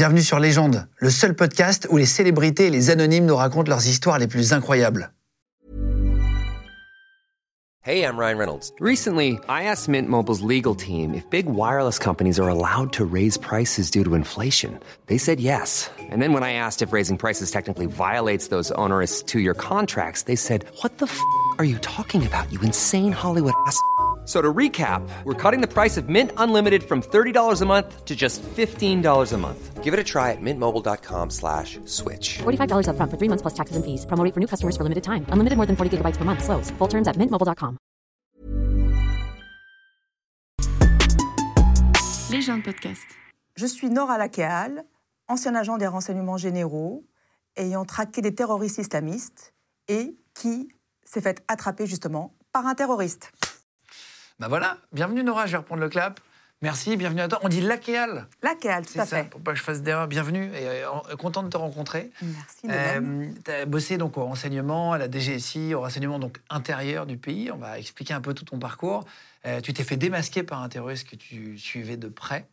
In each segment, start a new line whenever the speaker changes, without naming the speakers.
Bienvenue sur Légende, le seul podcast où les célébrités et les anonymes nous racontent leurs histoires les plus incroyables.
Hey, I'm Ryan Reynolds. Recently, I asked Mint Mobile's legal team if big wireless companies are allowed to raise prices due to inflation. They said yes. And then when I asked if raising prices technically violates those onerous two-year contracts, they said, "What the f*** are you talking about? You insane Hollywood ass." So to recap, we're cutting the price of Mint Unlimited from $30 a month to just $15 a month. Give it a try at mintmobile.com slash switch.
$45 up front for three months plus taxes and fees. Promo rate for new customers for limited time. Unlimited more than 40 gigabytes per month. Slows. Full terms at mintmobile.com.
Les gens de podcast.
Je suis Nora Lakeal, ancien agent des renseignements généraux, ayant traqué des terroristes islamistes et qui s'est fait attraper justement par un terroriste.
Bah voilà, bienvenue Nora, je vais reprendre le clap. Merci, bienvenue à toi. On dit Lakéal,
Lakeal, tout à
ça,
fait.
pour pas que je fasse d'erreur. Bienvenue et euh, content de te rencontrer.
Merci même.
tu as bossé donc au renseignement, à la DGSI, au renseignement donc intérieur du pays. On va expliquer un peu tout ton parcours. Euh, tu t'es fait démasquer par un terroriste que tu suivais de près.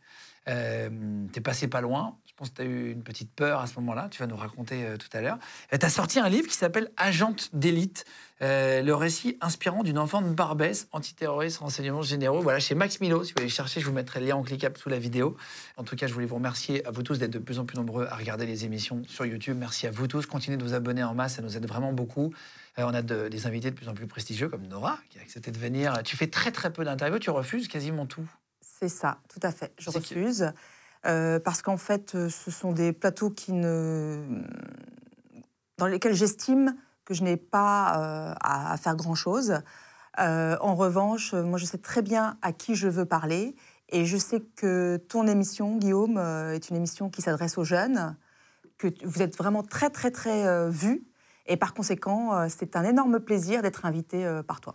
Euh, tu es passé pas loin. Je pense que tu as eu une petite peur à ce moment-là. Tu vas nous raconter euh, tout à l'heure. tu as sorti un livre qui s'appelle Agente d'élite. euh, le récit inspirant d'une enfant de Barbès, antiterroriste, renseignements généraux. Voilà, chez Max Milo. Si vous voulez chercher, je vous mettrai le lien en cliquable sous la vidéo. En tout cas, je voulais vous remercier à vous tous d'être de plus en plus nombreux à regarder les émissions sur YouTube. Merci à vous tous. Continuez de vous abonner en masse, ça nous aide vraiment beaucoup. Euh, on a de- des invités de plus en plus prestigieux, comme Nora, qui a accepté de venir. Tu fais très très peu d'interviews, tu refuses quasiment tout.
C'est ça, tout à fait. Je refuse. Euh, parce qu'en fait, euh, ce sont des plateaux qui ne... dans lesquels j'estime que je n'ai pas euh, à, faire grand-chose. En revanche, moi, je sais très bien à qui je veux parler. Et je sais que ton émission, Guillaume, est une émission qui s'adresse aux jeunes, que vous êtes vraiment très, très, très euh, vu. Et par conséquent, c'est un énorme plaisir d'être invité par toi.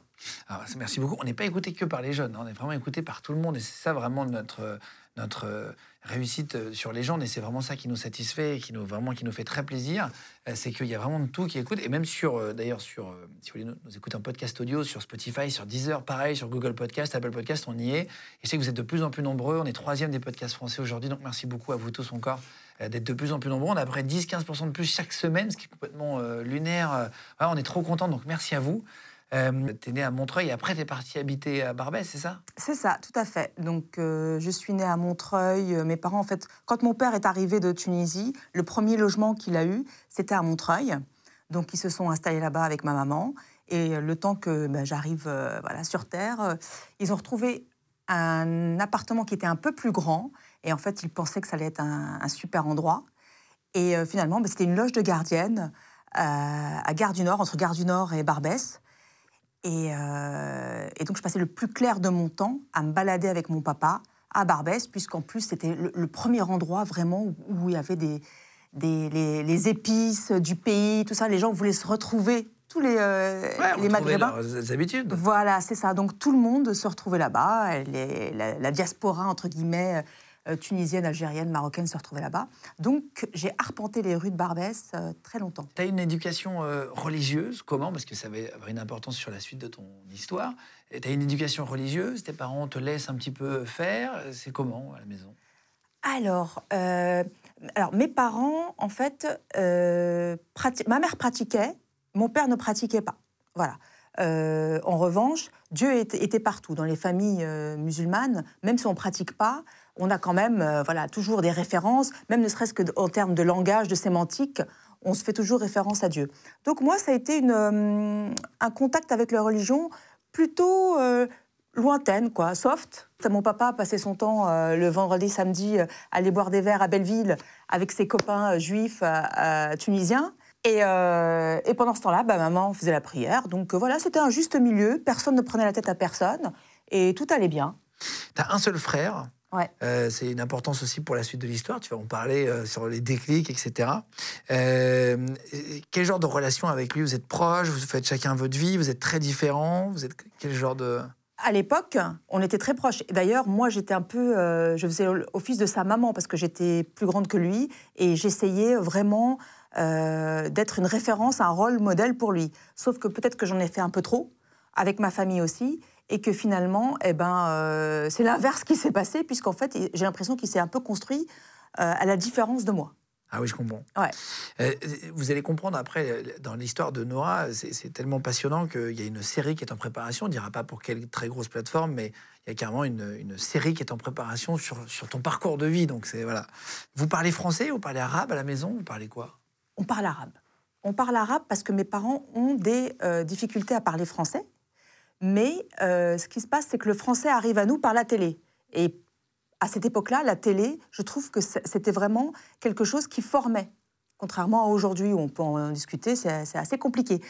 C'est- merci beaucoup. On n'est pas écouté que par les jeunes, hein. on est vraiment écouté par tout le monde. Et c'est ça vraiment notre, notre euh, réussite euh, sur les gens. Et c'est vraiment ça qui nous satisfait et qui nous, vraiment, qui nous fait très plaisir. Euh, C'est qu'il y a vraiment de tout qui écoute. Et même sur, d'ailleurs, sur, si vous voulez nous, nous écouter en podcast audio, sur Spotify, sur Deezer, pareil, sur Google Podcast, Apple Podcast, on y est. Et sais que vous êtes de plus en plus nombreux. On est troisième des podcasts français aujourd'hui. Donc merci beaucoup à vous tous encore d'être de plus en plus nombreux. On a près 10-15% de plus chaque semaine, ce qui est complètement lunaire. On est trop contents. Donc merci à vous. Euh, t'es né à Montreuil et après t'es parti habiter à Barbès, c'est ça?
C'est ça, tout à fait. Donc, euh, je suis née à Montreuil. Euh, Mes parents, en fait, quand mon père est arrivé de Tunisie, le premier logement qu'il a eu, c'était à Montreuil. Donc, ils se sont installés là-bas avec ma maman. Et euh, le temps que ben, j'arrive voilà, sur Terre, ils ont retrouvé un appartement qui était un peu plus grand. Et en fait, ils pensaient que ça allait être un, super endroit. Et finalement, ben, c'était une loge de gardienne à Gare du Nord, entre Gare du Nord et Barbès. Et, euh, et donc, je passais le plus clair de mon temps à me balader avec mon papa à Barbès, puisqu'en plus, c'était le, le premier endroit vraiment où, où il y avait des, des- les, les épices du pays, tout ça. Les gens voulaient se retrouver, tous les, euh, les Maghrébins.
leurs habitudes.
Voilà, c'est ça. Donc tout le monde se retrouvait là-bas. La diaspora, entre guillemets, euh, tunisienne, algérienne, marocaine se retrouvait là-bas. Donc j'ai arpenté les rues de Barbès euh, très longtemps.
T'as une éducation euh, religieuse, comment? Parce que ça va avoir une importance sur la suite de ton histoire. Et T'as une éducation religieuse, tes parents te laissent un petit peu faire. C'est comment à la maison?
Alors, euh, alors, mes parents, en fait, euh, ma mère pratiquait, mon père ne pratiquait pas. Voilà. Euh, en revanche, Dieu était, était partout. Dans les familles musulmanes, même si on ne pratique pas, on a quand même euh, voilà, toujours des références, même ne serait-ce qu'en termes de langage, de sémantique, on se fait toujours référence à Dieu. Donc moi, ça a été euh, un contact avec la religion plutôt euh, lointaine, quoi, soft. Mon papa passait son temps le vendredi, samedi, à aller boire des verres à Belleville avec ses copains juifs tunisiens. Et, et pendant ce temps-là, bah, maman faisait la prière. Donc voilà, c'était un juste milieu. Personne ne prenait la tête à personne. Et tout allait bien.
T'as un seul frère?
Ouais.
Euh, c'est une importance aussi pour la suite de l'histoire. Tu vas en parler euh, sur les déclics, etc. Euh, quel genre de relation avec lui? Vous êtes proches Vous faites chacun votre vie Vous êtes très différents Vous êtes quel genre de
À l'époque, on était très proches. D'ailleurs, moi, j'étais un peu, je faisais office de sa maman parce que j'étais plus grande que lui et j'essayais vraiment d'être une référence, un rôle modèle pour lui. Sauf que peut-être que j'en ai fait un peu trop avec ma famille aussi et que finalement, eh ben, euh, c'est l'inverse qui s'est passé puisqu'en fait, j'ai l'impression qu'il s'est un peu construit à la différence de moi.
Ah oui, je comprends.
Ouais.
Euh, vous allez comprendre après, euh, dans l'histoire de Nora, c'est tellement passionnant qu'il y a une série qui est en préparation. On ne dira pas pour quelle très grosse plateforme, mais il y a carrément une, une série qui est en préparation sur, sur ton parcours de vie. Donc c'est voilà. Vous parlez français, vous parlez arabe à la maison, vous parlez quoi?
On parle arabe. On parle arabe parce que mes parents ont des euh, difficultés à parler français. Mais euh, ce qui se passe, c'est que le français arrive à nous par la télé. Et à cette époque-là, la télé, je trouve que c'était vraiment quelque chose qui formait. Contrairement à aujourd'hui où on peut en discuter, c'est assez compliqué.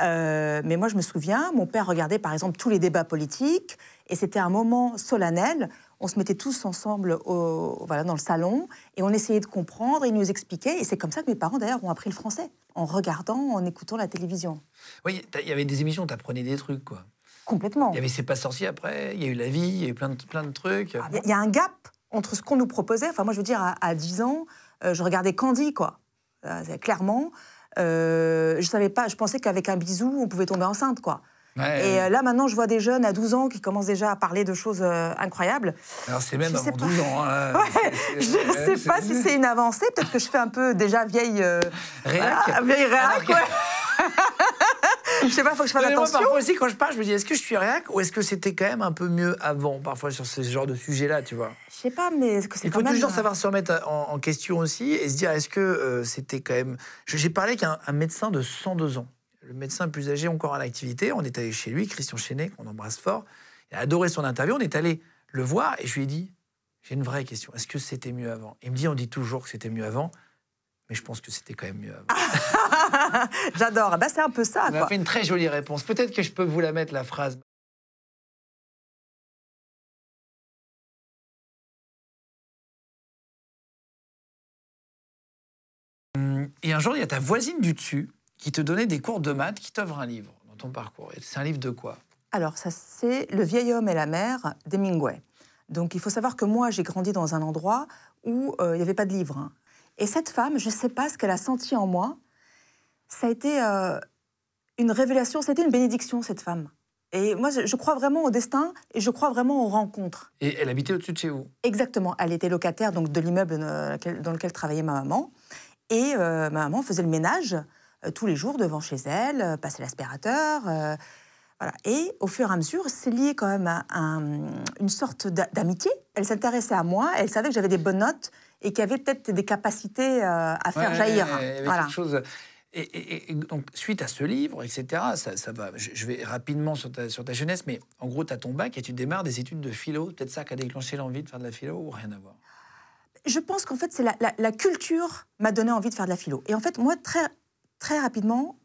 Euh, mais moi, je me souviens, mon père regardait par exemple tous les débats politiques, et c'était un moment solennel. On se mettait tous ensemble dans le salon, et on essayait de comprendre, et il nous expliquait. Et c'est comme ça que mes parents, d'ailleurs, ont appris le français, en regardant, en écoutant la télévision.
Oui, il y avait des émissions tu apprenais des trucs, quoi.
Complètement.
Il y avait C'est pas sorcier après, il y a eu La vie, il y a eu plein de, plein de trucs.
Il y a- il y a un gap entre ce qu'on nous proposait. Enfin, moi, je veux dire, à, à 10 ans, euh, je regardais Candy, quoi. Euh, clairement. Euh, je savais pas, je pensais qu'avec un bisou, on pouvait tomber enceinte, quoi.
Ouais.
Et euh, là, maintenant, je vois des jeunes à 12 ans qui commencent déjà à parler de choses euh, incroyables.
Alors c'est même
je
avant
pas.
12 ans. hein.
Ouais, je ne sais pas si c'est une avancée. Peut-être que je fais un peu déjà vieille. euh,
Réac.
voilà, vieille réac,
que-
ouais. je sais pas, il faut que je fasse
mais moi,
attention.
parfois aussi, quand je parle, je me dis, est-ce que je suis réac ou est-ce que c'était quand même un peu mieux avant, parfois, sur ce genre de sujet-là, tu vois?
Je sais pas, mais est-ce que c'est
Il faut
quand même...
toujours savoir se remettre en, en question aussi et se dire, est-ce que euh, c'était quand même... J'ai parlé avec un, un médecin de 102 ans, le médecin le plus âgé encore à l'activité. On est allé chez lui, Christian Chenet, qu'on embrasse fort. Il a adoré son interview. On est allé le voir et je lui ai dit, j'ai une vraie question, est-ce que c'était mieux avant? Il me dit, on dit toujours que c'était mieux avant, mais je pense que c'était quand même mieux avant.
J'adore. Ah Bah, c'est un peu ça,
m'a
quoi.
fait une très jolie réponse. Peut-être que je peux vous la mettre, la phrase. Hum, Et un jour, il y a ta voisine du dessus qui te donnait des cours de maths, qui t'offre un livre dans ton parcours. C'est un livre de quoi?
Alors, ça, c'est Le vieil homme et la mère d'Hemingway. Donc, il faut savoir que moi, j'ai grandi dans un endroit où euh, il n'y avait pas de livre. hein. Et cette femme, je ne sais pas ce qu'elle a senti en moi. Ça a été euh, une révélation, c'était une bénédiction, cette femme. Et moi, je, je crois vraiment au destin et je crois vraiment aux rencontres.
Et elle habitait au-dessus de chez vous?
Exactement. Elle était locataire donc, de l'immeuble dans lequel travaillait ma maman. Et euh, ma maman faisait le ménage euh, tous les jours devant chez elle, passait l'aspirateur. Voilà. Et au fur et à mesure, c'est lié quand même à un- une sorte d'a- d'amitié. Elle s'intéressait à moi, elle savait que j'avais des bonnes notes et qu'il y avait peut-être des capacités euh, à faire
Ouais,
jaillir. Voilà.
quelque chose. Et, et- et donc, suite à ce livre, etc., ça, ça va. Je, je vais rapidement sur ta, sur ta jeunesse, mais en gros, tu as ton bac et tu démarres des études de philo. Peut-être ça qui a déclenché l'envie de faire de la philo ou rien à voir?
Je pense qu'en fait, c'est la, la- la culture m'a donné envie de faire de la philo. Et en fait, moi, très, très rapidement,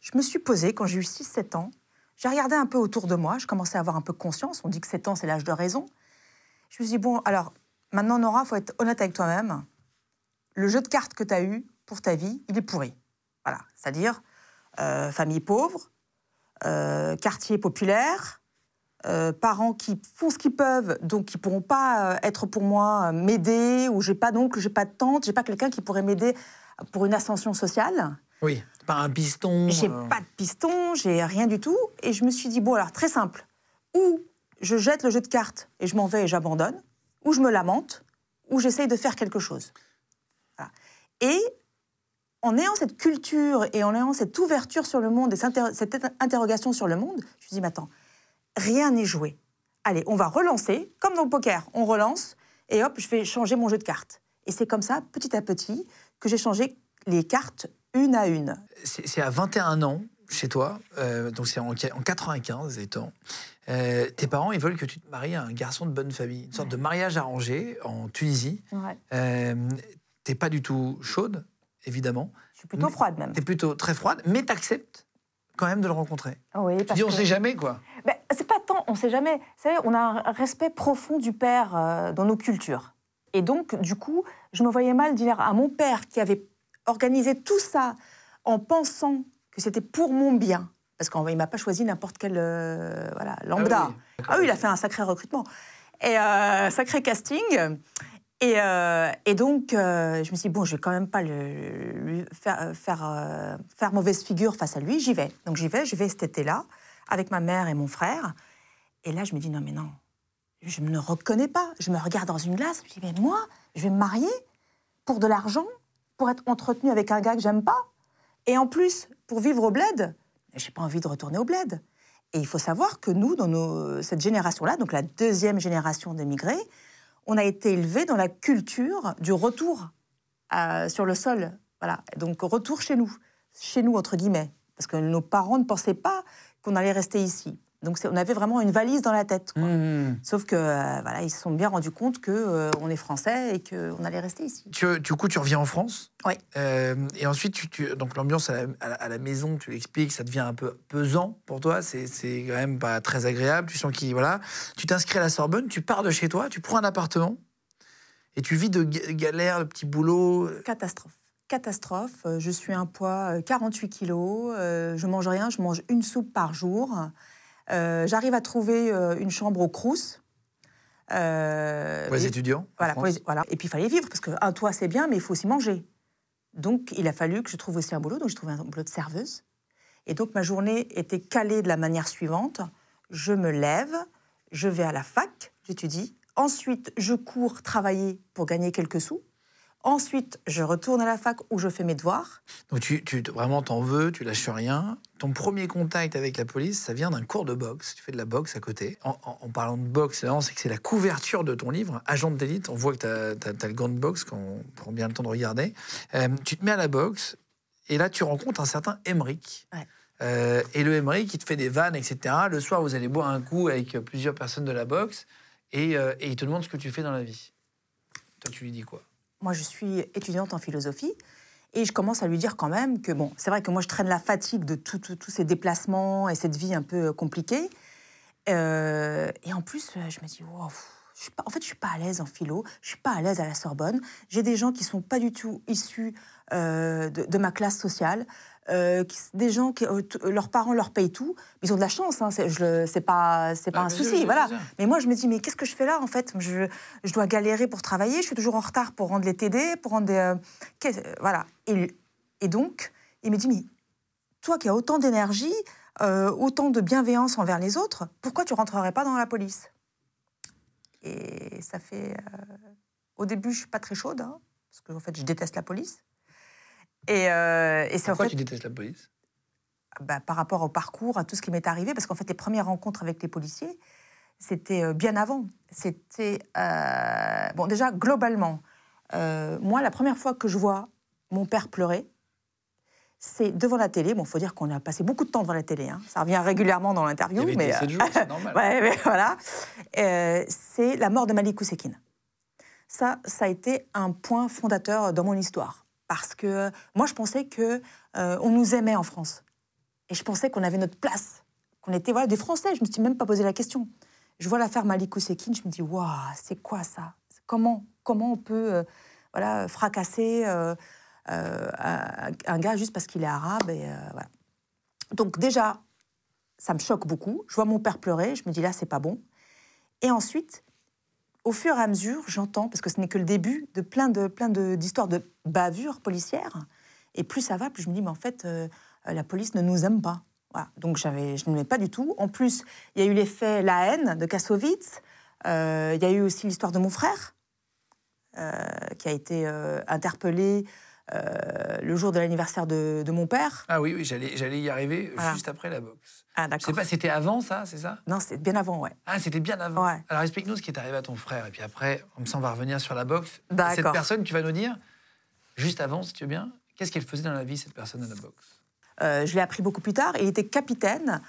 je me suis posée, quand j'ai eu 6-7 ans, j'ai regardé un peu autour de moi, je commençais à avoir un peu conscience, on dit que 7 ans, c'est l'âge de raison. Je me suis dit, bon, alors, maintenant, Nora, il faut être honnête avec toi-même. Le jeu de cartes que tu as eu pour ta vie, il est pourri. Voilà, c'est-à-dire euh, famille pauvre, euh, quartier populaire, euh, parents qui font ce qu'ils peuvent, donc qui pourront pas être pour moi m'aider, ou j'ai pas d'oncle, j'ai pas de tante, j'ai pas quelqu'un qui pourrait m'aider pour une ascension sociale.
Oui, pas un piston.
J'ai
euh,
pas de piston, j'ai rien du tout, et je me suis dit bon alors très simple, ou je jette le jeu de cartes et je m'en vais et j'abandonne, ou je me lamente, ou j'essaye de faire quelque chose. Voilà. Et en ayant cette culture et en ayant cette ouverture sur le monde et cette inter- cette interrogation sur le monde, je me suis dit mais attends, rien n'est joué. Allez, on va relancer, comme dans le poker, on relance, et hop, je vais changer mon jeu de cartes. Et c'est comme ça, petit à petit, que j'ai changé les cartes une à une.
C'est à 21 ans chez toi, euh, donc c'est en, en 95 étant. Euh, tes parents, ils veulent que tu te maries à un garçon de bonne famille, une sorte de mariage arrangé en Tunisie. Euh, T'es pas du tout chaude, évidemment.
Je suis plutôt froide même.
T'es plutôt très froide, mais t'acceptes quand même de le rencontrer.
Oui,
Tu
parce
dis, on
que-
sait jamais, quoi.
Ben, c'est pas tant, on sait jamais. Vous savez, on a un respect profond du père dans nos cultures. Et donc, du coup, je me voyais mal dire à mon père qui avait organisé tout ça en pensant que c'était pour mon bien. Parce qu'il ne m'a pas choisi n'importe quel euh, voilà, lambda.
oui,
Ah oui, il a fait un sacré recrutement. Et euh, sacré casting. Et, euh, et donc, je me suis dit, bon, je vais quand même pas le, lui faire, faire, faire mauvaise figure face à lui. J'y vais. Donc, j'y vais, je vais cet été-là, avec ma mère et mon frère. Et là, je me dis, non, mais non, je ne me reconnais pas. Je me regarde dans une glace, je me dis, mais moi, je vais me marier pour de l'argent, pour être entretenu avec un gars que j'aime pas, et en plus, pour vivre au bled, j'ai pas envie de retourner au bled. Et il faut savoir que nous, dans nos- cette génération-là, donc la deuxième génération d'émigrés, on a été élevés dans la culture du retour euh, sur le sol. Voilà. Donc retour chez nous, chez nous entre guillemets, parce que nos parents ne pensaient pas qu'on allait rester ici. Donc on avait vraiment une valise dans la tête. quoi.
Mmh.
Sauf que euh, voilà, ils se sont bien rendus compte que euh, on est français et qu'on allait rester ici.
Tu, du coup, tu reviens en France?
Oui.
Euh, et ensuite, tu, tu- donc l'ambiance à, la- à maison, tu l'expliques, ça devient un peu pesant pour toi. C'est quand même pas très agréable. Tu sens qu'il voilà. Tu t'inscris à la Sorbonne, tu pars de chez toi, tu prends un appartement et tu vis de ga- galères, de petits boulots.
Catastrophe. Catastrophe. Je suis un poids euh, 48 kilos. euh, je mange rien. Je mange une soupe par jour. Euh, J'arrive à trouver euh, une chambre au Crous. Euh,
Pour les
et-
étudiants.
Voilà, pour
France.
les- voilà. Et puis il fallait vivre, parce qu'un toit c'est bien, mais il faut aussi manger. Donc il a fallu que je trouve aussi un boulot, donc j'ai trouvé un boulot de serveuse. Et donc ma journée était calée de la manière suivante. Je me lève, je vais à la fac, j'étudie. Ensuite, je cours travailler pour gagner quelques sous. Ensuite, je retourne à la fac où je fais mes devoirs.
Donc tu, tu vraiment t'en veux, tu lâches rien. Ton premier contact avec la police, ça vient d'un cours de boxe. Tu fais de la boxe à côté. En, en- en parlant de boxe, c'est que c'est la couverture de ton livre, Agent d'élite. On voit que tu as, le gant de boxe quand on prend bien le temps de regarder. Euh, tu te mets à la boxe et là tu rencontres un certain Emeric.
Ouais.
Euh, et le Emeric, il te fait des vannes, etc. Le soir, vous allez boire un coup avec plusieurs personnes de la boxe et, euh, et il te demande ce que tu fais dans la vie. Toi, tu lui dis quoi?
Moi, je suis étudiante en philosophie. Et je commence à lui dire quand même que, bon, c'est vrai que moi, je traîne la fatigue de tous ces déplacements et cette vie un peu compliquée. Euh, et en plus, euh, je me dis, wow, en fait, je suis pas à l'aise en philo, je suis pas à l'aise à la Sorbonne. J'ai des gens qui sont pas du tout issus euh, de ma classe sociale, euh, qui- des gens qui, euh, t- leurs parents leur payent tout, mais ils ont de la chance, hein, c'est, pas, c'est pas
Bah,
un souci, voilà. Mais moi, je me dis, mais qu'est-ce que je fais là, en fait? Je, je dois galérer pour travailler, je suis toujours en retard pour rendre les TD, pour rendre des... euh, euh, voilà. Et, et donc, il me dit, mais toi qui as autant d'énergie, euh, autant de bienveillance envers les autres, pourquoi tu rentrerais pas dans la police? Et ça fait... euh, au début, je suis pas très chaude, hein, parce que en fait, je déteste la police. Et, euh, et c'est en
Pourquoi
fait
tu détestes la police?
Bah, par rapport au parcours, à tout ce qui m'est arrivé, parce qu'en fait, les premières rencontres avec les policiers, c'était euh, bien avant. C'était. euh, Bon, déjà, globalement, euh, moi, la première fois que je vois mon père pleurer, c'est devant la télé. Bon, il faut dire qu'on a passé beaucoup de temps devant la télé. hein. Ça revient régulièrement dans
Il y
l'interview.
avait
mais,
été
euh,
7 jours, c'est normal.
Ouais, mais voilà. Euh, c'est la mort de Malik Ousekine. Ça, ça a été un point fondateur dans mon histoire. Parce que moi, je pensais que euh, on nous aimait en France. Et je pensais qu'on avait notre place, qu'on était voilà, des Français. Je me suis même pas posé la question. Je vois l'affaire Malik Ousekine, je me dis, waouh, c'est quoi ça? Comment, comment on peut euh, voilà, fracasser euh, un, un gars juste parce qu'il est arabe et, voilà. Donc déjà, ça me choque beaucoup. Je vois mon père pleurer, je me dis là, c'est pas bon. Et ensuite, au fur et à mesure, j'entends, parce que ce n'est que le début, de plein de plein d'histoires de, bavures policières. Et plus ça va, plus je me dis, mais en fait, euh, la police ne nous aime pas. Voilà. Donc j'avais, je ne l'aimais pas du tout. En plus, il y a eu l'effet La haine de Kassovitz. Euh, il y a eu aussi l'histoire de mon frère, euh, qui a été interpellé euh, le jour de l'anniversaire de, de mon père.
Ah oui, oui j'allais, y arriver
Voilà.
juste après la boxe.
Ah, d'accord.
pas, c'était avant ça, c'est ça?
Non, c'est bien avant, ouais.
Ah, c'était bien avant.
Ouais.
Alors explique-nous ce qui est arrivé à ton frère. Et puis après, comme ça, on va revenir sur la boxe.
D'accord.
Cette personne, tu vas nous dire, juste avant, si tu veux bien, qu'est-ce qu'elle faisait dans la vie, cette personne à la boxe?
Euh, je l'ai appris beaucoup plus tard. Il était capitaine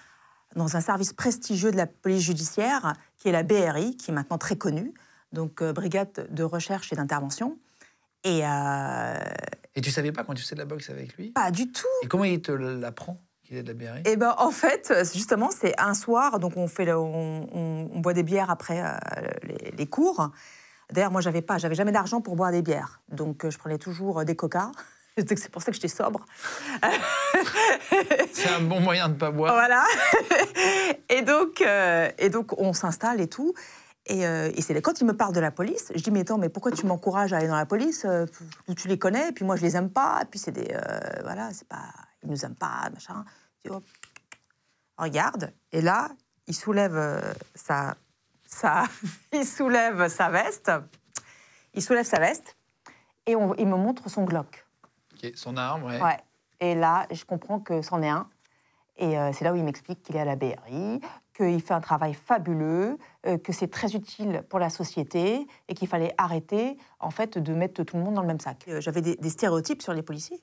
dans un service prestigieux de la police judiciaire, qui est la BRI, qui est maintenant très connue, donc euh, Brigade de recherche et d'intervention. Et euh,
Et tu savais pas quand tu faisais de la boxe avec lui?
Pas du tout.
Et comment il te l'apprend qu'il est de la BRI
Et ben en fait, justement, c'est un soir, donc on fait, le- on, on- on boit des bières après euh, les, les cours. D'ailleurs, moi, j'avais pas, j'avais jamais d'argent pour boire des bières, donc euh, je prenais toujours euh, des coca. C'est pour ça que j'étais sobre.
C'est un bon moyen de pas boire.
Voilà. et, donc, euh, et donc, on s'installe et tout. Et, euh, et c'est quand il me parle de la police, je dis mais attends, mais pourquoi tu m'encourages à aller dans la police euh, tu- Tu les connais, et puis moi je les aime pas, et puis c'est des euh, voilà, c'est pas, ils nous aiment pas, machin. Je dis, oh. Regarde, et là, il soulève euh, sa, sa, il soulève sa veste, il soulève sa veste, et on- il me montre son Glock.
Son arme, ouais.
Ouais. Et là, je comprends que c'en est un. Et c'est là où il m'explique qu'il est à la BRI, qu'il fait un travail fabuleux, euh, que c'est très utile pour la société et qu'il fallait arrêter en fait de mettre tout le monde dans le même sac. Euh, J'avais des, des stéréotypes sur les policiers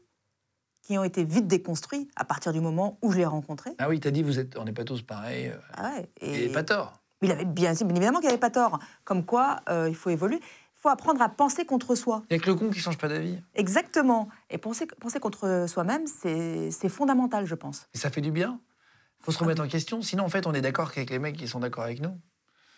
qui ont été vite déconstruits à partir du moment où je l'ai rencontré.
Ah oui, t'as dit, vous êtes, on n'est pas tous pareils. euh,
Ah ouais,
Et pas tort.
Il avait bien, bien évidemment qu'il n'avait pas tort. Comme quoi, euh, il faut évoluer. Il faut apprendre à penser contre soi.
Il n'y a que le con qui change pas d'avis.
Exactement. Et penser, penser contre soi-même, c'est c'est fondamental, je pense.
Et ça fait du bien. Faut se remettre en question. Sinon, en fait, on est d'accord qu'avec les mecs qui sont d'accord avec nous.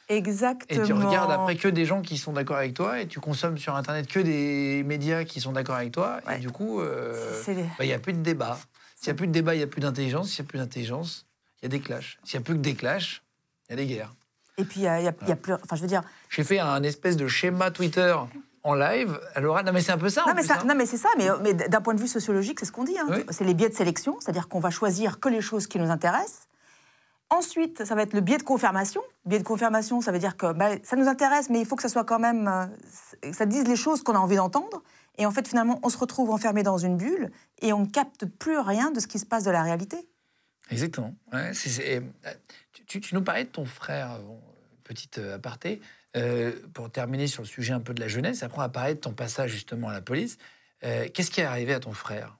Exactement.
Et tu regardes après que des gens qui sont d'accord avec toi et tu consommes sur Internet que des médias qui sont d'accord avec toi. Et du coup, euh, bah, il n'y a plus de débat. S'il n'y a plus de débat, il n'y a plus d'intelligence. S'il n'y a plus d'intelligence, il y a des clashs. S'il n'y a plus que des clashs, il y a des guerres.
Et puis, il y y a plus. Enfin, je veux dire.
J'ai fait un espèce de schéma Twitter en live à l'oral. Non, mais c'est un peu ça. en
Non mais,
plus,
ça-
hein.
non, mais c'est ça, mais, mais d'un point de vue sociologique, c'est ce qu'on dit. hein.
Oui.
C'est les biais de sélection, c'est-à-dire qu'on va choisir que les choses qui nous intéressent. Ensuite, ça va être le biais de confirmation. Biais de confirmation, ça veut dire que bah, ça nous intéresse, mais il faut que ça soit quand même. euh, ça dise les choses qu'on a envie d'entendre. Et en fait, finalement, on se retrouve enfermé dans une bulle et on ne capte plus rien de ce qui se passe de la réalité.
Exactement. Ouais, euh, tu, tu- tu nous parlais de ton frère, euh, bon, petite euh, aparté, euh, pour terminer sur le sujet un peu de la jeunesse, après on va parler de ton passage justement à la police. Euh, Qu'est-ce qui est arrivé à ton frère?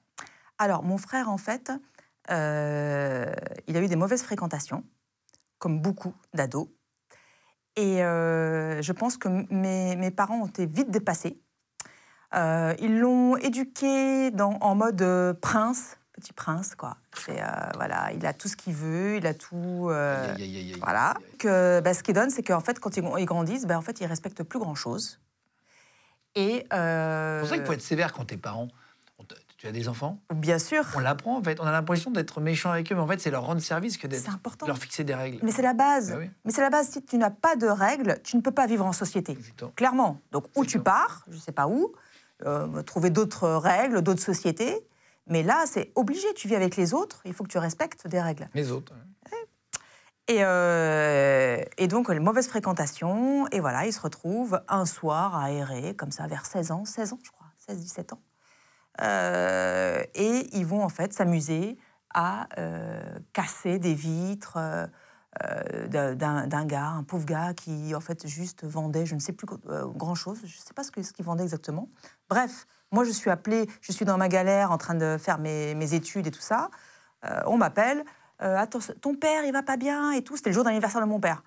Alors, mon frère, en fait, euh, il a eu des mauvaises fréquentations, comme beaucoup d'ados. Et je pense que mes, parents ont été vite dépassés. Ils l'ont éduqué en mode prince, petit prince, quoi. C'est, euh, voilà, il a tout ce qu'il veut, il a tout. euh,
Aïe, aïe, aïe, aïe.
voilà. Que, bah, ce qui donne, c'est qu'en fait, quand ils, grandissent, bah, en fait, ils respectent plus grand-chose. Et euh,
C'est pour ça qu'il faut être sévère quand tes parents. Tu as des enfants?
Bien sûr,
On l'apprend en fait. On a l'impression d'être méchant avec eux, mais en fait, c'est leur rendre service que d'être.
c'est important.
leur fixer des règles.
Mais c'est la base.
Bah oui.
Mais c'est la base. Si tu n'as pas de règles, tu ne peux pas vivre en société.
Exactement.
Clairement. Donc, où tu pars, je ne sais pas où, trouver d'autres règles, d'autres sociétés. Mais là, c'est obligé. Tu vis avec les autres, il faut que tu respectes des règles.
Les autres.
Et, euh, et donc, les mauvaises fréquentations. Et voilà, ils se retrouvent un soir à errer, comme ça, vers 16 ans, 16 ans, je crois, 16, 17 ans. Euh, et ils vont en fait s'amuser à euh, casser des vitres euh, euh, d'un- gars, un pauvre gars qui en fait juste vendait, je ne sais plus euh, grand chose, je ne sais pas ce qu'il vendait exactement. Bref, moi je suis appelée, je suis dans ma galère en train de faire mes, études et tout ça. Euh, on m'appelle, euh, attends, ton père il va pas bien et tout. C'était le jour d'anniversaire de mon père.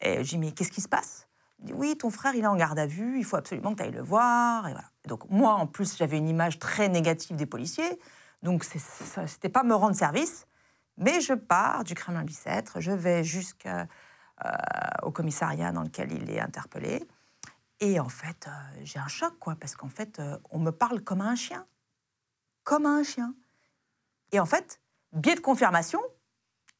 Et je dis mais qu'est-ce qui se passe? Il dit oui, ton frère il est en garde à vue, il faut absolument que tu ailles le voir. Donc moi en plus j'avais une image très négative des policiers, donc c'était pas me rendre service. Mais je pars du Kremlin Bicêtre, je vais jusqu'au commissariat dans lequel il est interpellé. Et en fait, euh, j'ai un choc, quoi, parce qu'en fait, euh, on me parle comme à un chien. Comme à un chien. Et en fait, biais de confirmation,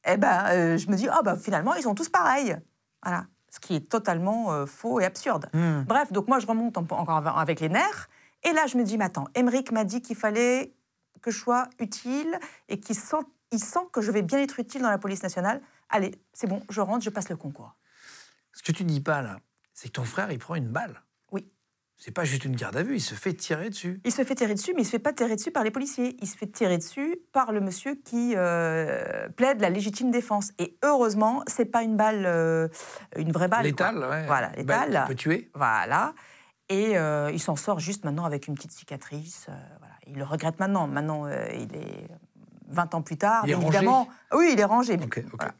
eh ben, euh, je me dis, ah bah finalement, ils sont tous pareils. Voilà. Ce qui est totalement faux et absurde.
Hmm.
Bref, donc moi, je remonte en- encore av- avec les nerfs. Et là, je me dis, mais attends, Emmerich m'a dit qu'il fallait que je sois utile et qu'il sent, il sent que je vais bien être utile dans la police nationale. Allez, c'est bon, je rentre, je passe le concours.
Ce que tu dis pas là, c'est que ton frère, il prend une balle.
Oui.
C'est pas juste une garde à vue, il se fait tirer dessus.
Il se fait tirer dessus, mais il se fait pas tirer dessus par les policiers. Il se fait tirer dessus par le monsieur qui euh, plaide la légitime défense. Et heureusement, c'est pas une balle, euh, une vraie balle. quoi.
Létal, ouais.
Voilà,
Une balle qui peut tuer.
Voilà. Et euh, il s'en sort juste maintenant avec une petite cicatrice. voilà. Il le regrette maintenant. Maintenant, il est 20 ans plus tard.
Il est
bien
rangé
évidemment. Oui, il est rangé.
Ok, ok.
Voilà.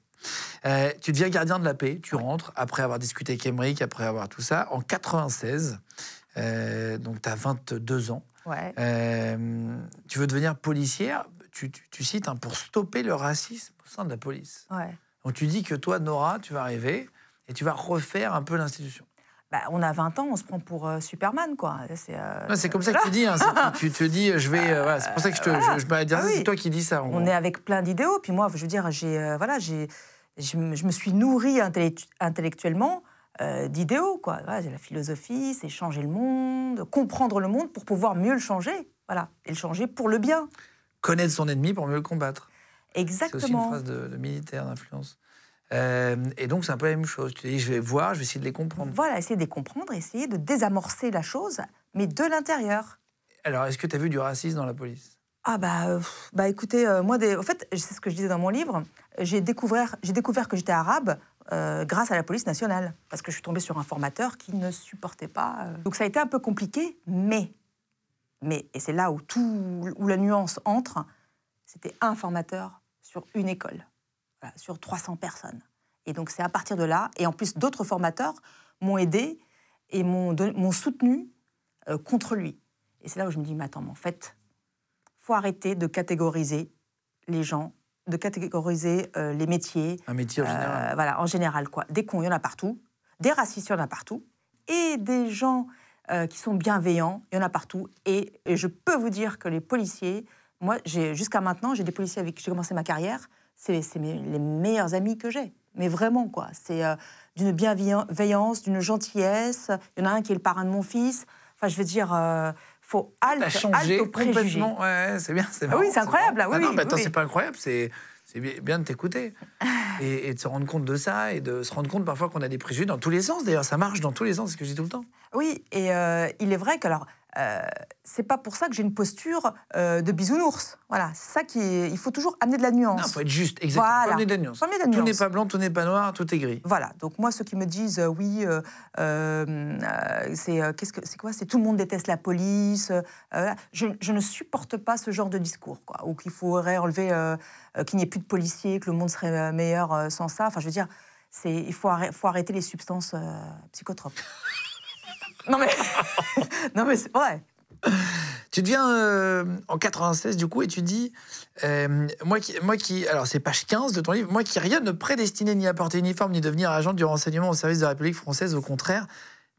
Euh, tu deviens gardien de la paix, tu rentres après avoir discuté avec Emmerich, après avoir tout ça, en 96. euh, donc tu as 22 ans.
Ouais.
Euh, tu veux devenir policière, tu, tu- tu cites, hein, pour stopper le racisme au sein de la police.
ouais.
Donc tu dis que toi, Nora, tu vas arriver et tu vas refaire un peu l'institution.
Bah, on a 20 ans, on se prend pour euh, Superman, quoi. C'est euh,
C'est comme ça que tu dis. hein, c'est- tu, tu te dis, je vais. euh, voilà, c'est pour ça que je te. Je, je m'arrête de dire
Ah oui.
c'est toi qui dis ça.
On
gros.
est avec plein d'idéaux. Puis moi, je veux dire, j'ai, voilà, j'ai, je, me- suis nourrie intellect- intellectuellement d'idéaux, quoi. Voilà, j'ai la philosophie, c'est changer le monde, comprendre le monde pour pouvoir mieux le changer. Voilà, et le changer pour le bien.
Connaître son ennemi pour mieux le combattre. C'est aussi une
Exactement.
phrase de, de militaire d'influence. Euh, et donc, c'est un peu la même chose. Tu te dis, je vais voir, je vais essayer de les comprendre.
Voilà, essayer de les comprendre, essayer de désamorcer la chose, mais de l'intérieur.
Alors, est-ce que tu as vu du racisme dans la police?
Ah bah, euh, bah écoutez, euh, moi, des... en fait, c'est ce que je disais dans mon livre, j'ai découvert, j'ai découvert que j'étais arabe euh, grâce à la police nationale, parce que je suis tombée sur un formateur qui ne supportait pas. Donc ça a été un peu compliqué, mais, mais et c'est là où, tout, où la nuance entre, c'était un formateur sur une école, sur 300 personnes. Et donc c'est à partir de là, et en plus d'autres formateurs m'ont aidé et m'ont soutenu euh, contre lui. Et c'est là où je me dis, mais attends, mais en fait, faut arrêter de catégoriser les gens, de catégoriser euh, les métiers.
Un métier en
euh,
général.
voilà, en général, quoi. Des cons, il y en a partout. Des racistes, il y en a partout. Et des gens qui sont bienveillants, il y en a partout. Et, et je peux vous dire que les policiers, moi, jusqu'à maintenant, j'ai des policiers avec qui j'ai commencé ma carrière, c'est les meilleurs amis que j'ai. Mais vraiment, quoi. C'est euh, d'une bienveillance, d'une gentillesse. Il y en a un qui est le parrain de mon fils. Enfin, je veux dire, euh, faut halte,
changé
halte
complètement. Ouais, c'est bien. c'est
Ah oui, c'est incroyable,
marrant.
ah oui,
non,
oui,
mais attends,
oui.
c'est pas incroyable, c'est. C'est bien bien de t'écouter et, et de se rendre compte de ça et de se rendre compte parfois qu'on a des préjugés dans tous les sens. D'ailleurs, ça marche dans tous les sens, c'est ce que je dis tout le temps.
Oui, et euh, il est vrai que alors, euh, c'est pas pour ça que j'ai une posture euh, de bisounours. Voilà, c'est ça qui est. Il faut toujours amener de la nuance.
Non, faut être juste, exactement.
Voilà.
Faut amener de la nuance.
De la
Tout n'est pas blanc, tout n'est pas noir, tout est gris.
Voilà, donc moi, ceux qui me disent euh, oui, c'est qu'est-ce que c'est quoi C'est tout le monde déteste la police. je, je ne supporte pas ce genre de discours, quoi. Ou qu'il faudrait enlever, qu'il n'y ait plus de policiers, que le monde serait meilleur sans ça. Enfin, je veux dire, c'est il faut, arrêter, faut arrêter les substances psychotropes. Non mais, non mais c'est vrai.
Tu deviens euh, en 96 du coup et tu dis euh, moi qui moi qui alors c'est page 15 de ton livre moi qui rien ne prédestinait ni à porter uniforme ni devenir agent du renseignement au service de la République française au contraire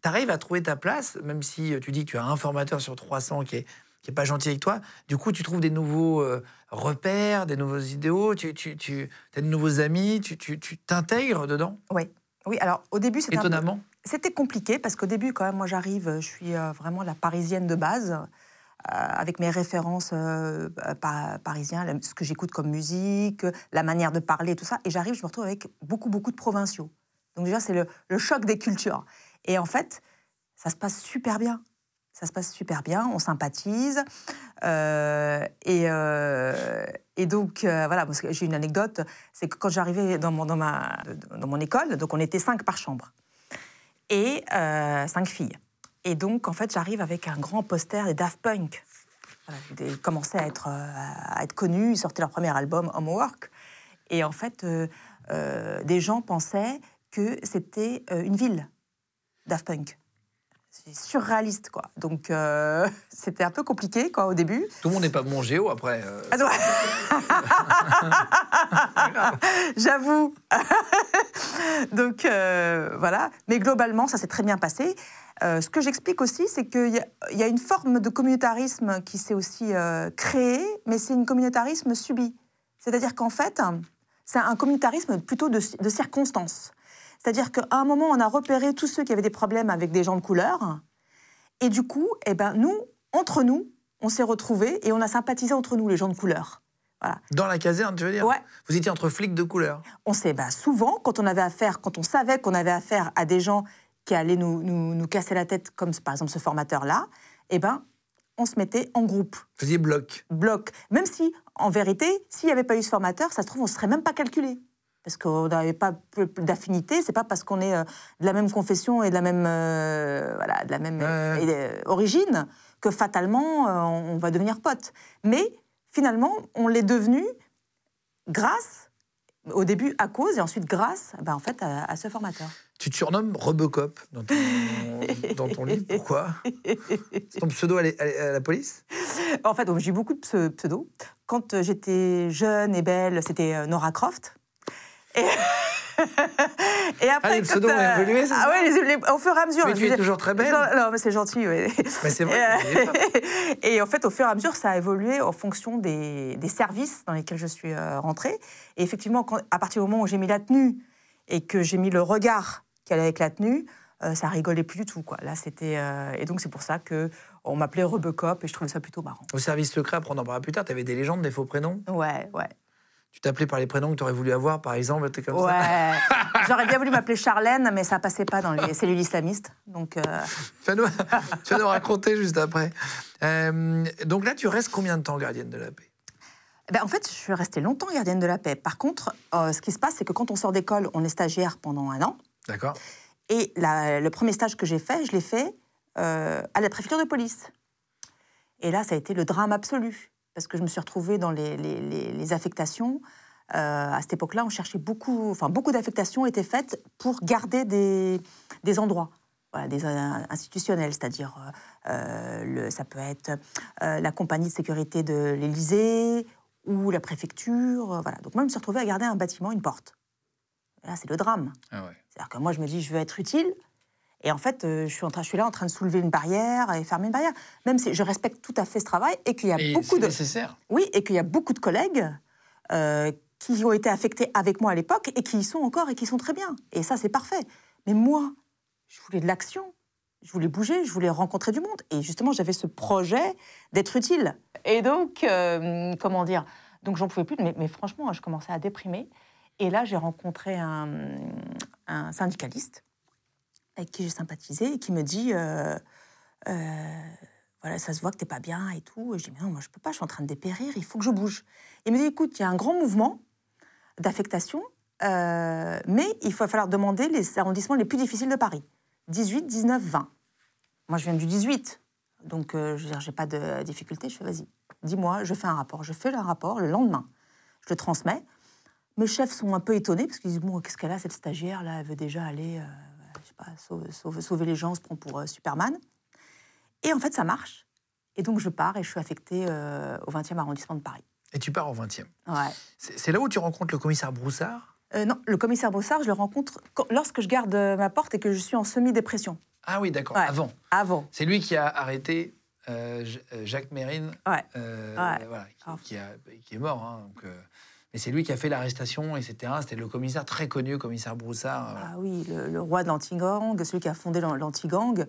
tu arrives à trouver ta place même si euh, tu dis que tu as un formateur sur 300 qui est qui est pas gentil avec toi du coup tu trouves des nouveaux euh, repères des nouveaux idéaux tu tu tu as de nouveaux amis tu tu t'intègres dedans?
Oui, oui. Alors au début, c'était un peu-
étonnamment?
C'était compliqué parce qu'au début, quand même, moi j'arrive, je suis euh, vraiment la parisienne de base, euh, avec mes références euh, pa- parisiens, la- ce que j'écoute comme musique, la manière de parler, tout ça. Et j'arrive, je me retrouve avec beaucoup, beaucoup de provinciaux. Donc déjà, c'est le, choc des cultures. Et en fait, ça se passe super bien. Ça se passe super bien, on sympathise. Et, euh, et donc, euh, voilà, j'ai une anecdote, c'est que quand j'arrivais dans mon, dans mon école, donc on était cinq par chambre et euh, cinq filles. Et donc, en fait, j'arrive avec un grand poster des Daft Punk. Ils commençaient à être, euh, à être connus, ils sortaient leur premier album, Homework. Et en fait, euh, des gens pensaient que c'était une ville, Daft Punk. C'est surréaliste, quoi. Donc, euh, c'était un peu compliqué, quoi, au début.
tout le monde n'est pas bon géo après euh,
Ah. J'avoue. Donc euh, voilà. Mais globalement, ça s'est très bien passé. Euh, ce que j'explique aussi, c'est qu'il y, a- il y a une forme de communautarisme qui s'est aussi créée, mais c'est un communautarisme subi. C'est-à-dire qu'en fait, c'est un communautarisme plutôt de, de circonstances. C'est-à-dire qu'à un moment, on a repéré tous ceux qui avaient des problèmes avec des gens de couleur, et du coup, eh ben, nous, entre nous, on s'est retrouvés et on a sympathisé entre nous, les gens de couleur. Voilà.
dans la caserne tu veux dire?
Ouais.
vous étiez entre flics de couleur
On sait bah, souvent, quand on avait affaire, quand on savait qu'on avait affaire à des gens qui allaient nous, nous, nous casser la tête, comme par exemple ce formateur-là, eh ben, on se mettait en groupe,
vous faisiez bloc
bloc. Même si, en vérité, s'il n'y avait pas eu ce formateur, ça se trouve, on ne serait même pas calculé. Parce qu'on n'avait pas d'affinité, c'est pas parce qu'on est euh, de la même confession et de la même, euh, voilà, de la même euh, origine que fatalement, on va devenir potes. Mais finalement, on l'est devenu grâce, au début à cause, et ensuite grâce, ben, en fait, à, à ce formateur.
Tu te surnommes Robocop dans ton, dans ton livre. Pourquoi? C'est ton pseudo à la, à la police?
En fait, j'ai eu beaucoup de pse- pseudos. Quand j'étais jeune et belle, c'était Nora Croft. Et, et après,
Ah, les pseudos ont évolué, c'est
Ah
ça
les- les- au fur et à mesure.
Mais tu es toujours très belle.
Non, non, mais c'est gentil, oui.
Mais c'est vrai.
Et, euh, en fait, au fur et à mesure, ça a évolué en fonction des, des services dans lesquels je suis euh, rentrée. Et effectivement, quand- à partir du moment où j'ai mis la tenue et que j'ai mis le regard qui allait avec la tenue, euh, ça rigolait plus du tout. Quoi. Là, c'était euh, et donc c'est pour ça que on m'appelait Rebecop et je trouvais ça plutôt marrant.
Au service secret, après on en parlera plus tard, tu avais des légendes, des faux prénoms?
Ouais, ouais.
Tu t'appelais par les prénoms que tu aurais voulu avoir, par exemple, t'es comme ça
Ouais, j'aurais bien voulu m'appeler Charlène, mais ça passait pas dans les cellules islamistes. Donc, euh,
Tu vas nous, tu vas nous raconter juste après. Euh, donc là, tu restes combien de temps gardienne de la paix?
Ben, en fait, je suis restée longtemps gardienne de la paix. Par contre, euh, ce qui se passe, c'est que quand on sort d'école, on est stagiaire pendant un an.
D'accord
Et la- le premier stage que j'ai fait, je l'ai fait euh, à la préfecture de police. Et là, ça a été le drame absolu, parce que je me suis retrouvée dans les, les- les- les affectations. Euh, à cette époque-là, on cherchait beaucoup, enfin beaucoup d'affectations étaient faites pour garder des, des endroits. Voilà, des euh, institutionnels, c'est-à-dire euh, euh, ça peut être euh, la compagnie de sécurité de l'Élysée ou la préfecture. voilà. Donc moi, je me suis retrouvée à garder un bâtiment, une porte. Et là, c'est le drame.
Ah ouais.
C'est-à-dire que moi, je me dis, je veux être utile. Et en fait, euh, je, suis en train, je suis là en train de soulever une barrière et fermer une barrière. Même si je respecte tout à fait ce travail et qu'il y a
Et
beaucoup
c'est
de...
nécessaire.
Oui, et qu'il y a beaucoup de collègues euh, qui ont été affectés avec moi à l'époque et qui y sont encore et qui sont très bien. Et ça, c'est parfait. Mais moi, je voulais de l'action. Je voulais bouger, je voulais rencontrer du monde. Et justement, j'avais ce projet d'être utile. Et donc, euh, comment dire? Donc, j'en pouvais plus. Mais, mais franchement, je commençais à déprimer. Et là, j'ai rencontré un, un syndicaliste avec qui j'ai sympathisé et qui me dit euh, euh, voilà, ça se voit que t'es pas bien et tout. Et je dis, mais non, moi, je peux pas, je suis en train de dépérir, il faut que je bouge. Il me dit, écoute, il y a un grand mouvement d'affectation, euh, mais il va falloir demander les arrondissements les plus difficiles de Paris 18, 19, 20. Moi, je viens du 18, donc je veux dire, j'ai pas de difficulté. Je fais, vas-y, dis-moi, je fais un rapport. Je fais le rapport le lendemain. Je le transmets. Mes chefs sont un peu étonnés parce qu'ils disent, bon, qu'est-ce qu'elle a, cette stagiaire, là, elle veut déjà aller, pas, sauver, sauver- sauver les gens, se prend pour euh, Superman. Et en fait, ça marche. Et donc, je pars et je suis affectée euh, au 20e arrondissement de Paris.
Et tu pars au 20e.
Ouais.
C'est là où tu rencontres le commissaire Broussard?
Euh, non, le commissaire Brossard, je le rencontre quand- lorsque je garde ma porte et que je suis en semi-dépression.
Ah oui, d'accord,
Ouais.
avant.
Avant.
C'est lui qui a arrêté Jacques Mérine,
Ouais. Ouais.
voilà, qui, qui a- qui est mort. hein, donc, mais c'est lui qui a fait l'arrestation, etc. C'était le commissaire très connu, commissaire Broussard. euh.
Ah oui, le, roi de l'anti-gang, celui qui a fondé l'an- l'anti-gang.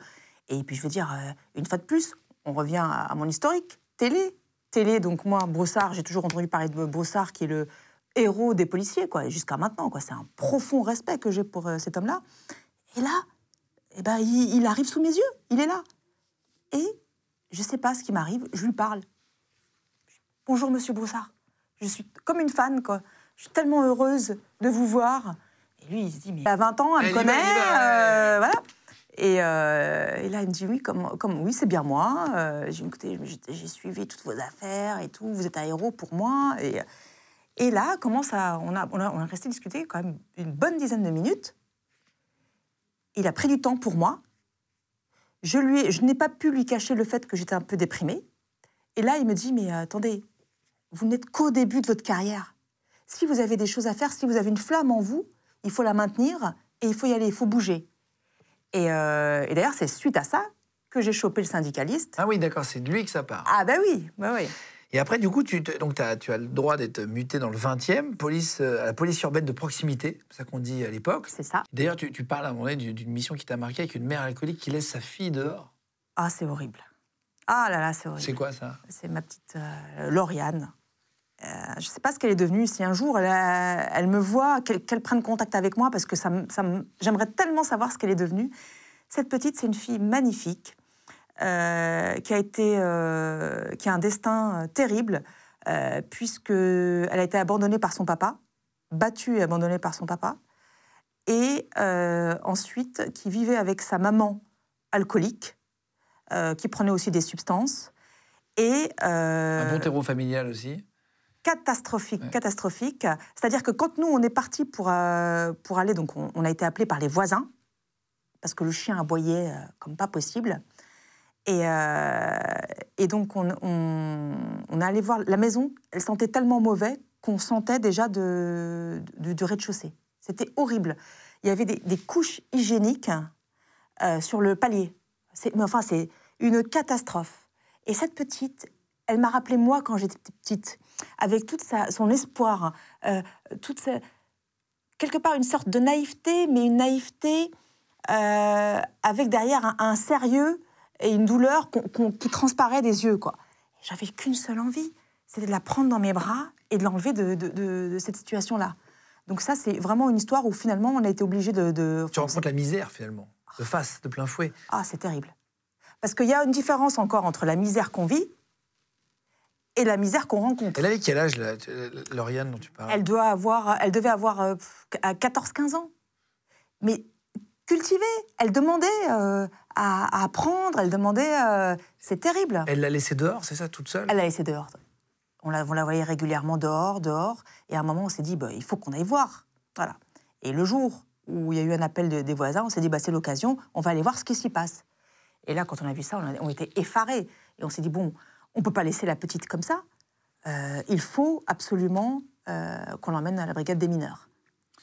Et puis, je veux dire, euh, une fois de plus, on revient à, mon historique. Télé. Télé, donc moi, Brossard, j'ai toujours entendu parler de Brossard, qui est le héros des policiers, quoi, et jusqu'à maintenant. quoi. C'est un profond respect que j'ai pour euh, cet homme-là. Et là, eh ben, il, il arrive sous mes yeux. Il est là. Et je sais pas ce qui m'arrive. Je lui parle. Bonjour, monsieur Brossard. Je suis comme une fan, quoi. Je suis tellement heureuse de vous voir. Et lui, il se dit, mais a 20 ans, elle
Elle
me connaît.
va,
euh, voilà. Et, euh, et là, il me dit, oui, comme, comme, oui c'est bien moi. Euh, j'ai suivi toutes vos affaires et tout. Vous êtes un héros pour moi. Et, et là, commence à, on, a, on, a, on a resté discuter quand même une bonne dizaine de minutes. Il a pris du temps pour moi. Je, lui je n'ai pas pu lui cacher le fait que j'étais un peu déprimée. Et là, il me dit, mais attendez, vous n'êtes qu'au début de votre carrière. Si vous avez des choses à faire, si vous avez une flamme en vous, il faut la maintenir et il faut y aller, il faut bouger. Et, euh, et d'ailleurs, c'est suite à ça que j'ai chopé le syndicaliste.
Ah oui, d'accord, c'est de lui que ça part.
Ah ben oui, ben oui.
Et après, du coup, tu, te- donc, t'as- tu as le droit d'être muté dans le 20e, police, euh, à la police urbaine de proximité, c'est ça qu'on dit à l'époque.
C'est ça.
D'ailleurs, tu, tu parles à un moment donné d'une mission qui t'a marqué avec une mère alcoolique qui laisse sa fille dehors.
Ah, c'est horrible. Ah là là, c'est horrible.
C'est quoi ça?
C'est ma petite euh, Lauriane. Euh, je ne sais pas ce qu'elle est devenue. Si un jour elle, a- elle me voit, qu'elle prenne contact avec moi, parce que ça, ça j'aimerais tellement savoir ce qu'elle est devenue. Cette petite, c'est une fille magnifique, euh, qui a été, euh, qui a un destin euh, terrible, euh, puisque elle a été abandonnée par son papa, battue et abandonnée par son papa, et euh, ensuite qui vivait avec sa maman alcoolique, euh, qui prenait aussi des substances. Et, euh,
Un bon terreau familial aussi.
catastrophique,
Ouais.
catastrophique. C'est-à-dire que quand nous, on est parti pour, euh, pour aller, donc on, on a été appelé par les voisins, parce que le chien aboyait comme pas possible. Et, et donc, on, on, on est allé voir la maison, elle sentait tellement mauvais qu'on sentait déjà de, de- du rez-de-chaussée. C'était horrible. Il y avait des, des couches hygiéniques euh, sur le palier. Mais enfin, c'est une catastrophe. Et cette petite, elle m'a rappelé moi quand j'étais petite, avec toute sa, son espoir, euh, toute sa- quelque part une sorte de naïveté, mais une naïveté euh, avec derrière un, sérieux et une douleur qui transparaît des yeux. J'avais qu'une seule envie, c'était de la prendre dans mes bras et de l'enlever de cette situation-là. Donc ça, c'est vraiment une histoire où finalement, on a été obligé de... de-
Tu rencontres la misère finalement, de face, de plein fouet.
Ah, c'est terrible. Parce qu'il y a une différence encore entre la misère qu'on vit et la misère qu'on rencontre.
Elle avait quel âge, Lauriane, dont tu parles?
Elle, doit avoir, elle devait avoir euh, pff, à 14-15 ans. Mais cultivée, elle demandait euh, à, à apprendre, elle demandait... euh, c'est terrible.
Elle l'a laissée dehors, c'est ça, toute seule?
Elle l'a laissé dehors. On la, on la voyait régulièrement dehors, dehors. Et à un moment, on s'est dit, bah, il faut qu'on aille voir. Voilà. Et le jour où il y a eu un appel de- des voisins, on s'est dit, bah, c'est l'occasion, on va aller voir ce qui s'y passe. Et là, quand on a vu ça, on, a- on était effarés. Et on s'est dit, bon, on ne peut pas laisser la petite comme ça. Euh, il faut absolument euh, qu'on l'emmène à la brigade des mineurs,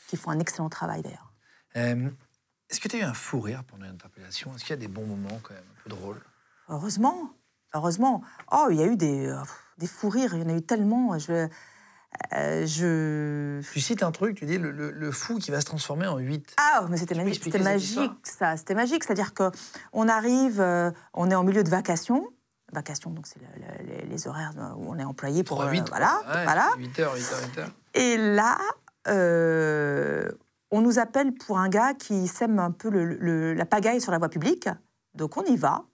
qui font un excellent travail d'ailleurs.
Euh, Est-ce que tu as eu un fou rire pendant l'interpellation? Est-ce qu'il y a des bons moments quand même, un peu drôles?
Heureusement, heureusement. Oh, il y a eu des, des fous rires, il y en a eu tellement. Je, euh, je...
Tu cites un truc, tu dis le, le- le fou qui va se transformer en 8.
Ah, mais c'était magique, c'était ça. C'était magique, c'est-à-dire que on arrive, euh, on est en milieu de vacations. Vacations, donc c'est le- le- les, les horaires où on est employé pour.
3
euh,
8,
voilà, voilà.
8h, 8h, 8h.
Et là, euh, on nous appelle pour un gars qui sème un peu la pagaille sur la voie publique. Donc on y va.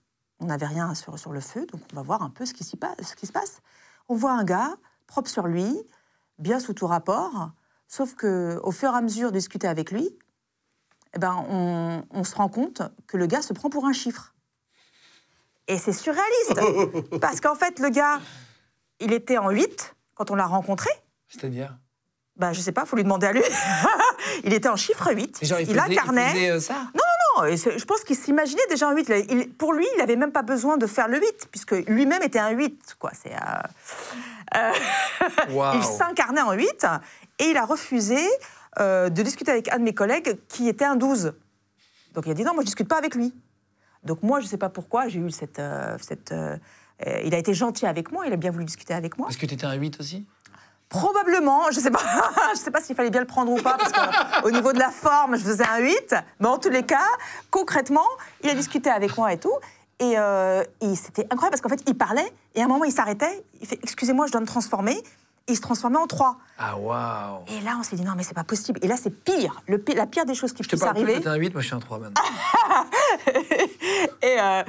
On n'avait rien sur, sur le feu, donc on va voir un peu ce qui, s'y passe, ce qui se passe. On voit un gars propre sur lui, bien sous tout rapport, sauf que au fur et à mesure de discuter avec lui, eh ben, on, on se rend compte que le gars se prend pour un chiffre. Et c'est surréaliste, parce qu'en fait, le gars, il était en 8 quand on l'a rencontré.
C'est-à-dire?
Bah, je sais pas, faut lui demander à lui. il était en chiffre 8.
Et genre, il,
il
faisait, il
incarnait.
faisait, euh, ça?
Non, et c'est- je pense qu'il s'imaginait déjà en 8. Il- il- pour lui, il n'avait même pas besoin de faire le 8, puisque lui-même était un 8. Quoi. C'est, euh, euh. Il s'incarnait en 8 et il a refusé euh, de discuter avec un de mes collègues qui était un 12. Donc il a dit non, moi je discute pas avec lui. Donc moi, je ne sais pas pourquoi, j'ai eu cette... euh, cette il a été gentil avec moi, il a bien voulu discuter avec moi.
Parce que tu étais un 8 aussi?
Probablement, je sais pas, je sais pas s'il fallait bien le prendre ou pas, parce qu'au niveau de la forme, je faisais un 8. Mais en tous les cas, concrètement, il a discuté avec moi et tout. Et, euh, et c'était incroyable parce qu'en fait, il parlait et à un moment, il s'arrêtait. Il fait Excusez-moi, je dois me transformer. Et il se transformait en 3.
Ah, waouh
Et là, on s'est dit Non, mais c'est pas possible. Et là, c'est pire. Le la pire des choses qui
Je te
puissent
parle plus,
arriver.
un 8, moi je suis un 3 maintenant.
Et euh,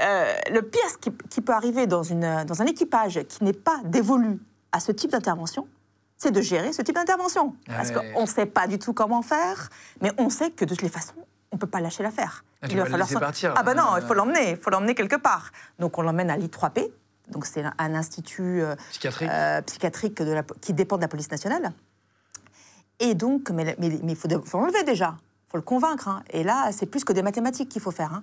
euh, le pire ce qui, qui peut arriver dans, une, dans un équipage qui n'est pas dévolu à ce type d'intervention, c'est de gérer ce type d'intervention.
Ah
Parce
ouais.
qu'on ne sait pas du tout comment faire, mais on sait que de toutes les façons, on ne peut pas lâcher l'affaire.
Ah, tu vas le laisser partir,
Ah
là.
non, il faut l'emmener, il faut l'emmener quelque part. Donc on l'emmène à l'I3P, donc c'est un, institut euh,
Psychiatrique
euh, psychiatrique de la, qui dépend de la police nationale. Et donc, mais il faut, faut l'enlever déjà, il faut le convaincre. hein. Et là, c'est plus que des mathématiques qu'il faut faire. hein.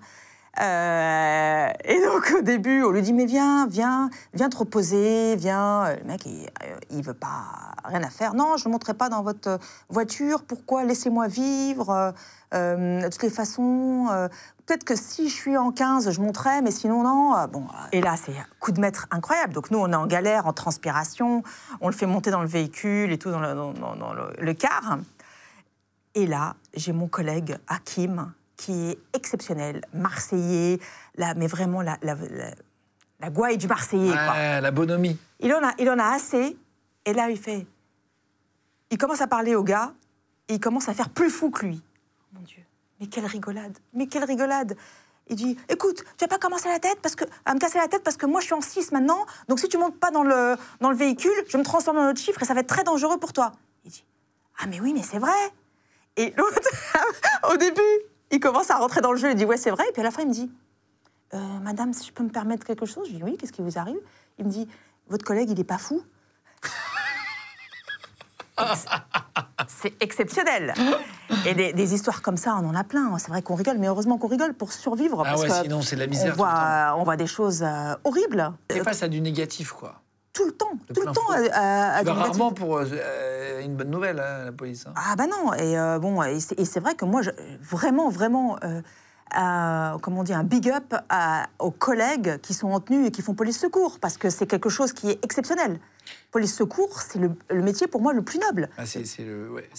Euh, et donc, au début, on lui dit Mais viens, viens, viens te reposer, viens. Euh, Le mec, il, euh, il veut pas, rien à faire. Non, je ne le montrerai pas dans votre voiture. Pourquoi? Laissez-moi vivre. De toutes les façons, peut-être que si je suis en 15, je monterai, mais sinon, non. Euh, Bon, et là, c'est un coup de maître incroyable. Donc, nous, on est en galère, en transpiration. On le fait monter dans le véhicule et tout, dans le car. Et là, j'ai mon collègue Hakim, qui est exceptionnel, marseillais, là, mais vraiment la, la, la, la gouaille du marseillais. quoi.
Ouais, la bonhomie.
Il en, a, il en a assez. Et là, il fait. Il commence à parler au gars et il commence à faire plus fou que lui. Oh mon Dieu, mais quelle rigolade Mais quelle rigolade Il dit Écoute, tu vas pas commencer la tête parce que, à me casser la tête parce que moi je suis en 6 maintenant, donc si tu montes pas dans le, dans le véhicule, je me transformer en autre chiffre et ça va être très dangereux pour toi. Il dit Ah, mais oui, mais c'est vrai Et l'autre, au début, il commence à rentrer dans le jeu, il dit Ouais, c'est vrai. Et puis à la fin, il me dit Euh, Madame, si je peux me permettre quelque chose? Je dis Oui, qu'est-ce qui vous arrive? Il me dit Votre collègue, il est pas fou C'est exceptionnel. Et des, des histoires comme ça, on en a plein. C'est vrai qu'on rigole, mais heureusement qu'on rigole pour survivre.
Ah
parce
ouais,
que
sinon c'est de la misère
on
tout le
voit, on voit des choses euh, horribles. Euh,
face à du négatif, quoi.
Tout le temps,
de
tout le temps. à- à-
rarement pour euh, une bonne nouvelle, hein, la police. hein.
Ah bah non, et euh, bon, et c'est vrai que moi, je- vraiment, vraiment, euh, comment on dit, un big up aux collègues qui sont en tenue et qui font police secours, parce que c'est quelque chose qui est exceptionnel. Police secours, c'est le, le métier pour moi le plus noble.
Ah, c'est le, ouais,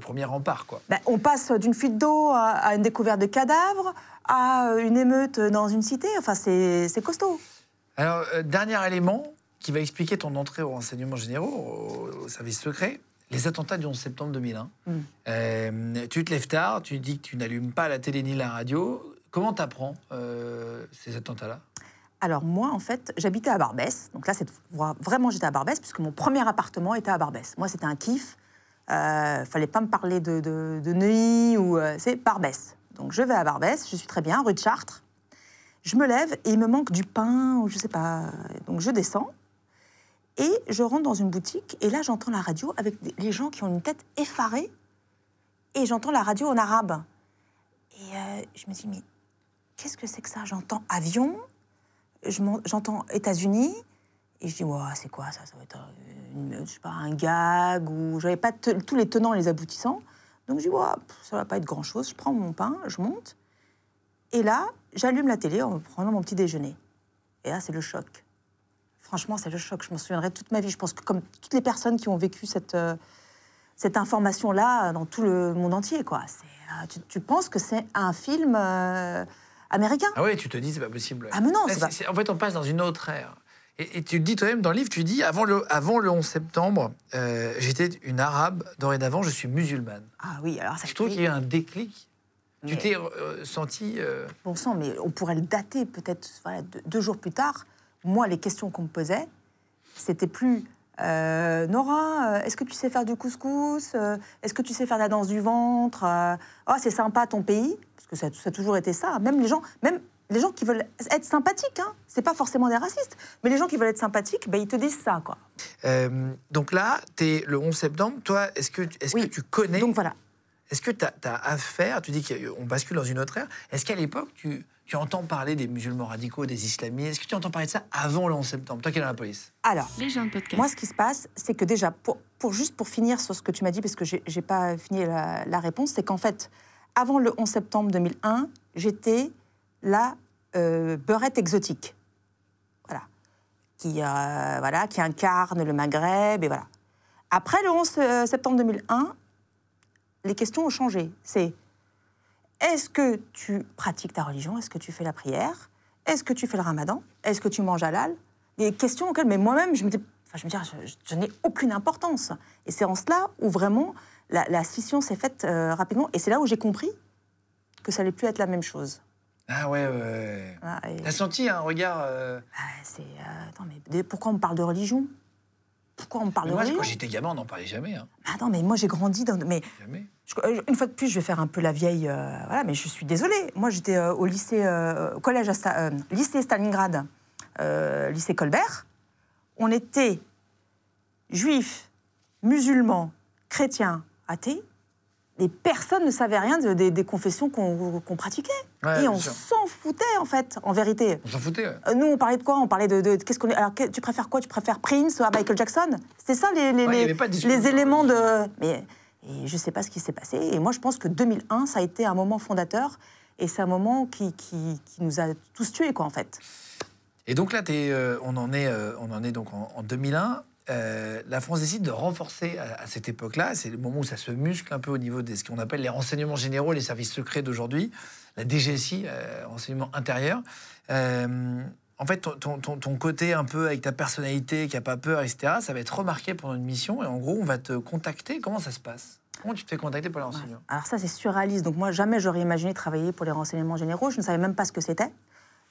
premier rempart, quoi.
Ben, on passe d'une fuite d'eau à, à une découverte de cadavres, à une émeute dans une cité, enfin c'est c'est costaud.
Alors, euh, dernier élément, qui va expliquer ton entrée aux renseignements généraux, au, au service secret. Les attentats du 11 septembre 2001.
Mm.
Euh, tu te lèves tard, tu dis que tu n'allumes pas la télé ni la radio. Comment t'apprends euh, ces attentats-là?
Alors moi, en fait, j'habitais à Barbès. Donc là, fois, vraiment, j'étais à Barbès, puisque mon premier appartement était à Barbès. Moi, c'était un kiff. Euh, fallait pas me parler de, de, de Neuilly ou... euh, c'est Barbès. Donc je vais à Barbès, je suis très bien, rue de Chartres. Je me lève et il me manque du pain, ou je sais pas. Donc je descends. Et je rentre dans une boutique, et là, j'entends la radio avec les gens qui ont une tête effarée. Et j'entends la radio en arabe. Et euh, je me dis, mais qu'est-ce que c'est que ça? J'entends avion, j'entends États-Unis, et je dis, Ouah, c'est quoi ça? Ça va être un, une- je sais pas, un gag, ou j'avais pas tous les tenants et les aboutissants. Donc je dis, Ouah, pff, ça va pas être grand-chose. Je prends mon pain, je monte, et là, j'allume la télé en prenant mon petit déjeuner. Et là, c'est le choc. Franchement, c'est le choc. Je m'en souviendrai toute ma vie. Je pense que comme toutes les personnes qui ont vécu cette, euh, cette information-là euh, dans tout le monde entier, quoi. Euh, tu, tu penses que c'est un film euh, américain?
Ah oui, tu te dis, c'est pas possible.
Ah, mais non, c'est pas-
En fait, on passe dans une autre ère. Et, et tu dis toi-même dans le livre, tu dis, avant le, avant le 11 septembre, j'étais une arabe, dorénavant, je suis musulmane.
Ah oui, alors ça
Je trouve qu'il y a eu un déclic. Tu t'es euh, senti... euh,
Bon sang, mais on pourrait le dater peut-être voilà, deux, deux jours plus tard. Moi, les questions qu'on me posait, c'était plus euh, Nora, euh, est-ce que tu sais faire du couscous Euh, Est-ce que tu sais faire la danse du ventre Oh, c'est sympa ton pays Parce que ça, ça a toujours été ça. Même les gens, même les gens qui veulent être sympathiques, hein, c'est pas forcément des racistes, mais les gens qui veulent être sympathiques, ben, ils te disent ça, quoi.
euh, donc là, tu es le 11 septembre. Toi, est-ce que, est
Oui.
que tu connais...
Donc voilà.
Est-ce que tu as, affaire, tu dis qu'on bascule dans une autre ère, est-ce qu'à l'époque, tu, tu entends parler des musulmans radicaux, des islamistes Est-ce que tu entends parler de ça avant le 11 septembre Toi qui es dans la police?
Alors,
Les gens de podcast.
Moi, ce qui se passe, c'est que déjà, pour, pour juste pour finir sur ce que tu m'as dit, parce que j'ai n'ai pas fini la, la réponse, c'est qu'en fait, avant le 11 septembre 2001, j'étais la euh, beurette exotique. Voilà. Qui, euh, voilà. qui incarne le Maghreb, et voilà. Après le 11 septembre 2001, les questions ont changé. C'est est-ce que tu pratiques ta religion? Est-ce que tu fais la prière? Est-ce que tu fais le ramadan? Est-ce que tu manges halal? Des questions auxquelles, mais moi-même, je me dis, enfin, je me dis, ah, je, je n'ai aucune importance. Et c'est en cela où vraiment la, la scission s'est faite euh, rapidement. Et c'est là où j'ai compris que ça allait plus être la même chose.
Ah ouais, ouais,
et-
T'as senti un regard... euh,
Ah, c'est, euh, attends, mais pourquoi on me parle de religion? Pourquoi on me parle
mais
de
moi,
religion
quand j'étais gamin, on n'en parlait jamais. Hein.
Mais Attends, mais moi j'ai grandi dans. Mais
Jamais.
Je- euh, une fois de plus, je vais faire un peu la vieille. euh, voilà, mais je suis désolée. Moi, j'étais euh, au lycée, euh, collège à lycée Stalingrad, lycée Colbert. On était juifs, musulmans, chrétiens, athées. Et personne ne savait rien de- des- des confessions qu'on pratiquait.
Ouais,
et on s'en foutait, en fait, en vérité.
On s'en foutait. ouais.
Nous, on parlait de quoi? On parlait de, de- qu'est-ce qu'on Alors, que- tu préfères quoi? Tu préfères Prince à Michael Jackson? C'est ça les, les,
Ouais,
les éléments de. Mais et je sais pas ce qui s'est passé. Et moi, je pense que 2001, ça a été un moment fondateur. Et c'est un moment qui, nous a tous tués, quoi, en fait.
Et donc là, euh, on, en est, euh, en donc en, en 2001. Euh, la France décide de renforcer à, cette époque-là, c'est le moment où ça se muscle un peu au niveau de ce qu'on appelle les renseignements généraux, les services secrets d'aujourd'hui, la DGSI, renseignement intérieur. En fait, ton, ton- côté un peu avec ta personnalité, qui a pas peur, etc., ça va être remarqué pendant une mission. Et en gros, on va te contacter. Comment ça se passe? Comment tu te fais contacter pour les renseignements
Alors ça, c'est surréaliste. Donc moi, jamais j'aurais imaginé travailler pour les renseignements généraux. Je ne savais même pas ce que c'était.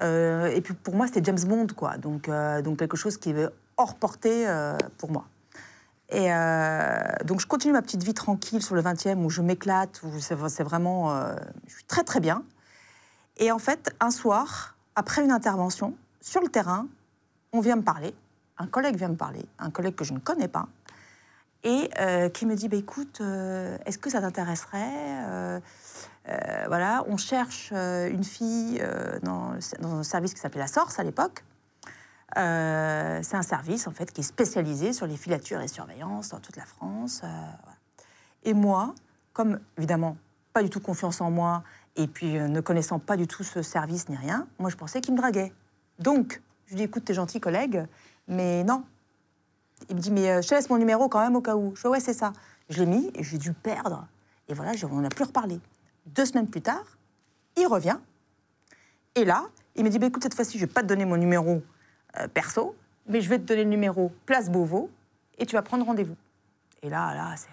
Euh, et puis pour moi, c'était James Bond, quoi. Donc, euh, donc quelque chose qui est hors portée euh, pour moi. Et donc je continue ma petite vie tranquille sur le 20e où je m'éclate, où c'est vraiment... je suis très très bien. Et en fait, un soir, après une intervention, sur le terrain, on vient me parler. Un collègue vient me parler, un collègue que je ne connais pas, et euh, qui me dit bah, écoute, euh, est-ce que ça t'intéresserait Euh, Voilà, on cherche une fille dans, un service qui s'appelait la Source à l'époque. C'est un service en fait qui est spécialisé sur les filatures et surveillances dans toute la France. Et moi, comme évidemment pas du tout confiance en moi et puis ne connaissant pas du tout ce service ni rien, moi je pensais qu'il me draguait. Donc je lui dis écoute, t'es gentil collègue, mais non, il me dit, mais euh, je te laisse mon numéro quand même au cas où. Je fais, ouais, c'est ça. Je l'ai mis et j'ai dû perdre. Et voilà, on n'a plus reparlé. Deux semaines plus tard, il revient. Et là, il me dit, bah, écoute, cette fois-ci, je vais pas te donner mon numéro euh, perso, mais je vais te donner le numéro Place Beauvau et tu vas prendre rendez-vous. Et là, là, c'est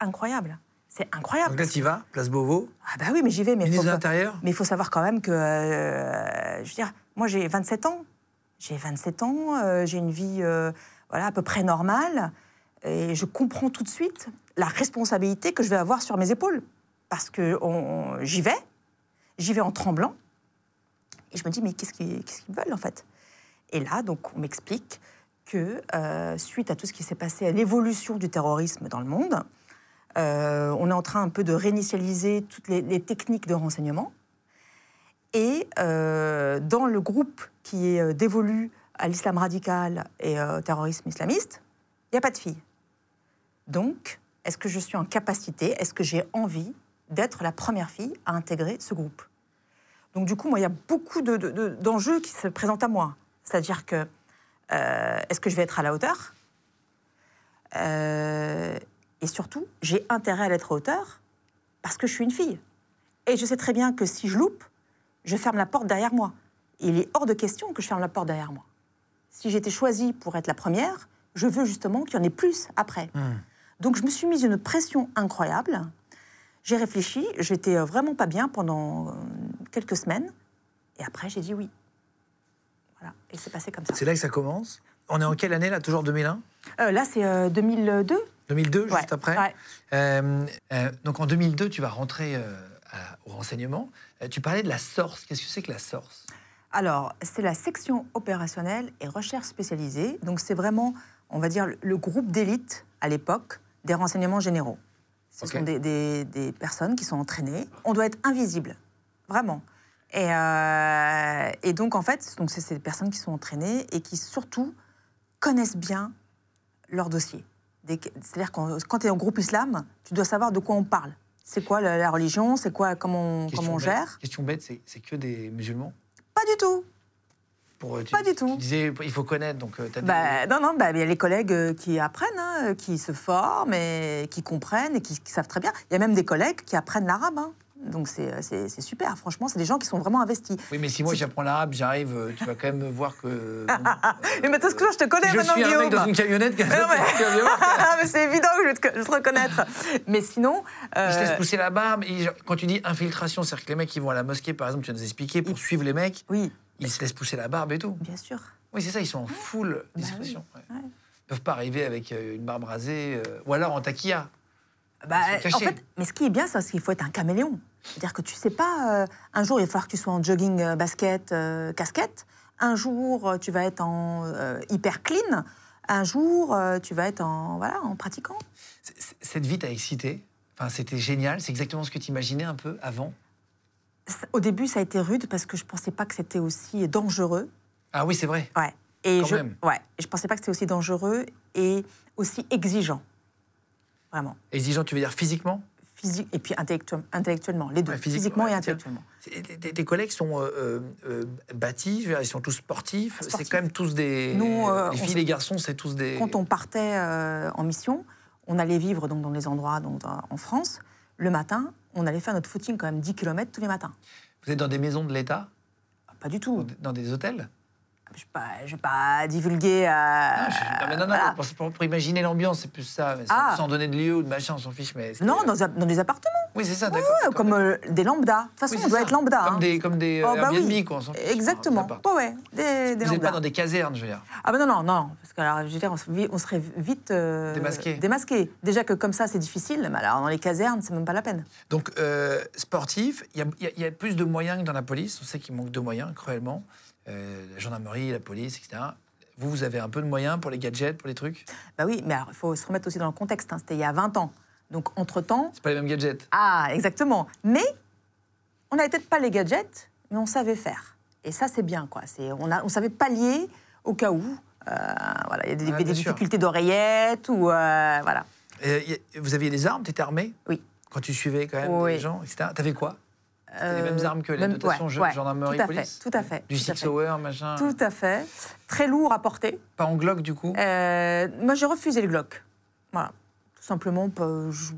incroyable. C'est incroyable.
Donc là, tu y vas, place Beauvau,
Ah bah oui, mais j'y vais. Mais
ministre
faut-
de l'Intérieur.
mais il faut savoir quand même que, euh, je veux dire, moi j'ai 27 ans. J'ai 27 ans, euh, j'ai une vie euh, voilà, à peu près normale. Et je comprends tout de suite la responsabilité que je vais avoir sur mes épaules. Parce que j'y vais, j'y vais en tremblant. Et je me dis, mais qu'est-ce qu'ils veulent en fait? Et là, donc, on m'explique que euh, suite à tout ce qui s'est passé, à l'évolution du terrorisme dans le monde, euh, on est en train un peu de réinitialiser toutes les, techniques de renseignement. Et euh, dans le groupe qui est dévolu à l'islam radical et au terrorisme islamiste, il n'y a pas de filles. Donc, est-ce que je suis en capacité, est-ce que j'ai envie d'être la première fille à intégrer ce groupe? Donc, du coup, moi, il y a beaucoup de- de- de- d'enjeux qui se présentent à moi. C'est-à-dire que, euh, est-ce que je vais être à la hauteur? Euh, Et surtout, j'ai intérêt à l'être à hauteur parce que je suis une fille. Et je sais très bien que si je loupe, je ferme la porte derrière moi. Il est hors de question que je ferme la porte derrière moi. Si été choisie pour être la première, je veux justement qu'il y en ait plus après. Donc je me suis mise une pression incroyable. J'ai réfléchi, j'étais euh, vraiment pas bien pendant euh, quelques semaines. Et après, j'ai dit oui. Voilà, et c'est passé comme ça.
C'est là que ça commence. On est en quelle année là Toujours 2001
Euh, là, c'est euh, 2002.
2002,
Ouais,
juste après
ouais.
Euh, euh, donc en 2002, tu vas rentrer à- au renseignement. Tu parlais de la SORCE. Qu'est-ce que c'est que la SORCE
Alors, c'est la section opérationnelle et recherche spécialisée. Donc, c'est vraiment, on va dire, le groupe d'élite à l'époque des renseignements généraux. Ce sont des, des- des personnes qui sont entraînées. On doit être invisible, vraiment. Et, euh, et donc, en fait, donc c'est ces personnes qui sont entraînées et qui surtout connaissent bien leur dossier. C'est-à-dire quand, quand tu es en groupe islam, tu dois savoir de quoi on parle. C'est quoi la, la religion C'est quoi comment on, comment on
bête-
gère
Question bête, c'est que des musulmans?
Pas du tout.
Pour, euh, tu-
Pas du tout.
Tu disais, il faut connaître, donc tu as
Bah, non, non, bah, il y a les collègues euh, qui apprennent, hein, euh, qui se forment et qui comprennent et qui, qui savent très bien. Il y a même des collègues qui apprennent l'arabe. hein. Donc c'est euh, c'est- super, franchement, c'est des gens qui sont vraiment investis.
Oui, mais si moi j'apprends l'arabe, j'arrive, euh, tu vas quand même voir que.
Mais maintenant, ce que je te connais
je
maintenant,
suis un
Guillaume.
mec dans une camionnette, comme ça,
Non, mais- c'est évident que je vais te, je vais te reconnaître. Mais sinon, euh,
Ils se laissent pousser la barbe. et quand tu dis infiltration, c'est-à-dire que les mecs qui vont à la mosquée, par exemple, tu vas nous expliquer, pour suivre les mecs,
oui,
ils se laissent pousser la barbe et tout.
bien sûr.
Oui, c'est ça, ils sont en full
Bah
discrétion. ouais.
ouais.
Ils peuvent pas arriver avec euh, une barbe rasée, euh, ou alors en taquilla.
Bah, en fait, mais ce qui est bien, c'est qu'il faut être un caméléon. C'est-à-dire que tu sais pas, euh, un jour il va falloir que tu sois en jogging, euh, basket, euh, casquette. Un jour tu vas être en hyper clean. Un jour tu vas être en voilà en pratiquant.
C- Cette vie t'a excité? Enfin, c'était génial. C'est exactement ce que tu imaginais un peu avant?
Au début ça a été rude parce que je pensais pas que c'était aussi dangereux.
Ah oui, c'est vrai.
Ouais. Et
Quand
je,
même.
ouais. Je pensais pas que c'était aussi dangereux et aussi exigeant. Vraiment.
Exigeant, tu veux dire physiquement?
Physique et puis intellectuel- intellectuellement, les deux,
Ouais, physique,
physiquement
ouais,
et intellectuellement.
Tes, collègues sont euh, euh, euh, bâtis, ils sont tous sportifs. C'est quand même tous des.
Nous, euh,
les filles, les garçons, c'est tous des.
Quand on partait en mission, on allait vivre donc dans les endroits donc, en France. Le matin, on allait faire notre footing quand même 10 km tous les matins.
Vous êtes dans des maisons de l'État?
Pas du tout.
Dans des hôtels?
Je ne vais, pas- je vais pas divulguer. euh,
Ah, je- non, mais non, non,
voilà.
pour, pour- pour imaginer l'ambiance, c'est plus ça. mais
Ah.
sans donner de lieu ou de machin, on s'en fiche. Mais
Non, dans, dans des appartements,
Oui, c'est ça, d'accord.
ouais, comme euh, des lambdas. De toute façon,
Oui,
on doit
ça.
être lambda.
Comme
hein.
des, comme des
Oh,
euh,
bah oui.
Airbnb, quoi. on s'en fiche,
Exactement.
hein, des.
Ouais, des, des
Vous n'êtes pas dans des casernes, je veux dire.
Ah ben non, non, non, parce que alors, je veux dire, on, serait vite euh,
Démasqué.
démasqué. Déjà que comme ça, c'est difficile, mais alors dans les casernes, c'est même pas la peine.
Donc, euh, sportif, y y il y a plus de moyens que dans la police. On sait qu'il manque de moyens, cruellement. Euh, la gendarmerie, la police, etc. Vous, vous avez un peu de moyens pour les gadgets, pour les trucs?
Bah oui, mais il faut se remettre aussi dans le contexte. hein, C'était il y a 20 ans. Donc, entre-temps,
C'est pas les mêmes gadgets.
ah, exactement. Mais on n'avait peut-être pas les gadgets, mais on savait faire. Et ça, c'est bien, quoi. C'est, on, a, on savait pallier au cas où. euh, voilà, il y a des, difficultés d'oreillettes ou euh, voilà.
Vous aviez des armes? T'étais armé?
Oui.
Quand tu suivais quand même
Oui.
les gens, etc. T'avais quoi? C'était les
Euh,
mêmes armes que les dotations
ouais, ouais,
gendarmerie,
tout à
police
fait, tout à fait,
Du Six. Hour, machin
Tout à fait. Très lourd à porter.
Pas en Glock, du coup
Euh, moi, j'ai refusé le Glock. Voilà. Tout simplement, pas- je-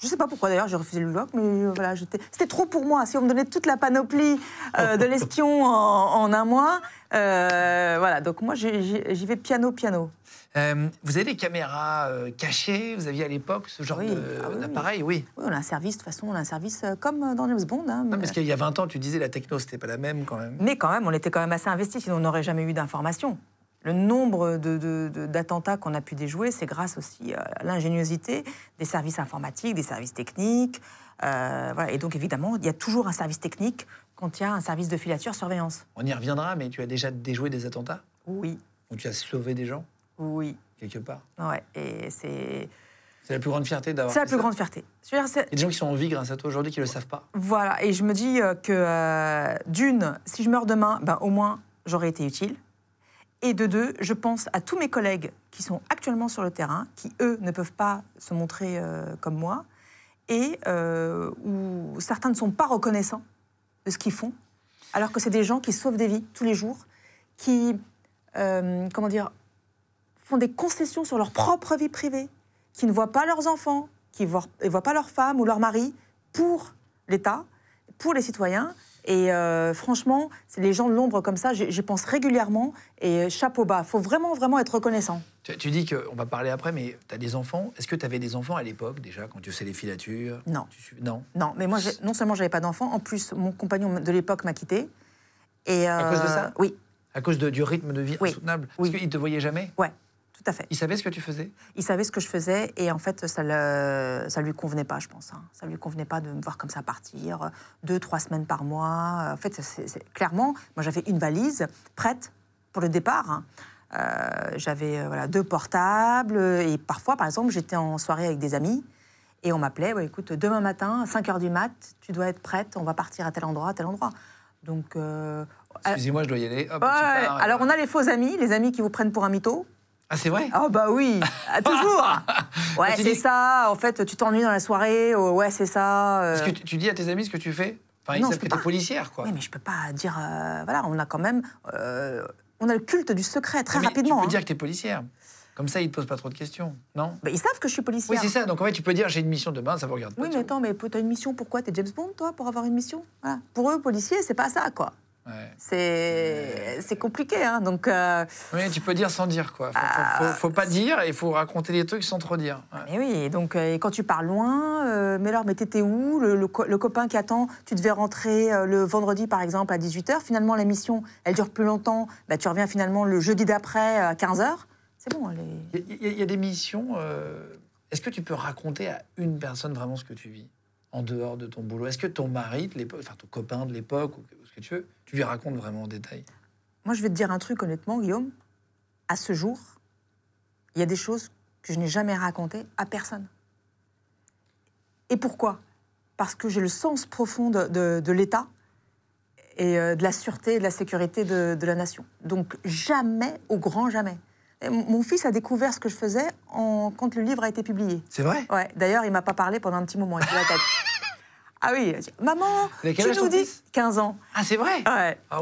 Je sais pas pourquoi d'ailleurs j'ai refusé le bloc, mais euh, voilà, c'était trop pour moi. Si on me donnait toute la panoplie euh, de l'espion en, en un mois, euh, voilà. Donc moi j'y vais piano piano.
Euh, vous avez des caméras cachées? Vous aviez à l'époque ce genre
Oui. Ah oui, oui.
d'appareil? Oui.
Oui, on a un service, de toute façon, on a un service comme dans James Bond. hein,
Non,
mais-
parce qu'il y a 20 ans, tu disais la techno, c'était pas la même quand même.
Mais quand même, on était quand même assez investi, sinon on n'aurait jamais eu d'informations. Le nombre d'attentats qu'on a pu déjouer, c'est grâce aussi à l'ingéniosité des services informatiques, des services techniques. euh, voilà. Et donc, évidemment, il y a toujours un service technique quand il y a un service de filature surveillance.
On y reviendra, mais tu as déjà déjoué des attentats?
Oui,
Ou tu as sauvé des gens,
oui.
quelque part?
Ouais. Et c'est
C'est la plus grande fierté d'avoir
c'est la plus
ça.
grande fierté.
Il y a des gens qui sont en vie grâce à toi aujourd'hui qui ne le savent pas.
Voilà, et je me dis euh, que euh, d'une, si je meurs demain, ben, au moins j'aurais été utile. Et de deux, je pense à tous mes collègues qui sont actuellement sur le terrain, qui eux ne peuvent pas se montrer euh, comme moi, et euh, où certains ne sont pas reconnaissants de ce qu'ils font, alors que c'est des gens qui sauvent des vies tous les jours, qui, euh, comment dire, font des concessions sur leur propre vie privée, qui ne voient pas leurs enfants, qui ne voient, voient pas leur femme ou leur mari pour l'État, pour les citoyens. Et euh, franchement, les gens de l'ombre comme ça, j'y pense régulièrement. Et chapeau bas, il faut vraiment, vraiment être reconnaissant.
Tu, tu dis qu'on va parler après, mais tu as des enfants. Est-ce que tu avais des enfants à l'époque déjà, quand tu faisais les filatures?
Non.
Tu Non?
Non, mais moi, non seulement j'avais pas d'enfant, en plus, mon compagnon de l'époque m'a quitté. Et,
À cause de
euh,
ça?
Oui,
À cause de- du rythme de vie
Oui.
insoutenable?
Oui.
Qu'ils ne te voyaient jamais?
Ouais, tout à fait.
Ils savaient ce que tu faisais?
Il savait ce que je faisais et en fait, ça ne ça lui convenait pas, je pense. hein. Ça lui convenait pas de me voir comme ça partir, euh, deux, trois semaines par mois. En fait, c'est- clairement, moi j'avais une valise prête pour le départ. hein. Euh, j'avais euh, voilà, deux portables et parfois, par exemple, j'étais en soirée avec des amis et on m'appelait, Ouais, écoute, demain matin, à 5 h du mat, tu dois être prête, on va partir à tel endroit, à tel endroit. Donc, euh,
Excusez-moi, je dois y aller. Hop,
ouais,
tu pars.
alors on a les faux amis, les amis qui vous prennent pour un mytho.
Ah, c'est vrai
Ah bah oui, ah, toujours. Ouais, c'est
dis-
ça. En fait, tu t'ennuies dans la soirée. oh, ouais, c'est ça. euh.
Est-ce que tu, dis à tes amis ce que tu fais Enfin, ils
Non,
savent que t'es policière, quoi.
Oui, mais je peux pas dire. euh, voilà, on a quand même, euh, on a le culte du secret très
mais
rapidement.
Tu peux
hein.
dire que t'es policière. Comme ça, ils te posent pas trop de questions, non
Bah, ils savent que je suis policière.
Oui, c'est ça. Donc en fait, tu peux dire j'ai une mission demain, ça vous regarde pas.
Oui, mais attends, mais t'as une mission pourquoi T'es James Bond, toi, pour avoir une mission? Voilà. Pour eux, policiers, c'est pas ça, quoi.
Ouais.
C'est compliqué, hein. Donc, euh,
Oui, tu peux dire sans dire, quoi. Faut, faut-
Ah,
faut, faut pas dire et il faut raconter des trucs sans trop dire. Ouais.
mais oui. et Donc, euh, et quand tu pars loin, euh, mais alors, mais t'étais où? Le, le co- le copain qui attend, tu devais rentrer le vendredi, par exemple, à 18h. Finalement, la mission, elle dure plus longtemps. Bah, tu reviens finalement le jeudi d'après à 15h. C'est bon, est-
Il y, y a des missions. Est-ce que tu peux raconter à une personne vraiment ce que tu vis en dehors de ton boulot? Est-ce que ton mari de l'époque, enfin ton copain de l'époque, que tu veux, tu lui racontes vraiment en détail
Moi, je vais te dire un truc honnêtement, Guillaume. À ce jour, il y a des choses que je n'ai jamais racontées à personne. Et pourquoi? Parce que j'ai le sens profond de, de- de l'État et euh, de la sûreté et de la sécurité de, de la nation. Donc jamais, au grand jamais. Et mon fils a découvert ce que je faisais en- quand le livre a été publié.
C'est vrai?
Ouais, d'ailleurs, il m'a pas parlé pendant un petit moment. Il. Ah oui, dit, maman, tu nous dis
fils?
15 ans.
Ah, c'est vrai?
Ouais.
Ah,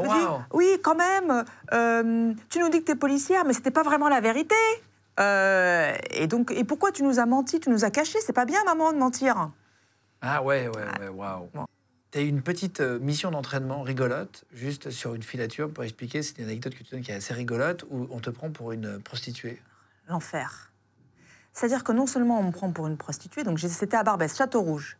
oui, quand même. euh, tu nous dis que tu es policière, mais c'était pas vraiment la vérité. Euh, et donc, et pourquoi tu nous as menti Tu nous as caché C'est pas bien, maman, de mentir.
Ah ouais, ouais, ouais, waouh.
Bon.
Tu as eu une petite euh, mission d'entraînement rigolote, juste sur une filature, pour expliquer, c'est une anecdote que tu donnes qui est assez rigolote, où on te prend pour une prostituée.
L'enfer. C'est-à-dire que non seulement on me prend pour une prostituée, donc c'était à Barbès, Château Rouge.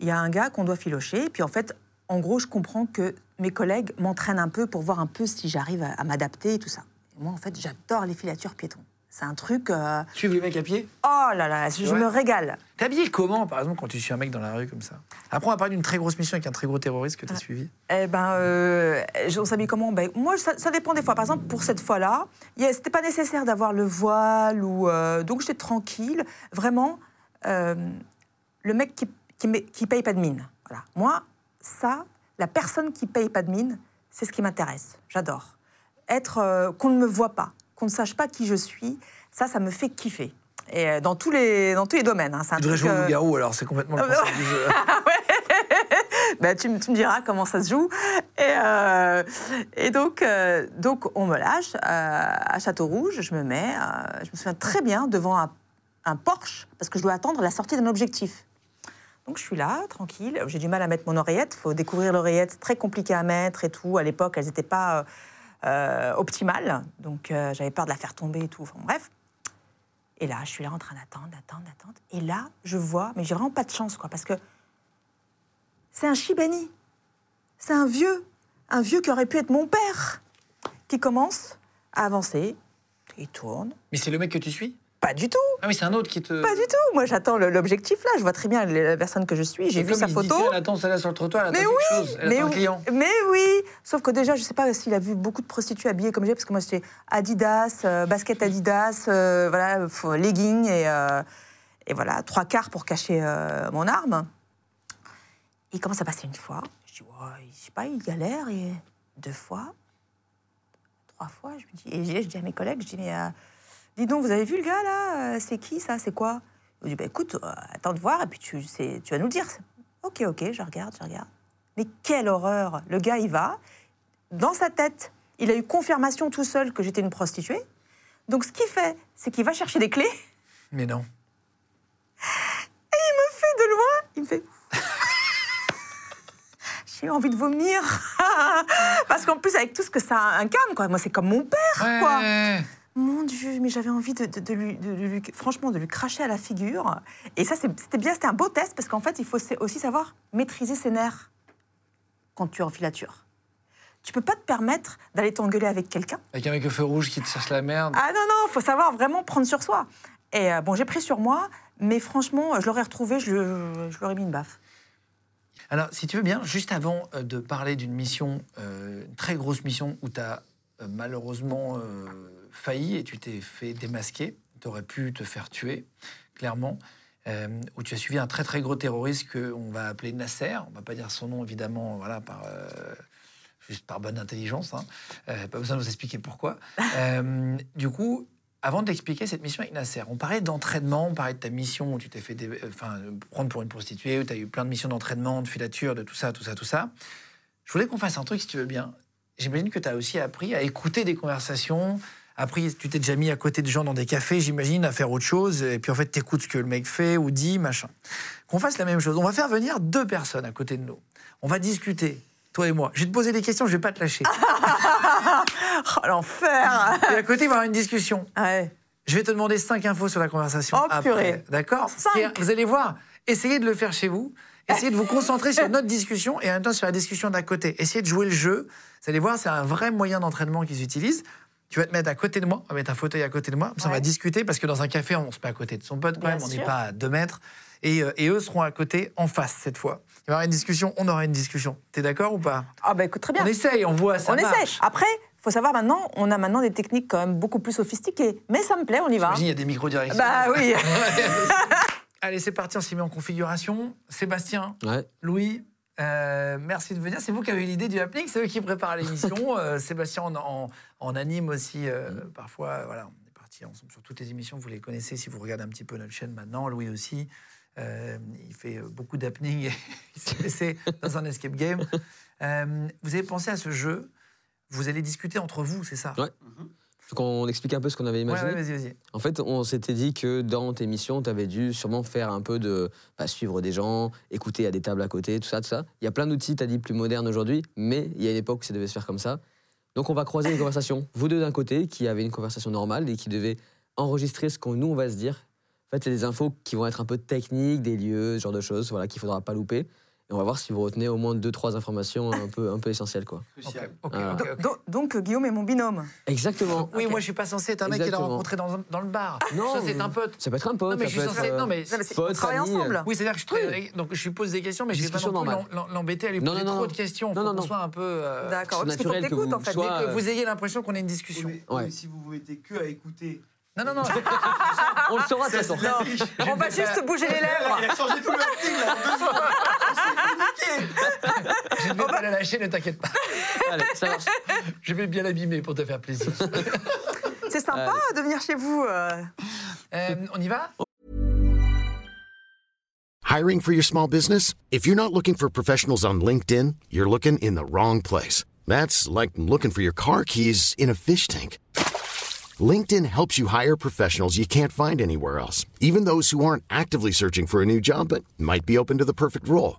Il y a un gars qu'on doit filocher, et puis en fait, en gros, je comprends que mes collègues m'entraînent un peu pour voir un peu si j'arrive à, à m'adapter et tout ça. Et moi, en fait, j'adore les filatures piétons. C'est un truc. euh,
Suivre les mecs à pied?
Oh là là, je
Ouais.
me régale.
T'es habillé comment, par exemple, quand tu suis un mec dans la rue comme ça? Après, on va parler d'une très grosse mission avec un très gros terroriste que tu as suivi.
Eh ben, euh, on s'habille comment? Ben, Moi, ça, ça dépend des fois. Par exemple, pour cette fois-là, c'était pas nécessaire d'avoir le voile ou euh, donc j'étais tranquille. Vraiment, euh, le mec qui, qui, qui paye pas de mine. Voilà. Moi, ça, la personne qui paye pas de mine, c'est ce qui m'intéresse. J'adore. Être euh, qu'on ne me voit pas, qu'on ne sache pas qui je suis, ça, ça me fait kiffer. Et euh, dans tous les dans tous les domaines. hein. Un
Tu devrais jouer au
euh,
loup-garou, alors c'est complètement le
Ah, bah
concept du jeu.
Ben, tu, me- tu me diras comment ça se joue. Et, euh, et donc, euh, donc, on me lâche euh, à Château Rouge. Je me mets, je me souviens très bien, devant un un Porsche parce que je dois attendre la sortie d'un objectif. Donc je suis là, tranquille. J'ai du mal à mettre mon oreillette. Il faut découvrir l'oreillette, très compliqué à mettre et tout. À l'époque, elles n'étaient pas euh, euh, optimales. Donc euh, j'avais peur de la faire tomber et tout. Enfin, bref. Et là, je suis là en train d'attendre, d'attendre, d'attendre. Et là, je vois, mais j'ai vraiment pas de chance, quoi, parce que c'est un Shibani. C'est un vieux, un vieux qui aurait pu être mon père, qui commence à avancer. Il tourne.
Mais c'est le mec que tu suis?
Pas du tout.
Ah oui, c'est un autre qui te.
Pas du tout. Moi, j'attends l'objectif là. Je vois très bien la personne que je suis. J'ai vu sa
dit,
photo.
tiens, Elle attend celle-là sur le trottoir, elle
Mais
attend
oui,
quelque chose. Elle
mais
attend
oui,
client.
mais oui. Sauf que déjà, je sais pas s'il a vu beaucoup de prostituées habillées comme j'ai, parce que moi, c'était Adidas, euh, basket Adidas, euh, voilà, leggings et, euh, et voilà, trois quarts pour cacher mon arme. Il commence à passer une fois. Je dis, ouais, je sais pas, il galère. Et deux fois, trois fois, je me dis, et je dis à mes collègues, je dis, mais dis donc, vous avez vu le gars là Euh, C'est qui ça C'est quoi? Il me dit, bah, écoute, euh, attends de voir et puis tu, tu vas nous le dire. Ok, ok, je regarde, je regarde. Mais quelle horreur Le gars, il va. Dans sa tête, il a eu confirmation tout seul que j'étais une prostituée. Donc, ce qu'il fait, c'est qu'il va chercher des clés.
Mais non.
Il me fait de loin. Il me fait. J'ai envie de vomir. Parce qu'en plus, avec tout ce que ça incarne, quoi. Moi, c'est comme mon père, quoi. Mon Dieu, mais j'avais envie de, de- de lui, de lui- franchement, de lui cracher à la figure. Et ça, c'était bien, c'était un beau test parce qu'en fait, il faut aussi savoir maîtriser ses nerfs quand tu es en filature. Tu peux pas te permettre d'aller t'engueuler avec quelqu'un.
Avec un mec au feu rouge qui te cherche la merde.
Ah non, non, il faut savoir vraiment prendre sur soi. Et euh, bon, j'ai pris sur moi, mais franchement, je l'aurais retrouvé, je, je lui aurais mis une baffe.
Alors, si tu veux bien, juste avant euh, de parler d'une mission, euh, une très grosse mission où tu as malheureusement failli et tu t'es fait démasquer, tu aurais pu te faire tuer, clairement, euh, où tu as suivi un très très gros terroriste qu'on va appeler Nasser, on va pas dire son nom évidemment, voilà, par, euh, juste par bonne intelligence, hein. Euh, pas besoin de vous expliquer pourquoi. Euh, du coup, avant de t'expliquer cette mission avec Nasser, on parlait d'entraînement, on parlait de ta mission où tu t'es fait dé- enfin, prendre pour une prostituée, où tu as eu plein de missions d'entraînement, de filature, de tout ça, tout ça, tout ça. Je voulais qu'on fasse un truc, si tu veux bien. J'imagine que tu as aussi appris à écouter des conversations. Appris, tu t'es déjà mis à côté de gens dans des cafés, j'imagine, à faire autre chose. Et puis en fait, tu écoutes ce que le mec fait ou dit, machin. Qu'on fasse la même chose. On va faire venir deux personnes à côté de nous. On va discuter, toi et moi. Je vais te poser des questions, je vais pas te lâcher.
Oh, l'enfer
et à côté, il va y avoir une discussion.
Ouais.
Je vais te demander cinq infos sur la conversation.
Oh,
après.
purée.
D'accord
Cinq.
Et Vous allez voir, essayez de le faire chez vous. Essayez de vous concentrer sur notre discussion et en même temps sur la discussion d'à côté. Essayez de jouer le jeu. Vous allez voir, c'est un vrai moyen d'entraînement qu'ils utilisent. Tu vas te mettre à côté de moi, on va mettre un fauteuil à côté de moi, ça on va discuter parce que dans un café, on se met à côté de son pote quand
Bien
même, on n'est pas à deux mètres. Et, euh, et eux seront à côté en face cette fois. Il y aura une discussion, on aura une discussion. T'es d'accord ou pas?
Ah bah écoute, très bien.
On essaye, on voit, ça
on
marche.
essaie. Après, faut savoir maintenant, on a maintenant des techniques quand même beaucoup plus sophistiquées. Mais ça me plaît, on y va.
J'imagine, il y a des micro-directions.
Bah oui.
Allez, c'est parti, on s'y met en configuration. Sébastien,
Ouais.
Louis, euh, merci de venir. C'est vous qui avez eu l'idée du happening, c'est eux qui préparent l'émission. Euh, Sébastien en, en- en anime aussi euh, parfois. euh, Voilà, on est parti ensemble sur toutes les émissions. Vous les connaissez si vous regardez un petit peu notre chaîne maintenant. Louis aussi. Euh, il fait beaucoup d'happening et il s'est laissé dans un escape game. Euh, vous avez pensé à ce jeu Vous allez discuter entre vous, c'est ça?
Ouais. Donc on explique un peu ce qu'on avait
Ouais,
imaginé.
ouais, vas-y, vas-y.
En fait, on s'était dit que dans tes missions, tu avais dû sûrement faire un peu de bah, suivre des gens, écouter à des tables à côté, tout ça, tout ça. Il y a plein d'outils, tu as dit, plus modernes aujourd'hui, mais il y a une époque où ça devait se faire comme ça. Donc on va croiser les conversations. Vous deux d'un côté, qui avez une conversation normale et qui devez enregistrer ce qu'on nous, on va se dire. En fait, c'est des infos qui vont être un peu techniques, des lieux, ce genre de choses, voilà, qu'il faudra pas louper. Et on va voir si vous retenez au moins deux, trois informations un peu, un peu essentielles, quoi.
Ok.
Donc, donc, Guillaume est mon binôme.
Exactement.
Oui, moi je suis pas censé être un mec qu'il a
Exactement.
rencontré dans, dans le bar.
Non,
ça c'est un pote.
Ça peut être un pote,
Non, mais
ça
je suis
peut
censé-
être, euh,
non, mais-
pote,
on travaille
famille,
ensemble.
Oui, c'est-à-dire que je, tra- donc je lui pose des questions, mais je vais pas l'embêter à lui poser
non,
trop
non.
de questions.
Non, non,
qu'on
non.
soit un peu. euh,
D'accord, parce qu'il faut que
vous
en fait.
que vous ayez l'impression qu'on a une discussion.
Si vous vous mettez que à écouter.
Non, non, non.
On le saura de toute façon.
On va juste bouger les lèvres.
Il a changé tout le style là. en deux secondes. On s'est fait niquer.
je ne vais pas la lâcher, ne t'inquiète pas.
Allez, ça marche.
Je vais bien l'abîmer pour te faire plaisir.
C'est sympa de venir chez vous. euh.
Euh, on y va
Hiring for your small business? If you're not looking for professionals on LinkedIn, you're looking in the wrong place. That's like looking for your car keys in a fish tank. LinkedIn helps you hire professionals you can't find anywhere else, even those who aren't actively searching for a new job but might be open to the perfect role.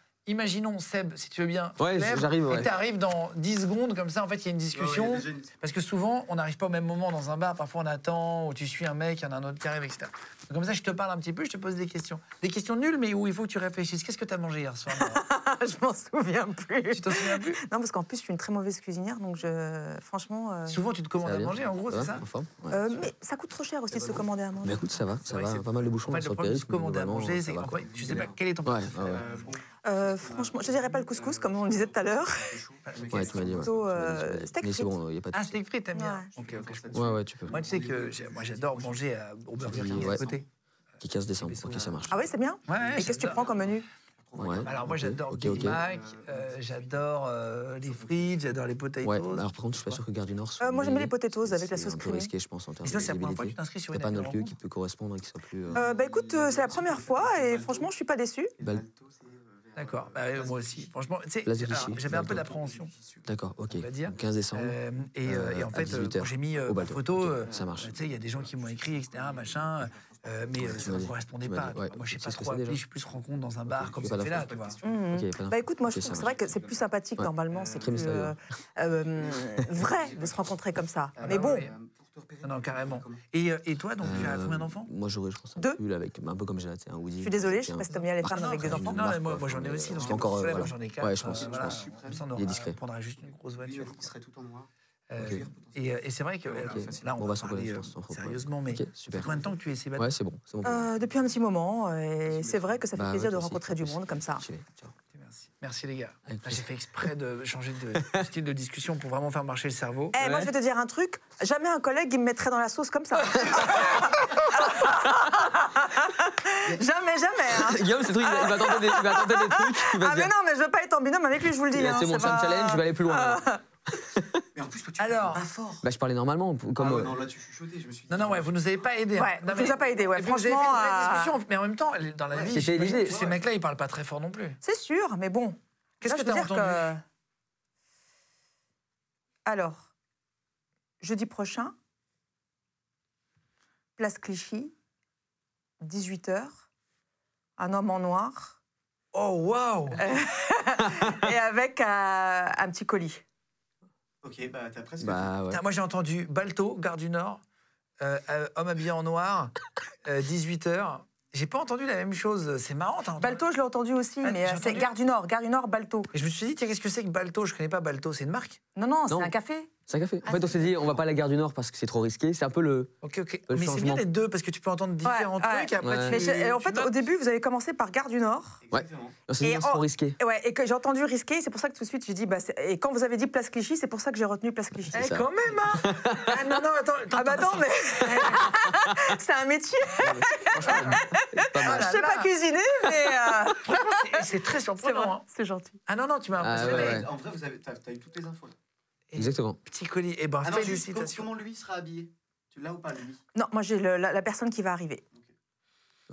Imaginons, Seb, si tu veux bien.
Ouais,
Seb,
j'arrive, ouais.
Et tu arrives dans 10 secondes, comme ça, en fait, il y a une discussion.
Ouais, a une-
Parce que souvent, on n'arrive pas au même moment dans un bar. Parfois, on attend, ou tu suis un mec, il y en a un autre qui arrive, etc. Donc, comme ça, je te parle un petit peu, je te pose des questions. Des questions nulles, mais où il faut que tu réfléchisses. Qu'est-ce que tu as mangé hier soir
je m'en souviens plus.
Tu t'en souviens plus?
Non, parce qu'en plus, je suis une très mauvaise cuisinière, donc je, franchement. euh,
Souvent, tu te commandes à
bien
manger, en gros,
Ça
c'est ça?
euh, mais ça coûte trop cher aussi de se commander à manger.
Bah écoute, ça va, ça va. Pas mal de bouchons
En fait, le problème de se commander à manger, c'est tu sais pas quel est ton
Euh,
Euh, franchement, je dirais pas le couscous, comme on disait tout à l'heure.
Ouais, tu m'as dit. ouais.
Plutôt,
Tu m'as dit,
euh,
m'as dit.
steak
Mais c'est
frites.
bon, il n'y a pas de
Ah,
souci.
steak frites, t'aimes bien
Ouais.
Ok, ok, je comprends.
Ouais, ouais, tu peux.
Moi, tu sais que moi, j'adore manger à- au Burger King à côté.
Qui 15 décembre. Ok, ça marche.
Ah oui, c'est bien
Ouais,
Et qu'est-ce que tu prends comme menu?
Ouais.
Alors moi j'adore
ok,
Big
ok.
Mac, euh, j'adore euh, les frites, j'adore les potatoes.
Ouais, alors par contre, je suis pas sûr que Gare du Nord soit.
Euh, moi, j'aime bien les potatoes avec la
C'est
sauce
un peu
crémée.
risqué, je pense, en termes de
c'est la première fois que tu t'inscris sur
T'as
une
pas un autre lieu qui peut correspondre et qui soit plus. euh,
euh, Bah écoute, euh, c'est la première fois et franchement, je suis pas déçue.
Bal-
D'accord, bah, moi aussi. Franchement, j'avais un peu d'appréhension.
D'accord, ok.
On va dire.
Donc 15 décembre.
Euh, et, euh, et en fait, euh,
18
quand j'ai mis euh, ma photo, euh,
ça marche.
tu sais, il y a des gens qui m'ont écrit, etc., machin. euh, mais ça ne correspondait pas.
ouais.
Moi, je sais pas trop appli, je suis plus rencontre dans un bar comme ça fait là, tu vois.
Pas
Bah écoute, moi je trouve c'est vrai que c'est plus sympathique
Ouais.
normalement, c'est
Très
plus euh, euh, vrai de se rencontrer comme ça.
Ah
Mais
bah
bon,
Non, non, carrément. Et, euh, et toi, donc, tu as
Euh,
combien d'enfants
Moi, j'aurais, je pense, un
Deux?
pull avec un peu comme j'ai un Woody.
je suis désolée, je sais pas si t'aimes bien les femmes avec des enfants.
Non, mais moi, j'en ai
enfin,
aussi. donc
euh, encore, euh.
J'en ai quatre.
Ouais, je pense,
euh,
je Il est discret.
on prendra juste une grosse voiture.
Il serait tout en noir.
Euh, et, euh, et c'est vrai que là, on va
s'en
parler euh, sérieusement, mais
super.
combien de temps que tu es célibataire
Ouais, c'est bon.
Euh, depuis un petit moment, et c'est vrai que ça fait
Bah ouais,
plaisir de rencontrer du monde comme ça.
Merci. Les gars. J'ai fait exprès de changer de style de discussion pour vraiment faire marcher le cerveau.
Eh, moi je vais te dire un truc, jamais un collègue il me mettrait dans la sauce comme ça. jamais, jamais. hein.
Guillaume, c'est truc, il va tenter des, il va tenter des trucs. Il va
Ah mais non, mais je veux pas être en binôme avec lui, je vous le dis. Hein,
c'est
pas-
challenge, je vais aller plus loin.
Mais en plus, toi, tu
Alors.
parles pas fort.
Bah, je parlais normalement, comme.
Ah ouais,
euh,
non, là, tu chuchotais. Je me suis dit.
Non, non, ouais, vous nous avez pas aidé. hein.
Ouais,
non,
tu nous as pas aidé, ouais,
Et puis, vous avez fait
franchement,
une vraie
euh,
discussion, mais en même temps, dans la vie,
C'était
j'imagine
léger.
que ces mecs-là, ils parlent pas très fort non plus.
C'est sûr, mais bon.
Qu'est-ce
Là,
que
je veux
t'as
dire
entendu
que- Alors, jeudi prochain, place Clichy, 18h, un homme en noir,
Oh, waouh
et avec euh, un petit colis.
Ok, bah, t'as presque.
Bah, ouais.
Putain, Moi, j'ai entendu Balto, Gare du Nord, euh, euh, homme habillé en noir, 18h. J'ai pas entendu la même chose. C'est marrant, t'as entendu
Balto, je l'ai entendu aussi,
Ah,
mais
j'ai
euh, c'est
entendu.
Gare du Nord, Gare du Nord, Balto.
Et je me suis dit, tiens, qu'est-ce que c'est que Balto? Je connais pas Balto, c'est une marque?
Non, non, c'est
Non.
un café.
C'est un café. En fait, on s'est dit, on va pas à la gare du Nord parce que c'est trop risqué. C'est un peu le.
Ok, ok.
Le
Mais c'est bien les deux parce que tu peux entendre différents
Ouais, ouais.
trucs. et Après,
Ouais.
tu,
Mais j'ai- et en
tu
fait, au début, vous avez commencé par Gare du Nord.
Exactement.
On s'est dit,
Et
non, c'est trop risqué.
Et Ouais, et que j'ai entendu risqué, c'est pour ça que tout de suite j'ai dit, bah, et quand vous avez dit place Clichy, c'est pour ça que j'ai retenu place Clichy.
Eh, quand même, hein Ah non, non, attends. attends,
Ah bah
attends,
mais c'est un métier.
Franchement, pas mal.
Je sais pas
là.
cuisiner, mais euh,
Franchement, c'est- très
c'est
surprenant. hein.
c'est gentil.
Ah non, non, tu m'as
Ah,
impressionné.
ouais, ouais.
En vrai, vous avez, t'as, t'as eu toutes les infos.
Exactement.
Petit colis. Eh ben,
Ah
félicitations.
comment lui sera habillé? Tu l'as ou pas, lui
Non, moi j'ai le- la, la personne qui va arriver.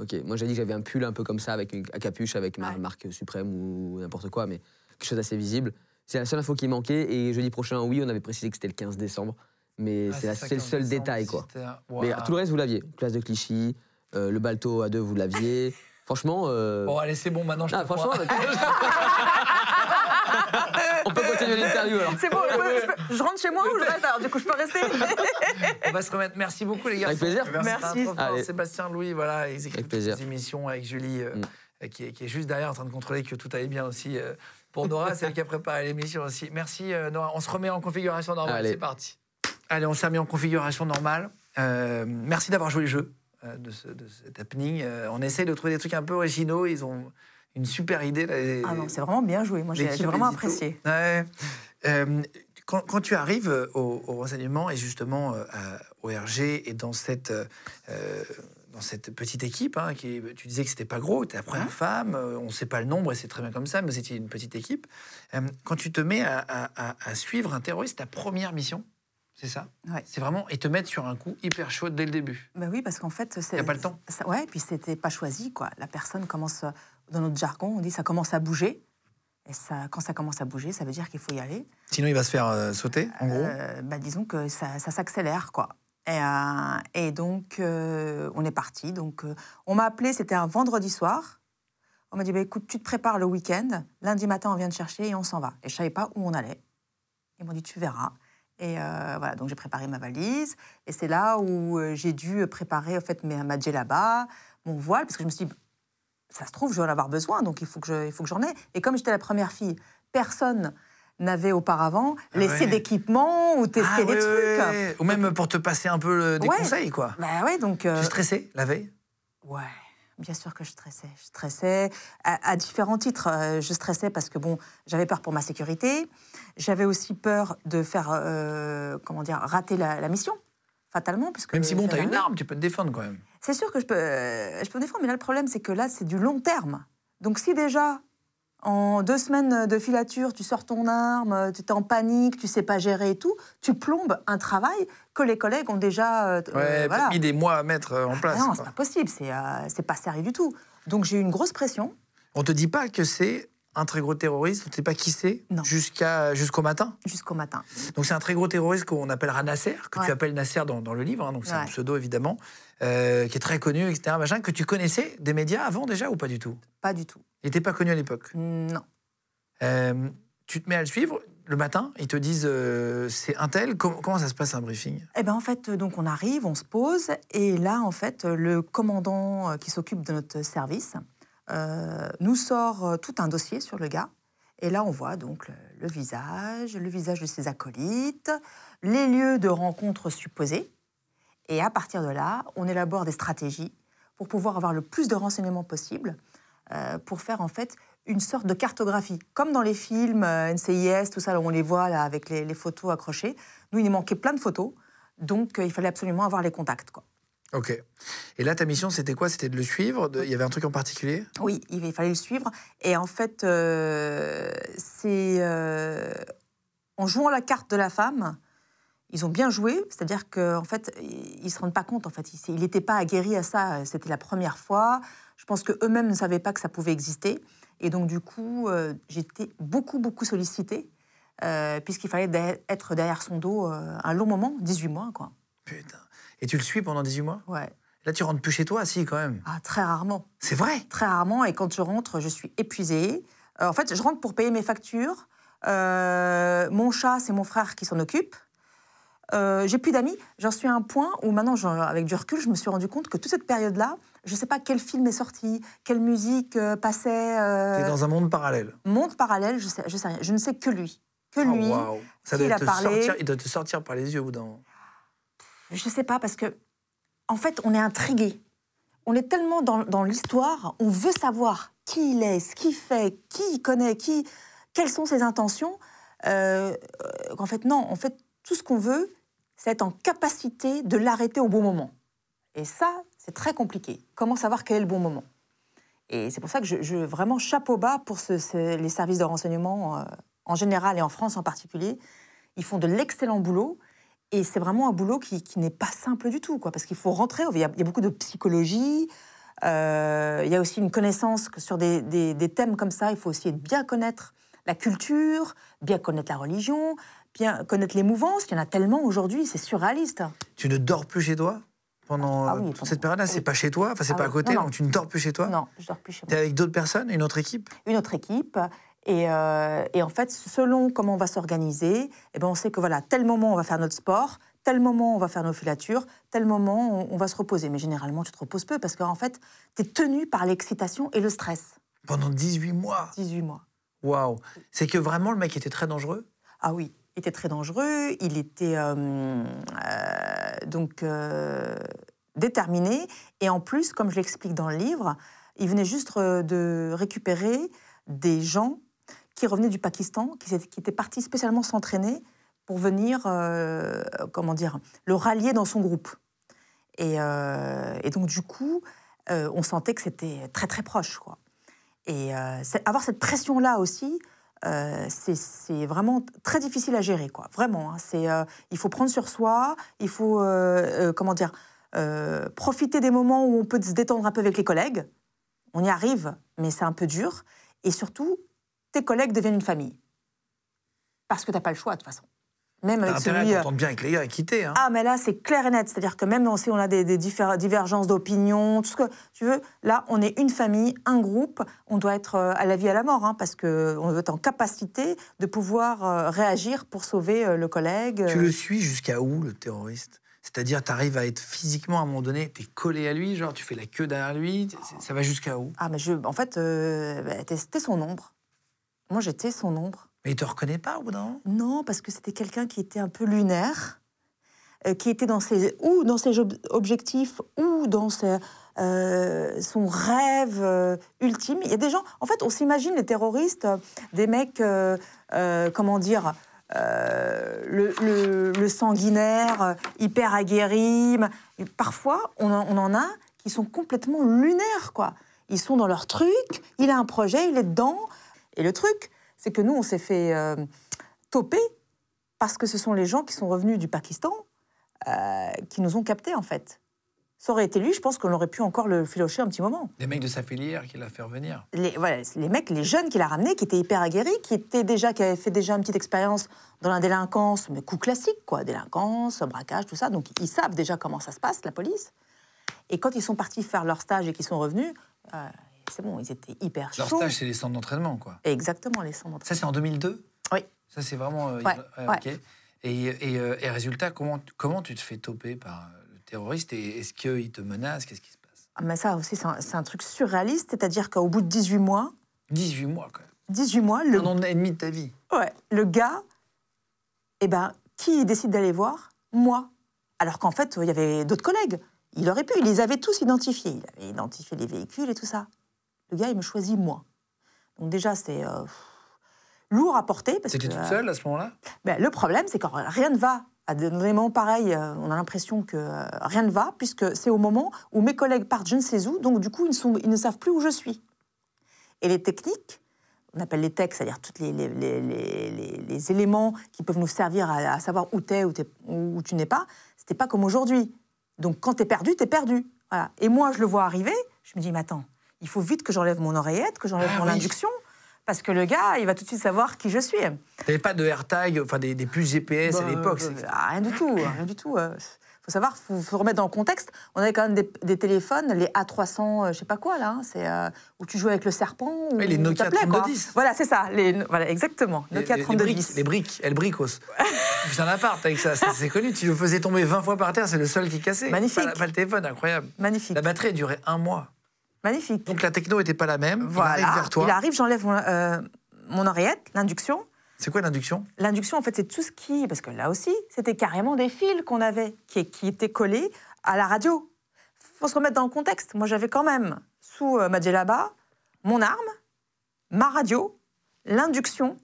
Ok, moi j'ai dit que j'avais un pull un peu comme ça, avec une à capuche, avec ma
Ouais.
marque suprême ou n'importe quoi, mais quelque chose d'assez visible. C'est la seule info qui manquait. Et jeudi prochain, oui, on avait précisé que c'était le 15 décembre. Mais
Ah,
c'est la-
ça,
c'est le
15
seul
décembre,
détail, quoi. Mais tout le reste, vous l'aviez. Place de Clichy, euh, le Balto à deux, vous l'aviez. Franchement. euh,
Bon, allez, c'est bon, maintenant je
ah,
te
franchement,
crois.
l'interview alors.
C'est bon, je, peux- je peux- je rentre chez moi ou je reste Alors du coup, je peux rester
On va se remettre. Merci beaucoup, les gars.
Avec plaisir.
Merci.
Allez.
Sébastien Louis, voilà, ils écrivent
Avec
toutes
plaisir.
ces émissions avec Julie, euh,
Mm.
euh, qui, est, qui est juste derrière en train de contrôler que tout allait bien aussi. euh, pour Nora, c'est elle qui a préparé l'émission aussi. Merci, euh, Nora. On se remet en configuration normale.
Allez.
C'est parti. Allez, on s'est remis en configuration normale. Euh, merci d'avoir joué le jeu euh, de, ce, de cet happening. Euh, on essaye de trouver des trucs un peu originaux. Ils ont une super idée. là,
Ah non, c'est vraiment bien joué. Moi, j'ai vraiment apprécié.
Ouais. Euh, quand, quand tu arrives euh, au, au renseignement et justement euh, au RG et dans cette, euh, dans cette petite équipe, hein, qui, tu disais que c'était pas gros, tu es la première femme, euh, on ne sait pas le nombre et c'est très bien comme ça, mais c'était une petite équipe. Quand tu te mets à, à- à- à suivre un terroriste, ta première mission, c'est ça?
Ouais.
C'est vraiment, et te mettre sur un coup hyper chaud dès le début.
Ben oui, parce qu'en fait, c'est.
Y a pas le temps.
ça- ouais, puis c'était pas choisi, quoi. La personne commence, dans notre jargon, on dit ça commence à bouger. Et ça, quand ça commence à bouger, ça veut dire qu'il faut y aller.
Sinon, il va se faire euh, sauter, en gros.
Euh, bah, disons que ça, ça s'accélère, quoi. Et, euh, et donc, on est parti. Donc, on m'a appelé, c'était un vendredi soir. On m'a dit, bah, écoute, tu te prépares le week-end. Lundi matin, on vient te chercher et on s'en va. Et je savais pas où on allait. Ils m'ont dit, tu verras. Et voilà, donc j'ai préparé ma valise. Et c'est là où j'ai dû préparer en fait, mes, ma djellaba, mon voile, parce que je me suis dit, ça se trouve, je vais en avoir besoin, donc il faut que je- il faut que j'en ai. Et comme j'étais la première fille, personne n'avait auparavant
Ah
laissé
ouais.
d'équipement ou testé
Ah,
des
ouais,
trucs.
ouais. Ou même pour te passer un peu le- des conseils, quoi.
Bah ouais, donc. euh,
Tu stressais la veille?
Ouais, bien sûr que je stressais. Je stressais à, à différents titres. Euh, Je stressais parce que bon, j'avais peur pour ma sécurité. J'avais aussi peur de faire, euh, comment dire, rater la, la mission, fatalement. Puisque
Même si bon, tu as une
un-
arme, tu peux te défendre quand même.
C'est sûr que je peux, euh, je peux me défendre, mais là, le problème, c'est que là, c'est du long terme. Donc si déjà, en deux semaines de filature, tu sors ton arme, tu es en panique, tu sais pas gérer et tout, tu plombes un travail que les collègues ont déjà... euh,
Ouais,
euh, voilà.
mis des mois à mettre euh, en
Ah
place.
non, c'est pas possible, c'est euh, pas sérieux du tout. Donc j'ai eu une grosse pression.
On te dit pas que c'est un très gros terroriste, on ne sait pas qui c'est jusqu'à jusqu'au matin.
jusqu'au matin.
Donc c'est un très gros terroriste qu'on appellera Nasser, que tu appelles Nasser dans, dans le livre, hein, donc c'est un pseudo évidemment, euh, qui est très connu, etc. Machin, que tu connaissais des médias avant déjà ou pas du tout?
Pas du tout.
Il n'était pas connu à l'époque?
Non.
Euh, tu te mets à le suivre le matin, ils te disent euh, c'est un tel. Com- comment ça se passe un briefing?
Eh ben en fait, donc on arrive, on se pose, et là en fait, le commandant qui s'occupe de notre service nous sort euh, tout un dossier sur le gars. Et là, on voit donc le, visage, le visage de ses acolytes, les lieux de rencontre supposés. Et à partir de là, on élabore des stratégies pour pouvoir avoir le plus de renseignements possible, euh, pour faire en fait une sorte de cartographie. Comme dans les films euh, NCIS, tout ça, on les voit là, avec les, photos accrochées. Nous, il nous manquait plein de photos, donc euh, il fallait absolument avoir les contacts. Quoi.
Ok. Et là, ta mission, c'était quoi? C'était de le suivre? De- Il y avait un truc en particulier?
Oui, il fallait le suivre. Et en fait, euh, c'est euh, en jouant la carte de la femme, ils ont bien joué. C'est-à-dire qu'en fait, ils ne se rendent pas compte. En fait, il n'était pas aguerri à ça. C'était la première fois. Je pense qu'eux-mêmes ne savaient pas que ça pouvait exister. Et donc, du coup, euh, j'étais beaucoup, beaucoup sollicitée, euh, puisqu'il fallait être derrière son dos un long moment, 18 mois, quoi.
Putain. Et tu le suis pendant 18 mois?
Ouais.
Là, tu rentres plus chez toi, si, quand même.
Ah, très rarement.
C'est vrai?
Très rarement. Et quand je rentre, je suis épuisée. Euh, en fait, je rentre pour payer mes factures. Euh, mon chat, c'est mon frère qui s'en occupe. Euh, j'ai plus d'amis. J'en suis à un point où maintenant, avec du recul, je me suis rendu compte que toute cette période-là, je ne sais pas quel film est sorti, quelle musique euh, passait, euh,
T'es dans un monde parallèle.
monde parallèle, je sais, je sais rien. Je ne sais que lui. Que
Oh,
lui.
waouh. Ça doit
il a
te
parlé.
sortir, il doit te sortir par les yeux au bout
Je sais pas, parce que, en fait, on est intrigué. On est tellement dans, l'histoire, on veut savoir qui il est, ce qu'il fait, qui il connaît, qui, quelles sont ses intentions. Euh, en fait, non, en fait, tout ce qu'on veut, c'est être en capacité de l'arrêter au bon moment. Et ça, c'est très compliqué. Comment savoir quel est le bon moment? Et c'est pour ça que je, je vraiment chapeau bas pour les services de renseignement euh, en général et en France en particulier. Ils font de l'excellent boulot. Et c'est vraiment un boulot qui, qui n'est pas simple du tout, quoi, parce qu'il faut rentrer. Il y, a, il y a beaucoup de psychologie. euh, il y a aussi une connaissance que sur des, des- des thèmes comme ça. Il faut aussi bien connaître la culture, bien connaître la religion, bien connaître les mouvances. Il y en a tellement aujourd'hui, c'est surréaliste.
Tu ne dors plus chez toi pendant
Ah
euh,
oui,
toute cette période-là C'est pas chez toi Enfin, c'est
Ah
pas à côté
Non, non.
Donc tu ne dors plus chez toi
Non, je dors plus chez
T'es
moi.
avec d'autres personnes Une autre équipe?
Une autre équipe. Et, euh, et en fait, selon comment on va s'organiser, eh ben on sait que voilà, tel moment on va faire notre sport, tel moment on va faire nos filatures, tel moment on, on va se reposer. Mais généralement, tu te reposes peu parce qu'en fait, tu es tenu par l'excitation et le stress.
Pendant 18 mois?
18 mois.
Waouh C'est que vraiment, le mec était très dangereux?
Ah oui, il était très dangereux, il était euh, euh, donc déterminé. Et en plus, comme je l'explique dans le livre, il venait juste de récupérer des gens qui revenaient du Pakistan, qui, étaient partis spécialement s'entraîner pour venir, euh, comment dire, le rallier dans son groupe. Et, euh, donc, du coup, euh, on sentait que c'était très, très proche. Quoi. Et avoir cette pression-là aussi, c'est- vraiment très difficile à gérer. Quoi. Vraiment. hein. C'est, il faut prendre sur soi, il faut, comment dire, profiter des moments où on peut se détendre un peu avec les collègues. On y arrive, mais c'est un peu dur. Et surtout, tes collègues deviennent une famille. Parce que tu n'as pas le choix, de toute façon. Même
T'as
avec celui...
à
euh,
bien avec les gars et quitter. Hein.
ah, mais là, c'est clair et net. C'est-à-dire que même si on a des, divergences d'opinion, tout ce que tu veux, là, on est une famille, un groupe. On doit être euh, à la vie et à la mort, hein, parce qu'on doit être en capacité de pouvoir euh, réagir pour sauver le collègue.
Tu le suis jusqu'à où, le terroriste? C'est-à-dire, tu arrives à être physiquement, à un moment donné, tu es collé à lui, genre tu fais la queue derrière lui, ça va jusqu'à où?
Ah, mais je, en fait, euh, bah, son ombre. Moi, j'étais son ombre.
Mais il te reconnaît pas au bout d'un
Non, parce que c'était quelqu'un qui était un peu lunaire, euh, qui était dans ses, ou dans ses ob- objectifs, ou dans ses, euh, son rêve euh, ultime. Il y a des gens, en fait, on s'imagine les terroristes, des mecs, comment dire, euh, le, le- le sanguinaire, hyper aguerri. Parfois, on en, on en a qui sont complètement lunaires, quoi. Ils sont dans leur truc, il a un projet, il est dedans. Et le truc, c'est que nous, on s'est fait euh, toper parce que ce sont les gens qui sont revenus du Pakistan euh, qui nous ont captés, en fait. Ça aurait été lui, je pense qu'on aurait pu encore le filocher un petit moment.
Des mecs de sa filière qui l'a fait revenir.
Les, voilà, les mecs, les jeunes qu'il a ramenés, qui étaient hyper aguerris, qui, étaient déjà, qui avaient fait déjà une petite expérience dans la délinquance, mais coup classique, quoi. Délinquance, braquage, tout ça. Donc, ils savent déjà comment ça se passe, la police. Et quand ils sont partis faire leur stage et qu'ils sont revenus, euh, c'est bon, ils étaient hyper
Leur
chauds.
stage, c'est les centres d'entraînement, quoi.
Exactement, les centres
Ça, c'est en 2002
Oui.
Ça, c'est vraiment. euh,
Ouais,
euh, ok. Et, et, euh, et résultat, comment, comment tu te fais toper par euh, le terroriste et Est-ce qu'il te menace? Qu'est-ce qui se passe?
Ah, mais ça aussi, c'est un, c'est un truc surréaliste, c'est-à-dire qu'au bout de 18 mois,
18 mois, quand même.
18 mois, le,
Un an et demi de ta vie.
ouais, le gars, eh ben, qui décide d'aller voir? Moi. Alors qu'en fait, il y avait d'autres collègues. Il aurait pu, il les avait tous identifiés. Il avait identifié les véhicules et tout ça. Le gars, il me choisit moi. Donc déjà, c'est euh, lourd à porter.
C'était toute
euh,
seule à ce moment-là?
ben, le problème, c'est quand rien ne va. À des moments pareils, euh, on a l'impression que euh, rien ne va, puisque c'est au moment où mes collègues partent je ne sais où, donc du coup, ils, sont, ils ne savent plus où je suis. Et les techniques, on appelle les techs, c'est-à-dire tous les, les, les- les- les- les éléments qui peuvent nous servir à, à savoir où tu es, où, t'es- où tu n'es pas, c'était pas comme aujourd'hui. Donc quand tu es perdu, tu es perdu. Voilà. Et moi, je le vois arriver, je me dis, mais attends, il faut vite que j'enlève mon oreillette, que j'enlève
Ah
mon
oui.
induction, parce que le gars, il va tout de suite savoir qui je suis.
T'avais pas de AirTag, enfin des, des puces GPS à
Bah,
l'époque.
euh,
c'est-
ah, rien du tout, rien du tout. euh. faut savoir, faut, faut remettre dans le contexte. On avait quand même des, des téléphones, les A300, euh, je sais pas quoi là, hein, c'est euh, où tu jouais avec le serpent.
Oui, les Nokia
t'appelais, quoi.
3210.
Voilà, c'est ça. Les, voilà, exactement.
Les-
Nokia
les, les briques,
3210.
les briques, Bricos. J'ai un appart avec ça, c'est connu. Tu le faisais tomber 20 fois par terre, c'est le seul qui cassait.
Magnifique.
Pas, pas le téléphone, incroyable.
Magnifique.
La batterie duré un mois.
Magnifique.
Donc la techno n'était pas la même. Il
voilà.
arrive vers toi.
Il arrive, j'enlève mon, euh, mon oreillette, l'induction.
C'est quoi l'induction?
L'induction, en fait, c'est tout ce qui. Parce que là aussi, c'était carrément des fils qu'on avait, qui, qui étaient collés à la radio. faut se remettre dans le contexte. Moi, j'avais quand même, sous euh, ma djellaba, mon arme, ma radio, l'induction.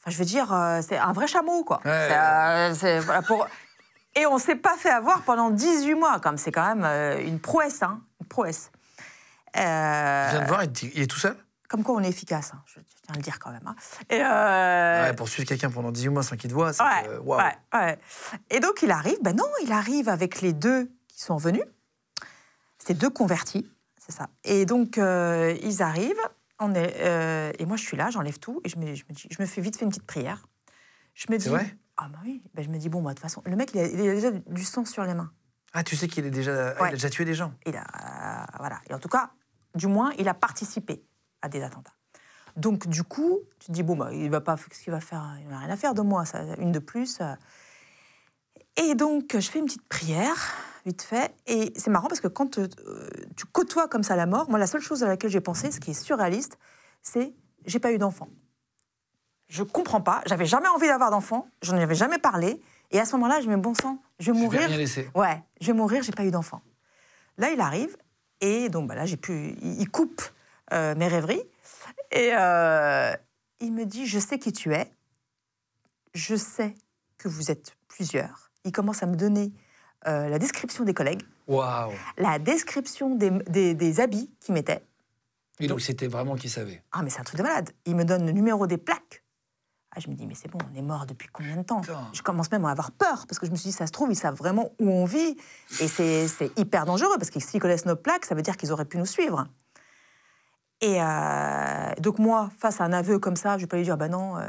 Enfin, je veux dire, euh, c'est un vrai chameau, quoi.
Ouais.
C'est, euh, c'est- voilà, pour... Et on s'est pas fait avoir pendant 18 mois, comme c'est quand même euh, une prouesse, hein, une prouesse. Euh,
Je viens de voir, il, est tout seul?
Comme quoi on est efficace, hein, je, tiens à le dire quand même. hein. Et euh,
Ouais, Pour suivre quelqu'un pendant 18 mois sans qu'il te voit, c'est
Ouais,
que.
Et donc il arrive, ben non, il arrive avec les deux qui sont venus. C'est deux convertis, c'est ça. Et donc euh, ils arrivent, on est, euh, et moi je suis là, j'enlève tout, et je me, je, me dis, je me fais vite fait une petite prière. Je me dis,
vrai?
Ah bah oui, ben je me dis bon, bah, de toute façon, le mec il a, il a déjà du sang sur les mains.
Ah, tu sais qu'il est déjà, il a déjà tué des gens?
Il a, voilà. Et en tout cas, du moins, il a participé à des attentats. Donc, du coup, tu te dis, bon, bah, il va pas, qu'est-ce qu'il va faire? Il n'a rien à faire de moi, ça, une de plus. euh. Et donc, je fais une petite prière, vite fait. Et c'est marrant parce que quand euh, tu côtoies comme ça la mort, moi, la seule chose à laquelle j'ai pensé, ce qui est surréaliste, c'est j'ai pas eu d'enfant. Je comprends pas, j'avais jamais envie d'avoir d'enfant, j'en avais jamais parlé. Et à ce moment-là, je me dis, bon sang, je vais
Je vais
mourir.
rien laisser.
Ouais, je vais mourir, j'ai pas eu d'enfant. Là, il arrive, et donc bah, là, j'ai pu. Il coupe euh, mes rêveries, et euh, il me dit Je sais qui tu es, je sais que vous êtes plusieurs. Il commence à me donner euh, la description des collègues.
Waouh.
la description des, des- des habits qu'ils mettaient.
Et donc, c'était vraiment qui savait.
Ah, mais c'est un truc de malade. Il me donne le numéro des plaques. Ah, je me dis, mais c'est bon, on est mort depuis combien de temps?
Putain.
Je commence même à avoir peur, parce que je me suis dit, ça se trouve, ils savent vraiment où on vit. Et c'est hyper dangereux, parce que s'ils connaissent nos plaques, ça veut dire qu'ils auraient pu nous suivre. Et euh, donc, moi, face à un aveu comme ça, je vais pas lui dire, bah non, euh,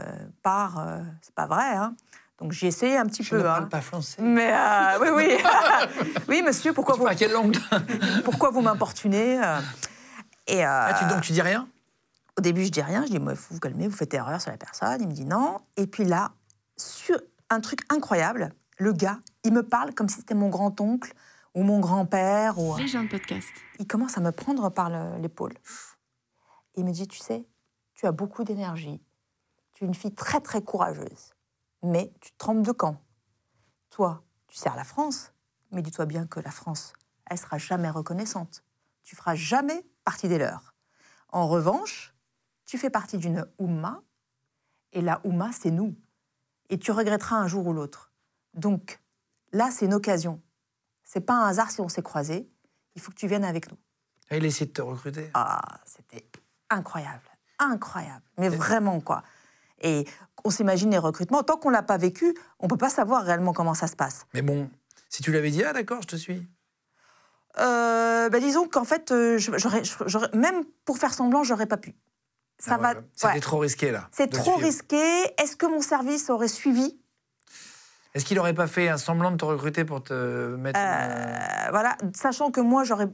pars, euh, c'est pas vrai. hein. Donc, j'ai essayé un petit
Je
peu.
ne
hein.
parle pas français.
Mais euh, oui, oui. oui, monsieur, pourquoi vous,
parles quelle langue
pourquoi vous m'importunez euh Et,
ah, tu, Donc, tu dis rien?
Au début, je dis rien, je dis, moi, faut vous calmer, vous faites erreur sur la personne. Il me dit non. Et puis là, sur un truc incroyable, le gars, il me parle comme si c'était mon grand-oncle ou mon grand-père. Ou...
Les gens de podcast.
Il commence à me prendre par le- l'épaule. Il me dit, tu sais, tu as beaucoup d'énergie. Tu es une fille très, très courageuse. Mais tu te trompes de camp. Toi, tu sers la France, mais dis-toi bien que la France, elle sera jamais reconnaissante. Tu feras jamais partie des leurs. En revanche, tu fais partie d'une Oumma, et la Oumma, c'est nous. Et tu regretteras un jour ou l'autre. Donc, là, c'est une occasion. C'est pas un hasard si on s'est croisés. Il faut que tu viennes avec nous.
Ah, Il essaie de te recruter.
Ah, c'était incroyable, incroyable, mais vraiment quoi. Et on s'imagine les recrutements. Tant qu'on l'a pas vécu, on peut pas savoir réellement comment ça se passe.
Mais bon, si tu l'avais dit, ah d'accord, je te suis.
Euh, bah, disons qu'en fait, euh, même pour faire semblant, j'aurais pas pu. Ça
Ah,
va.
C'était
ouais.
trop risqué là.
C'est trop
suivre.
risqué. Est-ce que mon service aurait suivi?
Est-ce qu'il aurait pas fait un semblant de te recruter pour te mettre. une-
Euh, Voilà, sachant que moi, j'aurais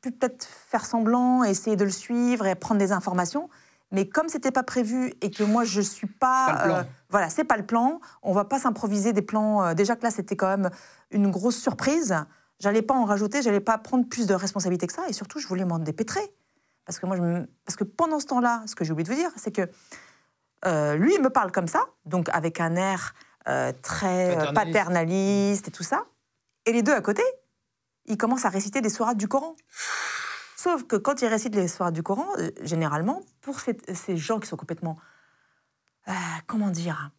pu peut-être faire semblant, essayer de le suivre et prendre des informations. Mais comme c'était pas prévu et que moi je suis pas,
C'est pas le plan.
euh, voilà, c'est pas le plan. On va pas s'improviser des plans. euh, déjà que là, c'était quand même une grosse surprise. J'allais pas en rajouter, j'allais pas prendre plus de responsabilités que ça. Et surtout, je voulais m'en dépêtrer. Parce que moi, je me- parce que pendant ce temps-là, ce que j'ai oublié de vous dire, c'est que euh, lui, il me parle comme ça, donc avec un air euh, très euh,
Paternaliste.
paternaliste et tout ça. Et les deux à côté, ils commencent à réciter des sourates du Coran. Sauf que quand ils récitent les sourates du Coran, euh, généralement, pour ces, ces gens qui sont complètement. comment dire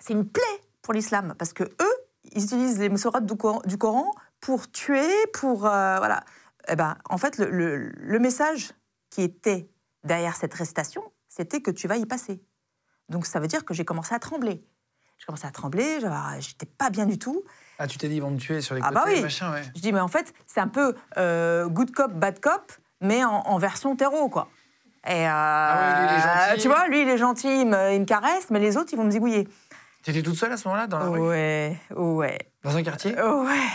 C'est une plaie pour l'islam. Parce que eux, ils utilisent les sourates du Coran, du Coran pour tuer, pour. voilà. Eh ben, en fait, le, le- le message qui était derrière cette récitation, c'était que tu vas y passer. Donc ça veut dire que j'ai commencé à trembler. J'ai commencé à trembler, j'étais pas bien du tout.
Ah, tu t'es dit, ils vont me tuer sur les
Ah
côtés,
bah oui.
machin, ouais.
Je dis, mais en fait, c'est un peu euh, good cop, bad cop, mais en, en version terreau, quoi. Et euh,
Ah oui, lui, il est.
Tu vois, lui, il est gentil, il me, il me caresse, mais les autres, ils vont me zigouiller.
Tu étais toute seule à ce moment-là dans la rue?
Ouais, ouais,
Dans un quartier?
Ouais.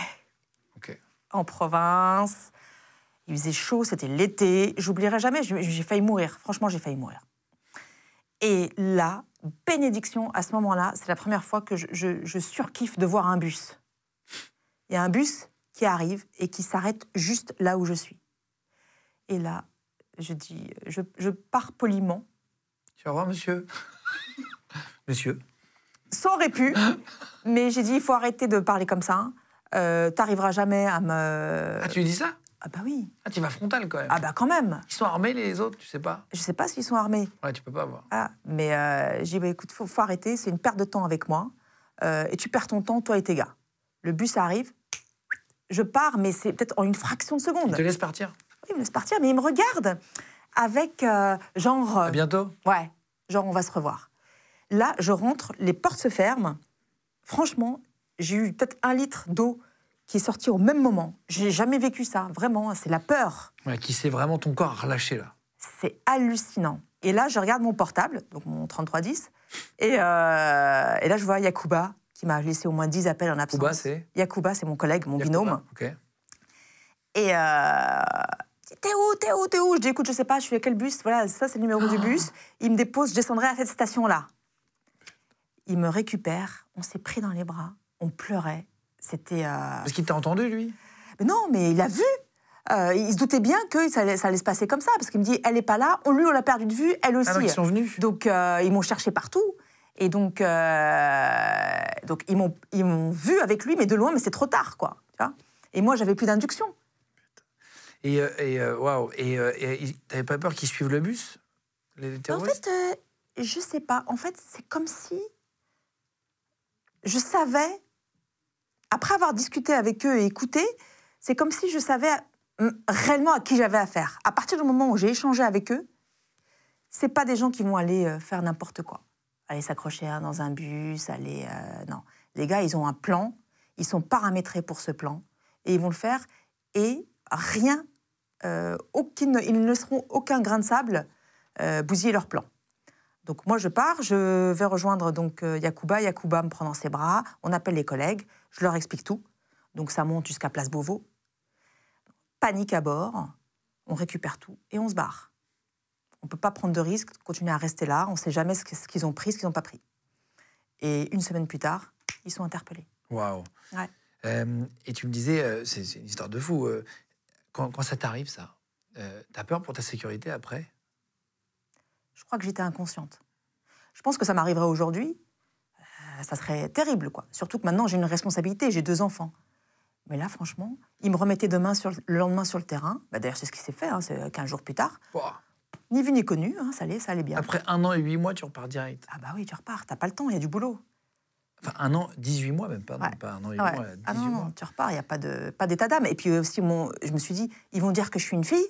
Ok.
En province, il faisait chaud, c'était l'été. J'oublierai jamais, j'ai failli mourir. Franchement, j'ai failli mourir. Et là, bénédiction, à ce moment-là, c'est la première fois que je, je- je surkiffe de voir un bus. Il y a un bus qui arrive et qui s'arrête juste là où je suis. Et là, je dis, je, je pars poliment,
Tu vas voir, monsieur Monsieur
ça aurait pu, mais j'ai dit, il faut arrêter de parler comme ça. Euh, T'arriveras jamais à me...
Ah, tu lui dis ça?
Ah bah oui.
Ah, tu vas frontal quand même.
Ah bah quand même.
Ils sont armés les autres, tu sais pas
Je sais pas s'ils sont armés.
Ouais, tu peux pas voir.
Ah, mais euh, j'ai dit, bah, écoute, faut, faut arrêter, c'est une perte de temps avec moi. Euh, et tu perds ton temps, toi et tes gars. Le bus arrive, je pars, mais c'est peut-être en une fraction de
Ils
seconde.
te laissent partir.
Il me laisse partir, mais il me regarde avec euh, genre.
À bientôt.
Ouais, genre on va se revoir. Là, je rentre, les portes se ferment. Franchement, j'ai eu peut-être un litre d'eau qui est sorti au même moment. J'ai jamais vécu ça, vraiment, c'est la peur.
Ouais, qui sait vraiment ton corps à relâcher là.
C'est hallucinant. Et là, je regarde mon portable, donc mon 3310, et, euh, et là, je vois Yakuba, qui m'a laissé au moins 10 appels en absence.
C'est
Yakuba, c'est mon collègue, mon
Yakuba,
binôme.
Ok.
Et euh, t'es où, t'es où, t'es où? Je dis écoute, je sais pas, je suis à quel bus? Voilà, ça c'est le numéro du bus. Il me dépose, je descendrai à cette station-là. Il me récupère, on s'est pris dans les bras, on pleurait. C'était. euh,
Parce qu'il t'a entendu, lui?
Mais non, mais il a vu. Euh, il se doutait bien que ça allait, ça allait se passer comme ça, parce qu'il me dit elle est pas là, on lui on l'a perdu de vue, elle aussi.
Ah, donc ils sont venus.
Donc euh, ils m'ont cherché partout. Et donc, euh, donc ils m'ont ils m'ont vu avec lui, mais de loin, mais c'est trop tard, quoi. tu vois. et moi, j'avais plus d'induction.
Et, euh, euh, waouh. Et euh, ils- t'avais pas peur qu'ils suivent le bus? Les
En
terroristes?
fait, euh, je sais pas. En fait, c'est comme si je savais, après avoir discuté avec eux et écouté, c'est comme si je savais hum, réellement à qui j'avais affaire. À partir du moment où j'ai échangé avec eux, c'est pas des gens qui vont aller euh, faire n'importe quoi. Aller s'accrocher hein, dans un bus, aller. euh, non. Les gars, ils ont un plan, ils sont paramétrés pour ce plan, et ils vont le faire, et rien, euh, ils ne laisseront aucun grain de sable euh, bousiller leur plan. Donc moi, je pars, je vais rejoindre donc Yacouba. Yacouba me prend dans ses bras, on appelle les collègues, je leur explique tout. Donc ça monte jusqu'à Place Beauvau. Panique à bord, on récupère tout et on se barre. On ne peut pas prendre de risques, continuer à rester là, on ne sait jamais ce qu'ils ont pris, ce qu'ils n'ont pas pris. Et une semaine plus tard, ils sont interpellés.
Waouh.
Ouais.
Euh, et tu me disais, euh, c'est une histoire de fou. euh, quand, quand ça t'arrive, ça, t'as peur pour ta sécurité après?
Je crois que j'étais inconsciente. Je pense que ça m'arriverait aujourd'hui, ça serait terrible, quoi. Surtout que maintenant j'ai une responsabilité, j'ai deux enfants. Mais là, franchement, ils me remettaient demain sur le le lendemain sur le terrain. Bah, D'ailleurs, c'est ce qui s'est fait, hein, c'est 15 jours plus tard.
Ouah.
Ni vu ni connu, hein, ça allait, ça allait bien.
Après un an et huit mois, tu repars direct.
Ah bah oui, tu repars, t'as pas le temps, il y a du boulot.
Enfin, un an, 18 mois même, pardon,
Ouais.
pas un an et huit
Ouais.
mois, 18
Ah non,
mois.
non, tu repars, il n'y a pas de pas d'état d'âme. Et puis aussi, mon, je me suis dit, ils vont dire que je suis une fille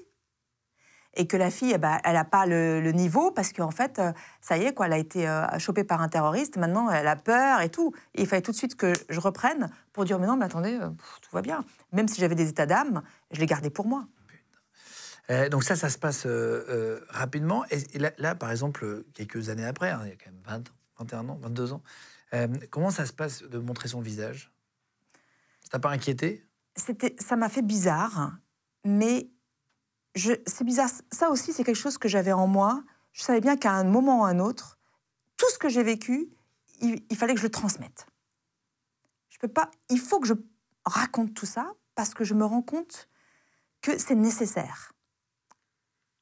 et que la fille, eh ben, elle n'a pas le, le niveau parce qu'en fait, euh, ça y est, quoi, elle a été euh, chopée par un terroriste. Maintenant, elle a peur et tout. Et il fallait tout de suite que je reprenne pour dire, mais non, mais attendez, euh, pff, tout va bien. Même si j'avais des états d'âme, je les gardais pour moi.
Euh, donc ça, ça se passe euh, euh, rapidement. Et, et là, là, par exemple, quelques années après, hein, il y a quand même 20, 21 ans, 22 ans, comment ça se passe de montrer son visage? Ça t'a pas inquiété?
C'était, ça m'a fait bizarre, mais c'est bizarre. Ça aussi, c'est quelque chose que j'avais en moi. Je savais bien qu'à un moment ou à un autre, tout ce que j'ai vécu, il, fallait que je le transmette. Je peux pas. Il faut que je raconte tout ça parce que je me rends compte que c'est nécessaire.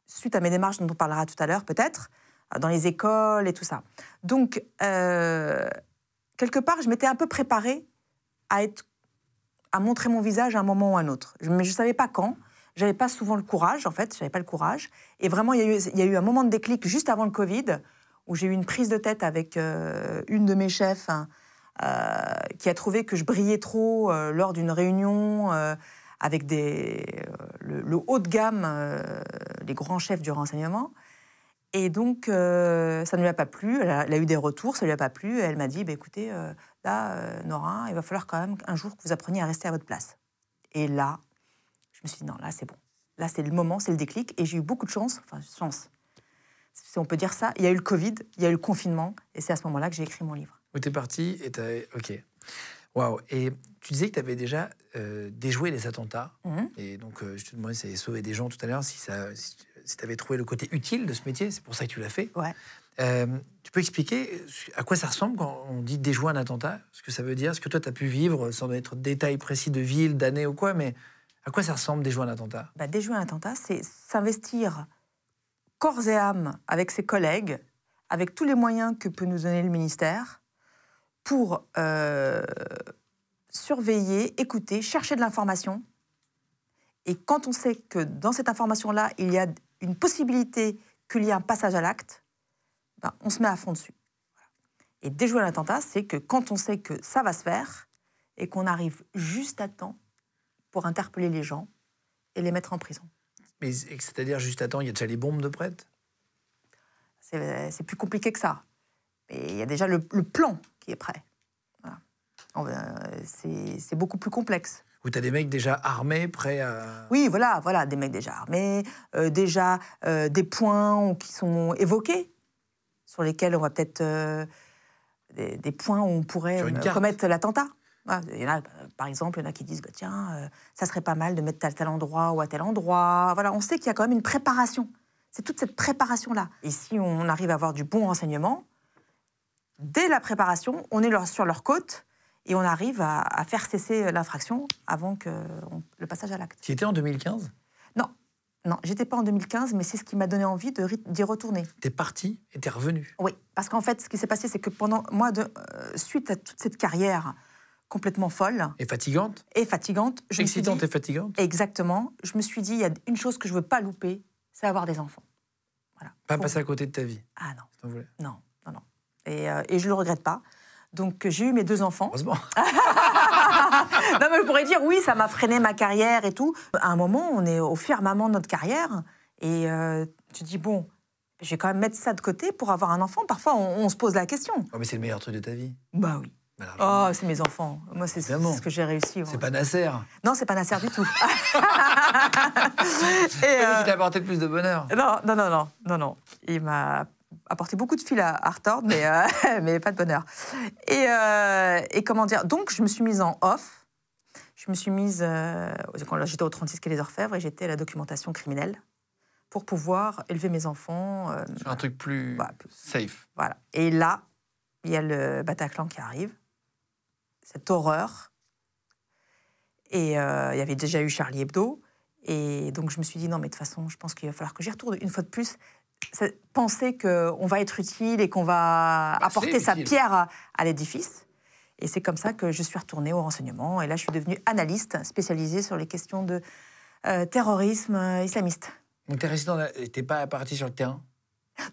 Suite à mes démarches dont on parlera tout à l'heure, peut-être, dans les écoles et tout ça. Donc, euh, quelque part, je m'étais un peu préparée à être à montrer mon visage à un moment ou à un autre. Mais je ne savais pas quand. J'avais pas souvent le courage, en fait. J'avais pas le courage. Et vraiment, il y, a eu, un moment de déclic juste avant le Covid où j'ai eu une prise de tête avec euh, une de mes chefs hein, euh, qui a trouvé que je brillais trop euh, lors d'une réunion avec le, haut de gamme, les grands chefs du renseignement. Et donc, ça ne lui a pas plu. Elle a, eu des retours, ça ne lui a pas plu. Et elle m'a dit, bah, écoutez, là, Nora, il va falloir quand même un jour que vous appreniez à rester à votre place. Et là, je me suis dit, non, là, c'est bon. Là, c'est le moment, c'est le déclic. Et j'ai eu beaucoup de chance, enfin, chance, si on peut dire ça. Il y a eu le Covid, il y a eu le confinement. Et c'est à ce moment-là que j'ai écrit mon livre.
Où t'es parti et t'as... Ok. Waouh. Et tu disais que tu avais déjà euh, déjoué les attentats.
Mhm.
Et donc, euh, je te demandais si ça sauvé des gens tout à l'heure, si, ça, si, tu avais trouvé le côté utile de ce métier. C'est pour ça que tu l'as fait.
Ouais.
Euh, tu peux expliquer à quoi ça ressemble quand on dit déjouer un attentat? Ce que ça veut dire Ce que toi, tu as pu vivre, sans être détail précis de ville, d'année ou quoi, mais à quoi ça ressemble déjouer un attentat?
Bah, déjouer un attentat, c'est s'investir corps et âme avec ses collègues, avec tous les moyens que peut nous donner le ministère, pour euh, surveiller, écouter, chercher de l'information. Et quand on sait que dans cette information-là, il y a une possibilité qu'il y ait un passage à l'acte, ben, on se met à fond dessus. Et déjouer un attentat, c'est que quand on sait que ça va se faire et qu'on arrive juste à temps pour interpeller les gens et les mettre en prison.
Mais c'est-à-dire, juste à temps, il y a déjà les bombes de prête?
C'est plus compliqué que ça. Mais il y a déjà le, le plan qui est prêt. Voilà. C'est beaucoup plus complexe.
Ou tu as des mecs déjà armés, prêts à.
Oui, voilà, voilà, des mecs déjà armés, euh, déjà euh, des points qui sont évoqués, sur lesquels on va peut-être euh, des, des points où on pourrait commettre l'attentat. Il y en a, euh, par exemple, il y en a qui disent bah, tiens, euh, ça serait pas mal de mettre tel, tel endroit ou à tel endroit. Voilà, on sait qu'il y a quand même une préparation. C'est toute cette préparation-là. Et si on arrive à avoir du bon renseignement, dès la préparation, on est sur leur côte et on arrive à, à faire cesser l'infraction avant que on- le passage à l'acte.
Tu étais en 2015
Non, non, j'étais pas en 2015, mais c'est ce qui m'a donné envie d'y retourner.
T'es parti et t'es revenu?
Oui, parce qu'en fait, ce qui s'est passé, c'est que pendant moi, de, euh, suite à toute cette carrière complètement folle
Et fatigante
et fatigante, je
Excitante
dit,
et fatigante
exactement, je me suis dit, il y a une chose que je veux pas louper, c'est avoir des enfants. Voilà.
Pas
Pour-
passer à côté de ta vie.
Ah non,
si
non, non, non. Et, euh, et je le regrette pas. Donc j'ai eu mes deux enfants.
Heureusement.
non, mais je pourrais dire oui, ça m'a freiné ma carrière et tout. À un moment, on est au firmament de notre carrière et euh, tu dis bon, je vais quand même mettre ça de côté pour avoir un enfant. Parfois, on, on se pose la question.
Oh, mais c'est le meilleur truc de ta vie.
Bah oui.
Bah.
Oh, c'est mes enfants. Moi, c'est ce que j'ai réussi.
c'est pas Nasser.
Non, c'est pas Nasser du tout. et, euh,
qui t'a apporté le plus de bonheur.
non, non, non, non, non, non. Il m'a apporté beaucoup de fil à, à retordre, mais, euh, mais pas de bonheur. Et, euh, et comment dire Donc, je me suis mise en off. Je me suis mise. euh, quand j'étais au 36 quai des Orfèvres et j'étais à la documentation criminelle pour pouvoir élever mes enfants.
Sur un truc plus
Bah,
safe.
voilà. Et là, il y a le Bataclan qui arrive, cette horreur. Et euh, il y avait déjà eu Charlie Hebdo. Et donc, je me suis dit, non, mais de toute façon, je pense qu'il va falloir que j'y retourne. Une fois de plus, penser qu'on va être utile et qu'on va
Bah,
apporter sa pierre à, à l'édifice. Et c'est comme ça que je suis retournée au renseignement. Et là, je suis devenue analyste spécialisée sur les questions de euh, terrorisme euh, islamiste.
Donc t'es pas parti sur le terrain?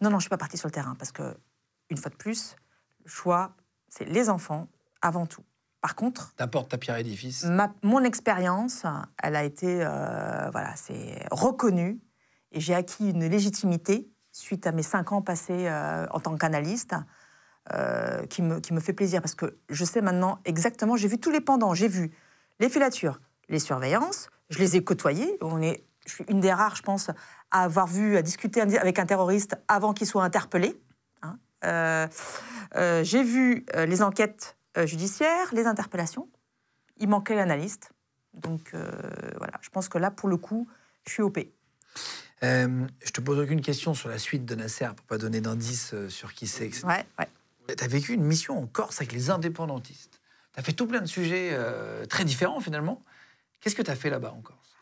Non, non, je suis pas partie sur le terrain parce que, une fois de plus, le choix, c'est les enfants avant tout. Par contre,
T'apportes ta pierre à l'édifice.
mon expérience, elle a été, euh, voilà, c'est reconnue et j'ai acquis une légitimité suite à mes cinq ans passés euh, en tant qu'analyste. euh, qui, me, qui me fait plaisir parce que je sais maintenant exactement, j'ai vu tous les pendants, j'ai vu les filatures, les surveillances, je les ai côtoyés. On est, je suis une des rares, je pense, à avoir vu, à discuter avec un terroriste avant qu'il soit interpellé. hein. Euh, euh, j'ai vu les enquêtes judiciaires, les interpellations. Il manquait l'analyste. Donc euh, voilà, je pense que là, pour le coup, je suis OP.
Euh, je te pose aucune question sur la suite de Nasser pour pas donner d'indices euh, sur qui c'est.
Ouais, ouais.
Tu as vécu une mission en Corse avec les indépendantistes. Tu as fait tout plein de sujets euh, très différents finalement. Qu'est-ce que tu as fait là-bas en Corse?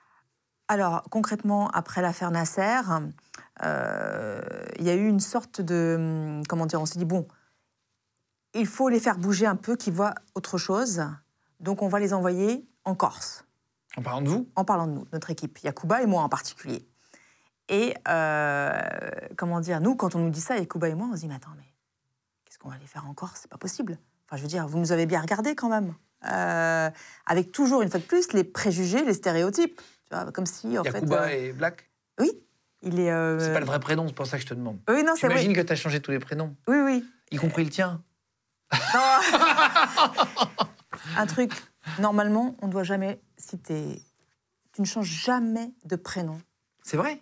Alors, concrètement, après l'affaire Nasser, euh, il y a eu une sorte de. hum, Comment dire On s'est dit, bon, il faut les faire bouger un peu, qu'ils voient autre chose. Donc, on va les envoyer en Corse,
En parlant de vous?
En parlant de nous, notre équipe, Yakuba et moi en particulier. Et euh, comment dire Nous, quand on nous dit ça, Yakuba et moi, on se dit, mais attends, mais qu'est-ce qu'on va les faire en Corse? C'est pas possible. Enfin, je veux dire, vous nous avez bien regardés quand même. Euh, avec toujours, une fois de plus, les préjugés, les stéréotypes. Tu vois, comme si, en fait.
Yakuba
euh,
Black?
Oui, il est.
C'est pas le vrai prénom, c'est pour ça que je te demande.
Oui, non, c'est vrai.
J'imagine que tu as changé tous les prénoms,
Oui, oui.
y compris le tien.
Non. Un truc. Normalement, on ne doit jamais citer. Tu ne changes jamais de prénom.
C'est vrai?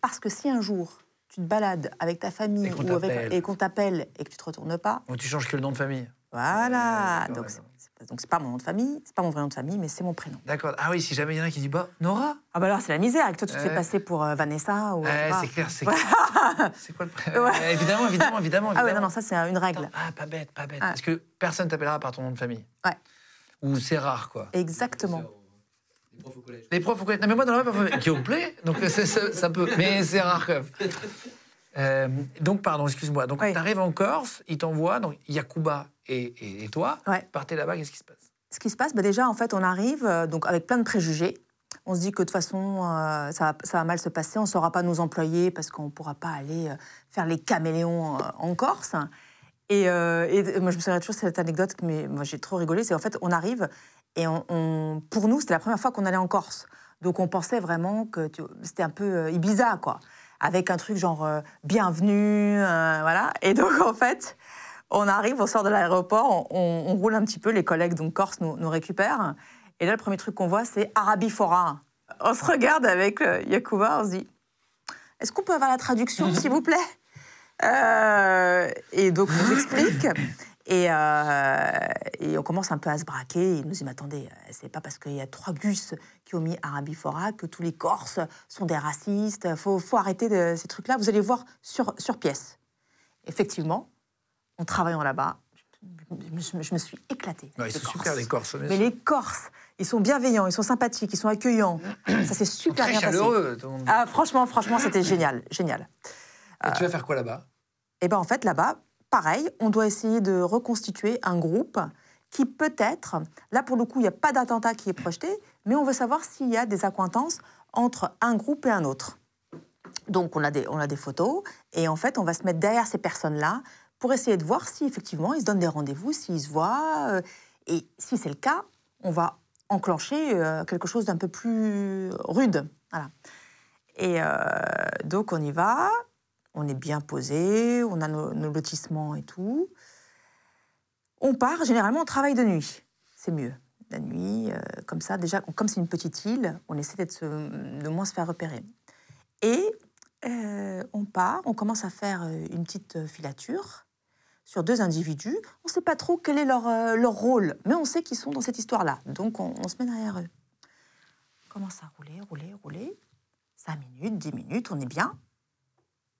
Parce que si un jour, tu te balades avec ta famille
Et qu'on
ou avec-
t'appelle.
et qu'on t'appelle et que tu te retournes pas,
Donc tu changes que le nom de famille.
voilà.
Ouais,
donc, c'est- donc, c'est pas mon nom de famille, c'est pas mon vrai nom de famille, mais c'est mon prénom.
D'accord. Ah oui, si jamais il y en a qui dit bah, Nora
Ah bah alors, c'est la misère. Et que toi, tu te fais passer pour euh, Vanessa ou. pas.
c'est clair, c'est. C'est quoi le prénom
Ouais.
Évidemment, évidemment, évidemment.
Ah ouais, non, non, ça, c'est une règle.
Ah, pas bête, pas bête.
Ah.
Parce que personne t'appellera par ton nom de famille.
Ouais.
Ou c'est rare, quoi.
Exactement.
Les profs au collège.
Les profs au collège. Non, mais moi, dans la parfois, qui au plaît, donc c'est- ça, ça peut. Mais c'est rare, quand même. Euh, donc, pardon, excuse-moi. Donc,
Oui.
tu arrives en Corse, ils t'envoient, donc Yakuba et, et, et toi,
Ouais.
partez là-bas, qu'est-ce qui se passe?
Ce qui se passe, bah déjà, en fait, on arrive euh, donc avec plein de préjugés. On se dit que de toute façon, euh, ça, va, ça va mal se passer, on ne saura pas nous employer parce qu'on ne pourra pas aller euh, faire les caméléons en Corse. Et, et moi, je me souviens toujours de cette anecdote, mais moi, j'ai trop rigolé. C'est en fait, on arrive et on, on- pour nous, c'était la première fois qu'on allait en Corse. Donc, on pensait vraiment que c'était un peu Ibiza, quoi. Avec un truc genre euh, bienvenue, euh, voilà. Et donc, en fait, on arrive, on sort de l'aéroport, on, on roule un petit peu, les collègues donc Corse nous, nous récupèrent. Et là, le premier truc qu'on voit, c'est Arabifora. On se regarde avec euh, Yakuba, on se dit Est-ce qu'on peut avoir la traduction, s'il vous plaît? Euh, Et donc, on nous explique. Et, euh, et on commence un peu à se braquer. Il nous dit Mais attendez, c'est pas parce qu'il y a trois gus qui ont mis Arabifora que tous les Corses sont des racistes. Il faut, faut arrêter de, ces trucs-là. Vous allez voir sur, sur pièce. Effectivement, en travaillant là-bas, je, me- je me suis éclatée.
Ouais, Ils sont
Corses.
super, les Corses.
Mais les Corses, ils sont bienveillants, ils sont sympathiques, ils sont accueillants. Ça s'est super bien passé.
monde.
Ah, franchement, franchement, c'était génial, génial.
Et tu vas faire quoi là-bas?
Et ben en fait, là-bas, pareil, on doit essayer de reconstituer un groupe qui peut-être, là pour le coup, il n'y a pas d'attentat qui est projeté, mais on veut savoir s'il y a des accointances entre un groupe et un autre. Donc on a des, on a des photos, et en fait, on va se mettre derrière ces personnes-là pour essayer de voir si effectivement ils se donnent des rendez-vous, s'ils se voient, euh, et si c'est le cas, on va enclencher euh, quelque chose d'un peu plus rude. Et euh, donc on y va, on est bien posé, on a nos, lotissements et tout. On part, généralement on travaille de nuit, c'est mieux. La nuit, comme ça, déjà, comme c'est une petite île, on essaie se- de moins se faire repérer. Et on part, on commence à faire une petite filature sur deux individus. On ne sait pas trop quel est leur, euh, leur rôle, mais on sait qu'ils sont dans cette histoire-là. Donc on, se met derrière eux. On commence à rouler, rouler, rouler. Cinq minutes, dix minutes, on est bien.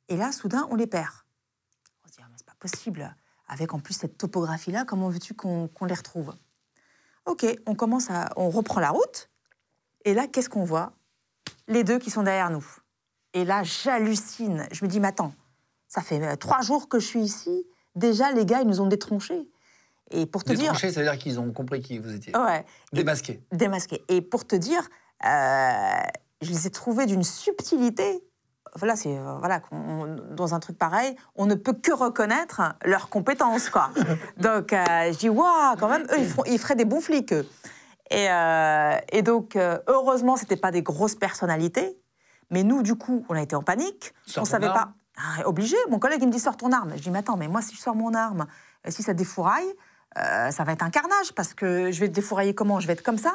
Et là, soudain, on les perd. On se dit, ah, mais c'est pas possible. Avec en plus cette topographie-là, comment veux-tu qu'on qu'on les retrouve? Ok, on commence à, on reprend la route. Et là, qu'est-ce qu'on voit? Les deux qui sont derrière nous. Et là, j'hallucine. Je me dis, mais attends, ça fait euh, trois jours que je suis ici. Déjà, les gars, ils nous ont détronchés. Et pour te dire.
Détranché, ça veut dire qu'ils ont compris qui vous étiez.
Ouais,
Démasqué.
démasqués. Et pour te dire, euh, je les ai trouvés d'une subtilité. Voilà, c'est euh, voilà, dans un truc pareil, on ne peut que reconnaître leurs compétences, quoi. donc, euh, je dis, waouh, quand même, eux, ils, feront- ils feraient des bons flics. eux. Et, euh, et donc, heureusement, c'était pas des grosses personnalités, mais nous, du coup, on a été en panique.
Sors
on savait pas. Ah, obligé. Mon collègue, il me dit, sors ton arme. Je dis, mais attends, mais moi, si je sors mon arme, euh, si ça défouraille, euh, ça va être un carnage parce que je vais te défourailler comment? Je vais être comme ça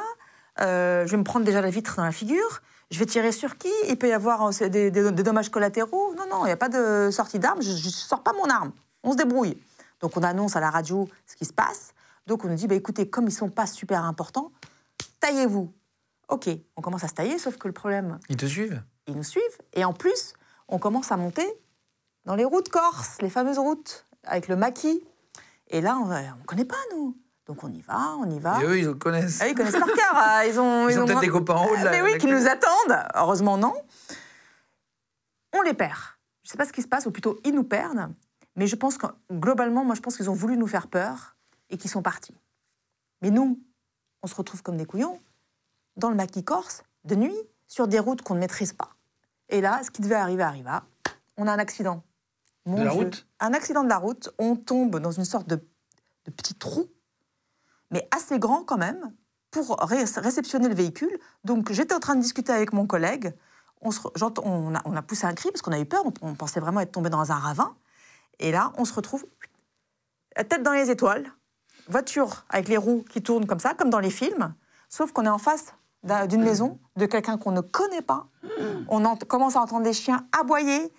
euh, je vais me prendre déjà la vitre dans la figure, je vais tirer sur qui? Il peut y avoir des, des- des dommages collatéraux? Non, non, il n'y a pas de sortie d'arme, je ne sors pas mon arme, on se débrouille. Donc on annonce à la radio ce qui se passe, donc on nous dit, bah, écoutez, comme ils ne sont pas super importants, taillez-vous. Ok, on commence à se tailler, sauf que le problème,
Ils te suivent?
Ils nous suivent, et en plus, on commence à monter dans les routes corses, les fameuses routes, avec le maquis. Et là, on ne connaît pas, nous. Donc on y va, on y va.
Et eux, ils connaissent.
Ah, ils connaissent par cœur. ah, Ils ont,
Ils ont peut-être des copains en haut de la-
Mais oui, qui nous attendent. Heureusement, non. On les perd. Je ne sais pas ce qui se passe, ou plutôt, ils nous perdent. Mais je pense que, globalement, moi, je pense qu'ils ont voulu nous faire peur et qu'ils sont partis. Mais nous, on se retrouve comme des couillons, dans le maquis corse, de nuit, sur des routes qu'on ne maîtrise pas. Et là, ce qui devait arriver arriva. On a un accident. Mon
De la
Dieu.
route
Un accident de la route. On tombe dans une sorte de, de petit trou, mais assez grand quand même, pour ré- réceptionner le véhicule. Donc j'étais en train de discuter avec mon collègue. On, se a, on a poussé un cri parce qu'on a eu peur. On, on pensait vraiment être tombé dans un ravin. Et là, on se retrouve tête dans les étoiles, voiture avec les roues qui tournent comme ça, comme dans les films, sauf qu'on est en face d'un- d'une maison de quelqu'un qu'on ne connaît pas. On commence à entendre des chiens aboyer.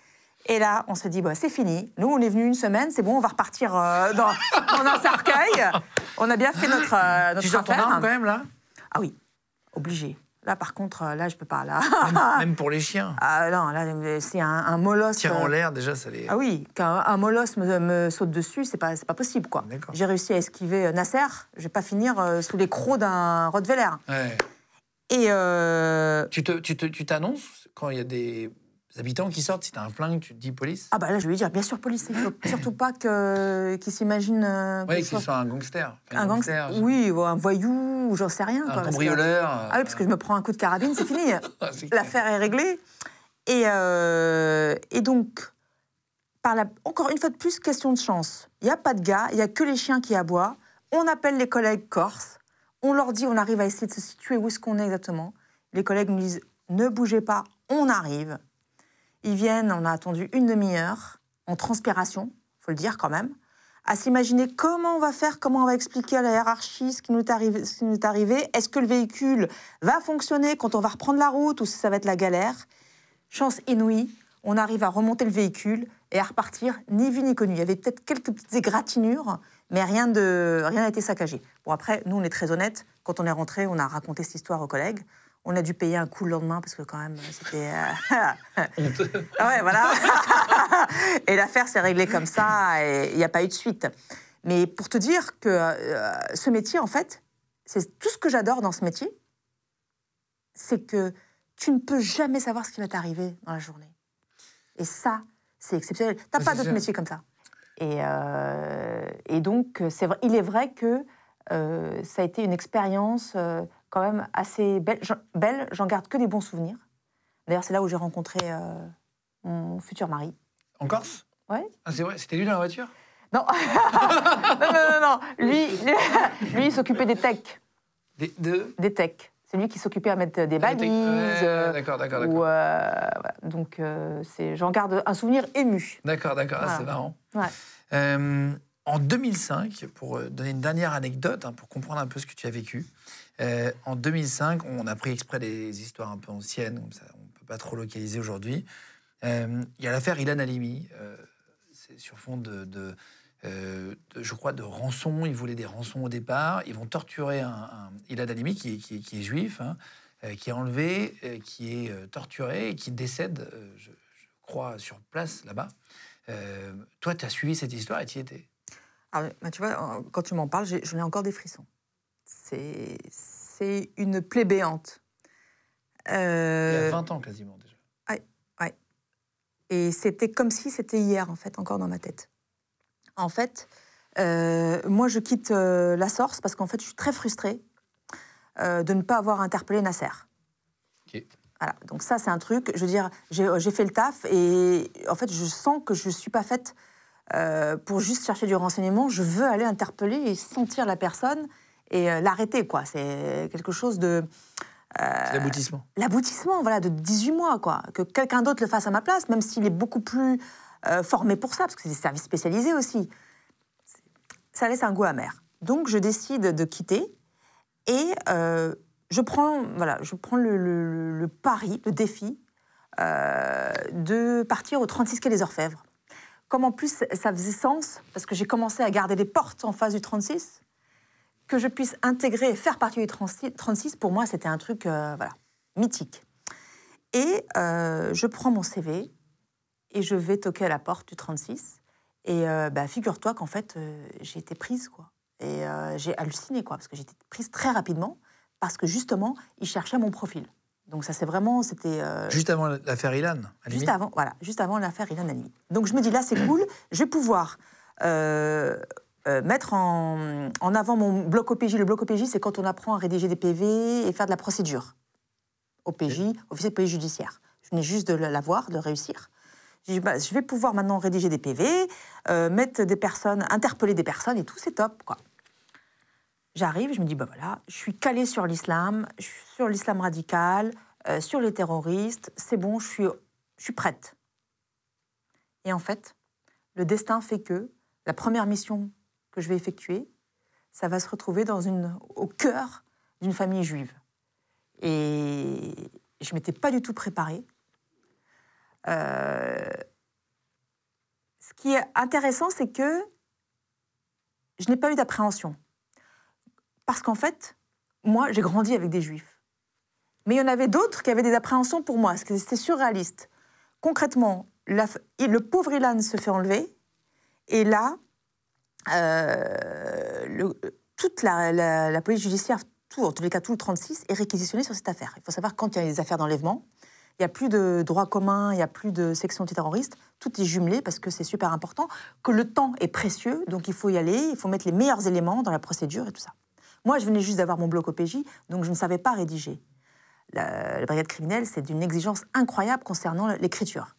Et là, on se dit, bah, c'est fini. Nous, on est venu une semaine, c'est bon, on va repartir euh, dans, dans un cercueil. On a bien fait notre, euh, notre
Tu sors ton
affaire.
arme quand même, là?
Ah oui, obligé. Là, par contre, euh, là, je peux pas. Là,
même, même pour les chiens.
ah, non, là, c'est un, un molosse.
Tirer en l'air, déjà, ça les.
ah oui, qu'un un molosse me, me saute dessus, c'est pas, pas possible, quoi.
D'accord.
J'ai réussi à esquiver euh, Nasser, je vais pas finir sous les crocs d'un Rottweiler.
Ouais.
Et euh,
Tu te- tu te- tu t'annonces quand il y a des habitants qui sortent, si t'as un flingue, tu te dis police?
Ah bah là, je vais lui dire, bien sûr, police, il faut surtout pas que qu'ils s'imaginent euh,
Oui, qu'il soit un gangster. Enfin,
un gangster, oui, ou un voyou, ou j'en sais rien.
Un
quoi, parce que-
cambrioleur.
Ah oui, parce que je me prends un coup de carabine, c'est fini.
Ah.
L'affaire est réglée. Et, euh, et donc, par la, encore une fois de plus, question de chance. Il n'y a pas de gars, il n'y a que les chiens qui aboient. On appelle les collègues corses. On leur dit, on arrive à essayer de se situer où est-ce qu'on est exactement. Les collègues nous disent, ne bougez pas, on arrive. Ils viennent, on a attendu une demi-heure, en transpiration, faut le dire quand même, à s'imaginer comment on va faire, comment on va expliquer à la hiérarchie ce qui nous est arrivé. ce qui nous est arrivé. Est-ce que le véhicule va fonctionner quand on va reprendre la route ou si ça va être la galère? Chance inouïe, on arrive à remonter le véhicule et à repartir ni vu ni connu. Il y avait peut-être quelques petites égratignures, mais rien de rien n'a été saccagé. Bon après, nous on est très honnêtes. Quand on est rentré, on a raconté cette histoire aux collègues. On a dû payer un coup le lendemain parce que quand même c'était. euh, ouais, voilà. et l'affaire s'est réglée comme ça et il n'y a pas eu de suite. Mais pour te dire que euh, ce métier, en fait, c'est tout ce que j'adore dans ce métier, c'est que tu ne peux jamais savoir ce qui va t'arriver dans la journée. Et ça, c'est exceptionnel. Tu n'as
Ouais,
pas
c'est
d'autre
sûr.
métier comme ça. Et, euh, et donc, c'est vrai, il est vrai que euh, ça a été une expérience euh, quand même assez belle. J'en- garde que des bons souvenirs. D'ailleurs, c'est là où j'ai rencontré euh, mon futur mari.
En Corse?
Ouais.
Ah, c'est vrai, c'était lui dans la voiture?
Non. non, non, non, non. Lui, lui, il s'occupait des techs.
Des, de...
des techs. C'est lui qui s'occupait à mettre des
Ah,
balises.
Ouais,
euh,
D'accord, d'accord, d'accord.
euh, voilà. Donc, euh, j'en garde un souvenir ému.
D'accord, d'accord, ah, c'est marrant.
Ouais.
Euh, en 2005, pour donner une dernière anecdote, hein, pour comprendre un peu ce que tu as vécu, euh, en 2005, on a pris exprès des histoires un peu anciennes, on ne peut pas trop localiser aujourd'hui. Euh, Il y a l'affaire Ilan Halimi, euh, sur fond de, de, je crois, de rançon. Ils voulaient des rançons au départ. Ils vont torturer un, Ilan Halimi qui, est- juif, hein, qui est enlevé, qui est torturé et qui décède, je, crois, sur place là-bas. Toi, tu as suivi cette histoire et tu y étais?
Ah, bah, tu vois, quand tu m'en parles, j'en ai encore des frissons. C'est une plaie béante.
Il y a
Euh,
20 ans quasiment déjà.
Et c'était comme si c'était hier, en fait, encore dans ma tête. En fait, euh, moi, je quitte euh, la Source parce qu'en fait, je suis très frustrée euh, de ne pas avoir interpellé Nasser.
Ok.
Voilà, donc ça, c'est un truc. Je veux dire, j'ai fait le taf et en fait, je sens que je ne suis pas faite euh, pour juste chercher du renseignement. Je veux aller interpeller et sentir la personne et euh, l'arrêter, quoi. C'est quelque chose de
C'est l'aboutissement.
l'aboutissement voilà, de 18 mois, quoi. Que quelqu'un d'autre le fasse à ma place, même s'il est beaucoup plus euh, formé pour ça, parce que c'est des services spécialisés aussi. Ça laisse un goût amer. Donc je décide de quitter et euh, je prends, voilà, je prends le, le- le pari, le défi euh, de partir au 36 quai des Orfèvres. Comme en plus ça faisait sens, parce que j'ai commencé à garder les portes en face du 36, que je puisse intégrer et faire partie du 36, 36, pour moi, c'était un truc euh, voilà, mythique. Et euh, je prends mon CV et je vais toquer à la porte du 36. Et euh, bah, figure-toi qu'en fait, j'ai été prise, quoi. Et j'ai halluciné, quoi, parce que j'ai été prise très rapidement, parce que justement, ils cherchaient mon profil. Donc ça, c'est vraiment, c'était...
Juste avant l'affaire Ilan, à
Juste avant, voilà, juste avant l'affaire Ilan Halimi. Donc je me dis là, c'est cool, je vais pouvoir euh, mettre en, en avant mon bloc OPJ. Le bloc OPJ, c'est quand on apprend à rédiger des PV et faire de la procédure. OPJ, officier de police judiciaire. Je venais juste de l'avoir, de réussir. Dit, bah, je vais pouvoir maintenant rédiger des PV, euh, mettre des personnes, interpeller des personnes et tout, c'est top, quoi. J'arrive, je me dis, bah voilà, je suis calée sur l'islam, sur l'islam radical, euh, sur les terroristes, c'est bon, je suis, je suis prête. Et en fait, le destin fait que la première mission que je vais effectuer, ça va se retrouver au cœur d'une famille juive. Et je ne m'étais pas du tout préparée. Euh, ce qui est intéressant, c'est que je n'ai pas eu d'appréhension. Parce qu'en fait, moi, j'ai grandi avec des juifs. Mais il y en avait d'autres qui avaient des appréhensions pour moi, parce que c'était surréaliste. Concrètement, le pauvre Ilan se fait enlever, et là, le- toute la, police judiciaire, tout, en tous les cas tout le 36, est réquisitionné sur cette affaire. Il faut savoir quand il y a des affaires d'enlèvement, il n'y a plus de droit commun, il n'y a plus de section antiterroriste, tout est jumelé parce que c'est super important, que le temps est précieux, donc il faut y aller, il faut mettre les meilleurs éléments dans la procédure et tout ça. Moi, je venais juste d'avoir mon bloc OPJ, donc je ne savais pas rédiger. La, la brigade criminelle, c'est d'une exigence incroyable concernant l'écriture.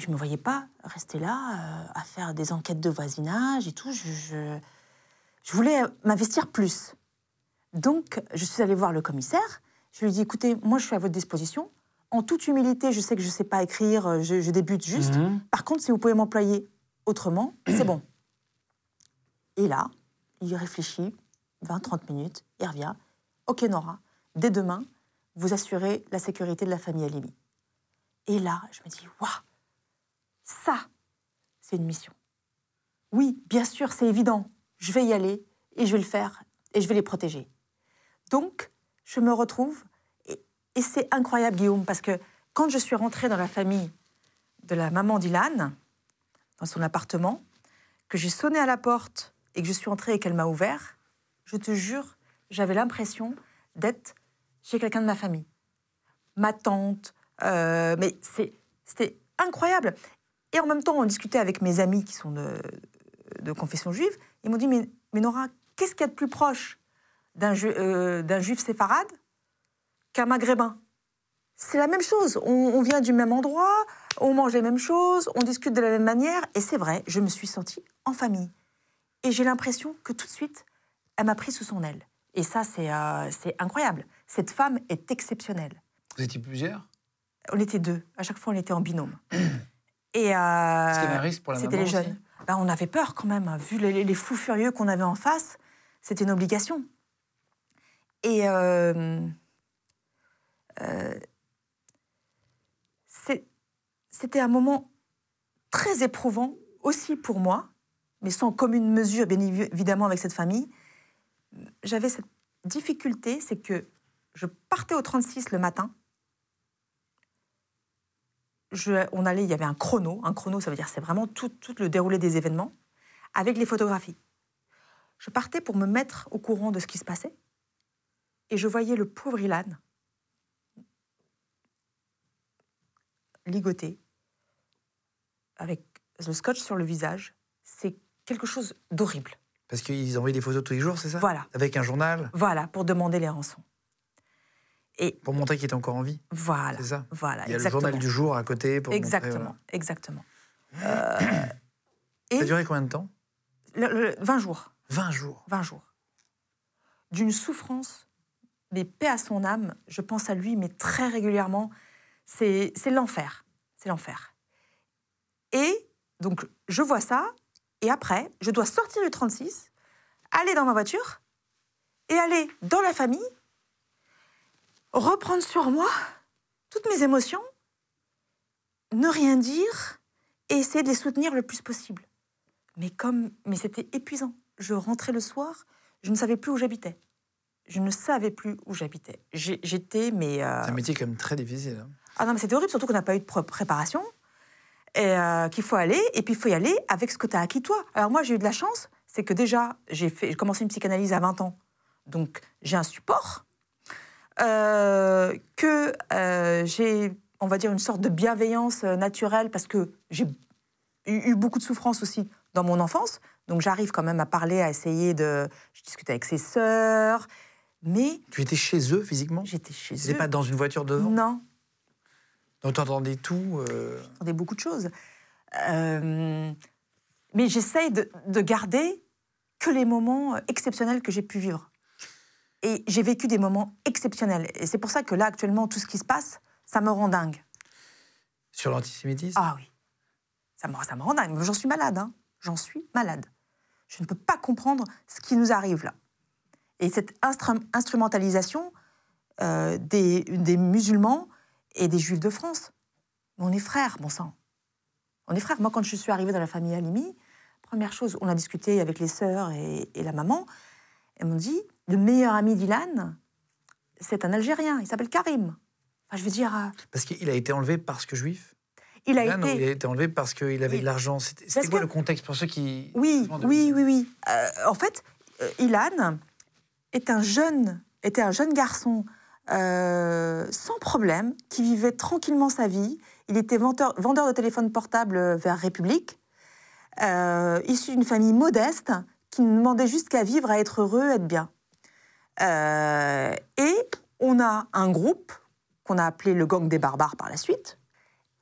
Je ne me voyais pas rester là euh, à faire des enquêtes de voisinage et tout. Je, je, je voulais m'investir plus. Donc, je suis allée voir le commissaire. Je lui ai dit, écoutez, moi, je suis à votre disposition. En toute humilité, je sais que je ne sais pas écrire, euh, je, je débute juste. Par contre, si vous pouvez m'employer autrement, c'est bon. Et là, il réfléchit 20-30 minutes, il revient. Ok, Nora, dès demain, vous assurez la sécurité de la famille Alimi. Et là, je me dis, waouh, ça, c'est une mission. Oui, bien sûr, c'est évident. Je vais y aller et je vais le faire et je vais les protéger. Donc, je me retrouve et, c'est incroyable, Guillaume, parce que quand je suis rentrée dans la famille de la maman d'Ilan, dans son appartement, que j'ai sonné à la porte et que je suis entrée et qu'elle m'a ouvert, je te jure, j'avais l'impression d'être chez quelqu'un de ma famille. Ma tante, euh, mais c'était incroyable. Et en même temps, on discutait avec mes amis qui sont de, de confession juive. Ils m'ont dit, mais, mais Nora, qu'est-ce qu'il y a de plus proche d'un ju- euh, juif séfarade qu'un maghrébin? C'est la même chose. On, on vient du même endroit, on mange les mêmes choses, on discute de la même manière. Et c'est vrai, je me suis sentie en famille. Et j'ai l'impression que tout de suite, elle m'a pris sous son aile. Et ça, c'est euh, c'est incroyable. Cette femme est exceptionnelle.
Vous étiez plusieurs?
On était deux. À chaque fois, on était en binôme. Et euh,
Est-ce qu'il y avait un risque pour la
c'était les jeunes. Ben, on avait peur quand même, hein. vu les, les fous furieux qu'on avait en face. C'était une obligation. Et euh, euh, c'était un moment très éprouvant aussi pour moi, mais sans commune mesure, bien évi- évidemment, avec cette famille. J'avais cette difficulté, c'est que je partais au 36 le matin. Je- on allait, il y avait un chrono. Un chrono, ça veut dire c'est vraiment tout, tout le déroulé des événements, avec les photographies. Je partais pour me mettre au courant de ce qui se passait, et je voyais le pauvre Ilan ligoté, avec le scotch sur le visage. C'est quelque chose d'horrible.
Parce qu'ils envoyaient des photos tous les jours, c'est ça?
Voilà.
Avec un journal?
Voilà, pour demander les rançons. Et
pour montrer qu'il était encore en vie.
voilà.
C'est ça
Voilà,
Il y a
exactement.
le journal du jour à côté pour
Exactement,
montrer,
exactement.
voilà. Ça a duré combien de temps?
Le- le- 20 jours.
20 jours.
20 jours. D'une souffrance, mais paix à son âme, je pense à lui, mais très régulièrement. C'est c'est l'enfer. C'est l'enfer. Et donc, je vois ça, et après, je dois sortir du 36, aller dans ma voiture, et aller dans la famille, reprendre sur moi toutes mes émotions, ne rien dire, et essayer de les soutenir le plus possible. Mais comme, mais c'était épuisant. Je rentrais le soir, je ne savais plus où j'habitais. Je ne savais plus où j'habitais. J'étais, mais euh,
C'est un métier quand même très difficile. hein.
ah non, mais c'était horrible, surtout qu'on n'a pas eu de pré- préparation. Et euh, qu'il faut aller, et puis il faut y aller avec ce que tu as acquis toi. Alors moi, j'ai eu de la chance, c'est que déjà, j'ai commencé une psychanalyse à 20 ans. Donc j'ai un support. Euh, que euh, j'ai, on va dire, une sorte de bienveillance euh, naturelle, parce que j'ai eu, eu beaucoup de souffrance aussi dans mon enfance. Donc j'arrive quand même à parler, à essayer de... Je discute avec ses sœurs, mais
Tu étais chez eux physiquement?
J'étais chez eux.
pas dans une voiture devant?
Non,
Donc tu entendais tout euh,
j'entendais beaucoup de choses. Euh, mais j'essaye de, de garder que les moments exceptionnels que j'ai pu vivre. Et j'ai vécu des moments exceptionnels. Et c'est pour ça que là, actuellement, tout ce qui se passe, ça me rend dingue.
sur l'antisémitisme?
Ah oui, ça me, ça me rend dingue. J'en suis malade, hein. J'en suis malade. Je ne peux pas comprendre ce qui nous arrive là. Et cette instru- instrumentalisation euh, des, des musulmans et des juifs de France. On est frères, bon sang. On est frères. Moi, quand je suis arrivée dans la famille Halimi, première chose, on a discuté avec les sœurs et, et la maman. Elles m'ont dit le meilleur ami d'Ilan, c'est un Algérien. Il s'appelle Karim. Enfin, je veux dire, euh,
Parce qu'il a été enlevé parce que juif
il a
Là, non,
été.
il a été enlevé parce qu'il avait
Il-
de l'argent. C'était quoi
que-
le contexte pour ceux qui...
Oui, oui, oui, oui. Euh, en fait, euh, Ilan est un jeune, était un jeune garçon euh, sans problème, qui vivait tranquillement sa vie. Il était vendeur, vendeur de téléphone portable vers République, euh, issu d'une famille modeste, qui ne demandait juste qu'à vivre, à être heureux, à être bien. Euh, et on a un groupe qu'on a appelé le gang des barbares par la suite.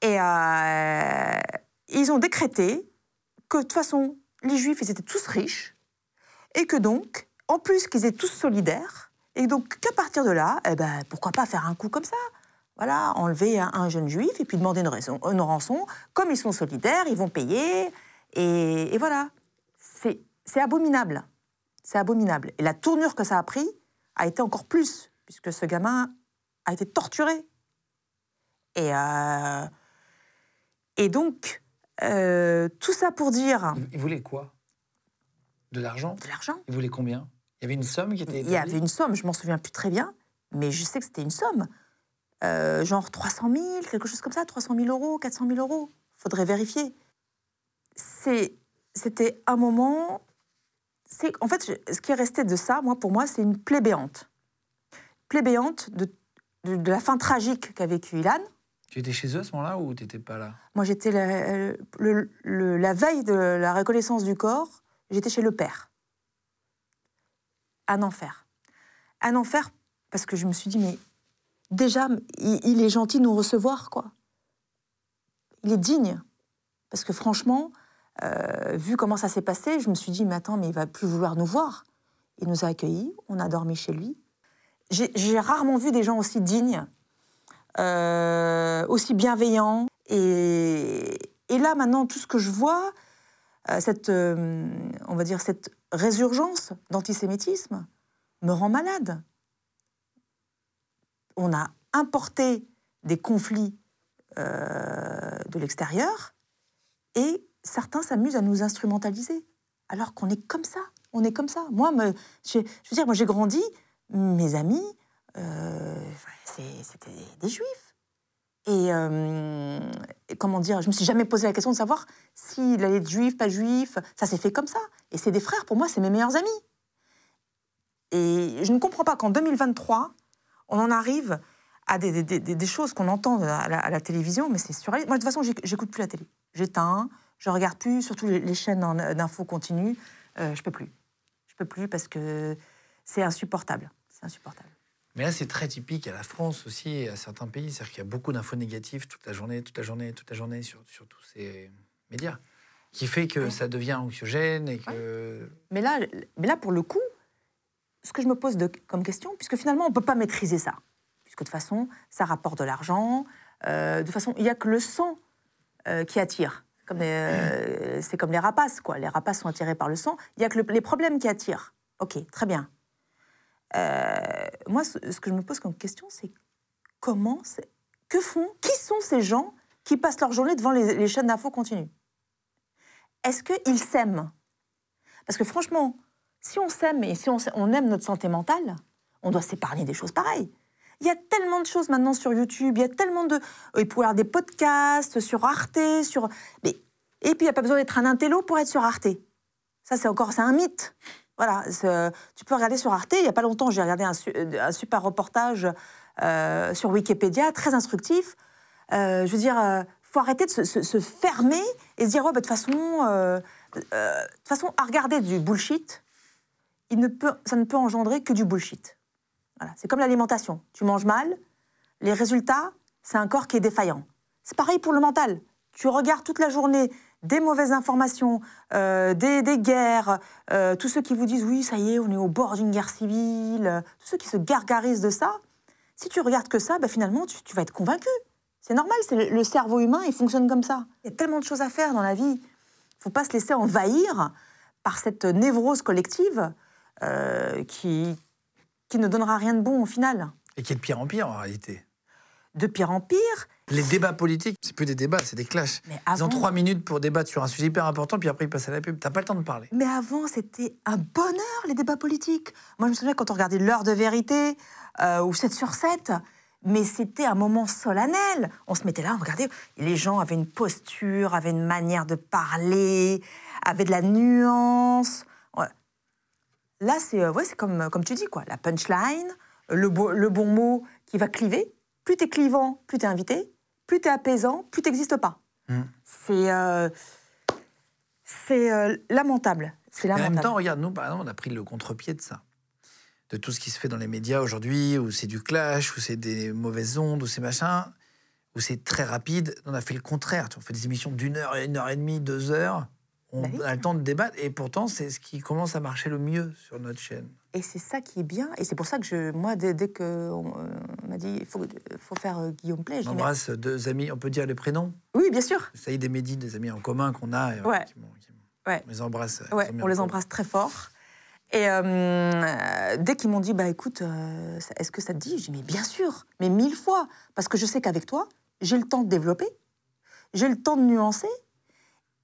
Et euh, ils ont décrété que de toute façon, les Juifs, ils étaient tous riches, et que donc, en plus qu'ils étaient tous solidaires, et donc qu'à partir de là, eh ben, pourquoi pas faire un coup comme ça? Voilà, enlever un, un jeune Juif et puis demander une, raison, une rançon. Comme ils sont solidaires, ils vont payer, et, et voilà. C'est abominable. C'est abominable. Et la tournure que ça a pris a été encore plus, puisque ce gamin a été torturé. Et, euh, et donc, euh, tout ça pour dire
Il- voulait quoi? De l'argent?
De l'argent.
Il voulait combien? Il y avait une somme qui était
Il y avait une somme, je m'en souviens plus très bien, mais je sais que c'était une somme. Euh, genre 300 000, quelque chose comme ça, 300 000 euros, 400 000 euros. Faudrait vérifier. C'était un moment. C'est En fait, ce qui est resté de ça, moi, pour moi, c'est une plaie béante. Plaie béante de, de, de la fin tragique qu'a vécu Ilan.
Tu étais chez eux à ce moment-là ou tu n'étais pas là?
Moi, j'étais la, le- le- la veille de la reconnaissance du corps, j'étais chez le père. Un enfer. Un enfer parce que je me suis dit, mais déjà, il, il est gentil de nous recevoir, quoi. Il est digne. Parce que franchement, euh, vu comment ça s'est passé, je me suis dit, mais attends, mais il va plus vouloir nous voir. Il nous a accueillis, on a dormi chez lui. J'ai rarement vu des gens aussi dignes, euh, aussi bienveillants. Et, là, maintenant, tout ce que je vois, euh, cette, on va dire, cette résurgence d'antisémitisme me rend malade. On a importé des conflits de l'extérieur et certains s'amusent à nous instrumentaliser alors qu'on est comme ça. On est comme ça. Moi, je, veux dire, moi j'ai grandi, mes amis, euh, c'était des juifs. Et, euh, et comment dire, je me suis jamais posé la question de savoir s'il allait être juif, pas juif. Ça s'est fait comme ça. Et c'est des frères, pour moi, c'est mes meilleurs amis. Et je ne comprends pas qu'en 2023, on en arrive à des, choses qu'on entend à la, à la télévision, mais c'est sur. Moi, de toute façon, j'éc- j'écoute plus la télé. J'éteins, je regarde plus, surtout les, les chaînes d'infos continues. Euh, je peux plus. Je peux plus parce que c'est insupportable. C'est insupportable.
Mais là, c'est très typique à la France aussi et à certains pays. C'est-à-dire qu'il y a beaucoup d'infos négatives toute la journée, toute la journée, toute la journée sur, sur tous ces médias. Qui fait que
Ouais.
ça devient anxiogène et que.
Mais là, mais là, pour le coup, ce que je me pose de- comme question, puisque finalement, on ne peut pas maîtriser ça, puisque de toute façon, ça rapporte de l'argent. euh, de toute façon, il n'y a que le sang euh, qui attire. Euh, c'est comme les rapaces, quoi. Les rapaces sont attirés par le sang. Il n'y a que le- les problèmes qui attirent. Ok, très bien. Euh, moi, ce, que je me pose comme question, c'est comment, que font, qui sont ces gens qui passent leur journée devant les, chaînes d'infos continues? Est-ce qu'ils s'aiment? Parce que franchement, si on s'aime et si on, on aime notre santé mentale, on doit s'épargner des choses pareilles. Il y a tellement de choses maintenant sur YouTube, il y a tellement de... Il peut y avoir des podcasts sur Arte, sur... Mais... Et puis, il n'y a pas besoin d'être un intello pour être sur Arte. Ça, c'est encore... Un mythe. Voilà, c'est- tu peux regarder sur Arte. Il n'y a pas longtemps, j'ai regardé un, un super reportage euh, sur Wikipédia, très instructif. Euh, je veux dire, il faut arrêter de se, fermer et se dire, bah, de toute façon, euh, euh, de façon, à regarder du bullshit, il ne peut, ça ne peut engendrer que du bullshit. C'est comme l'alimentation. Tu manges mal, les résultats, c'est un corps qui est défaillant. C'est pareil pour le mental. Tu regardes toute la journée des mauvaises informations, euh, des, guerres, euh, tous ceux qui vous disent oui, ça y est, on est au bord d'une guerre civile, tous ceux qui se gargarisent de ça. Si tu regardes que ça, bah, finalement, tu, vas être convaincu. C'est normal, c'est le, le cerveau humain, il fonctionne comme ça. Il y a tellement de choses à faire dans la vie. Il faut pas se laisser envahir par cette névrose collective euh, qui, qui ne donnera rien de bon au final.
Et qui est de pire en pire en réalité.
De pire en pire,
Les débats politiques, c'est plus des débats, c'est des clashs.
mais
Ils ont trois minutes pour débattre sur un sujet hyper important, puis après ils passent à la pub. T'as pas le temps de parler.
mais avant c'était un bonheur, les débats politiques. Moi, je me souviens quand on regardait L'heure de vérité euh, ou 7 sur 7, mais c'était un moment solennel. On se mettait là, on regardait. Les gens avaient une posture, avaient une manière de parler, avaient de la nuance. Là, c'est euh, ouais, comme, comme tu dis, quoi. La punchline, le, bo- le bon mot qui va cliver. Plus t'es clivant, plus t'es invité. Plus t'es apaisant, plus t'existes pas.
Mm.
C'est euh, c'est euh, lamentable. C'est
Et en
lamentable.
même temps, regarde, nous, par exemple, on a pris le contre-pied de ça. De tout ce qui se fait dans les médias aujourd'hui, où c'est du clash, où c'est des mauvaises ondes, où c'est machin, où c'est très rapide. On a fait le contraire. On fait des émissions d'une heure, une heure et demie, deux heures. On
Bah oui.
a le temps de débattre. Et pourtant, c'est ce qui commence à marcher le mieux sur notre chaîne.
Et c'est ça qui est bien. Et c'est pour ça que je, moi, dès, dès que on, euh, m'a dit il faut, faut faire euh, Guillaume Play, je
On
mais-
embrasse deux amis, on peut dire les prénoms?
Oui, bien sûr.
Saïd et Mehdi, des amis en commun qu'on a. et,
Ouais.
qui qui
Ouais.
On les embrasse.
Ouais, on les embrasse très fort. Et euh, euh, dès qu'ils m'ont dit, bah écoute, euh, ça- est-ce que ça te dit? J'ai dit, mais bien sûr, mais mille fois. Parce que je sais qu'avec toi, j'ai le temps de développer, j'ai le temps de nuancer.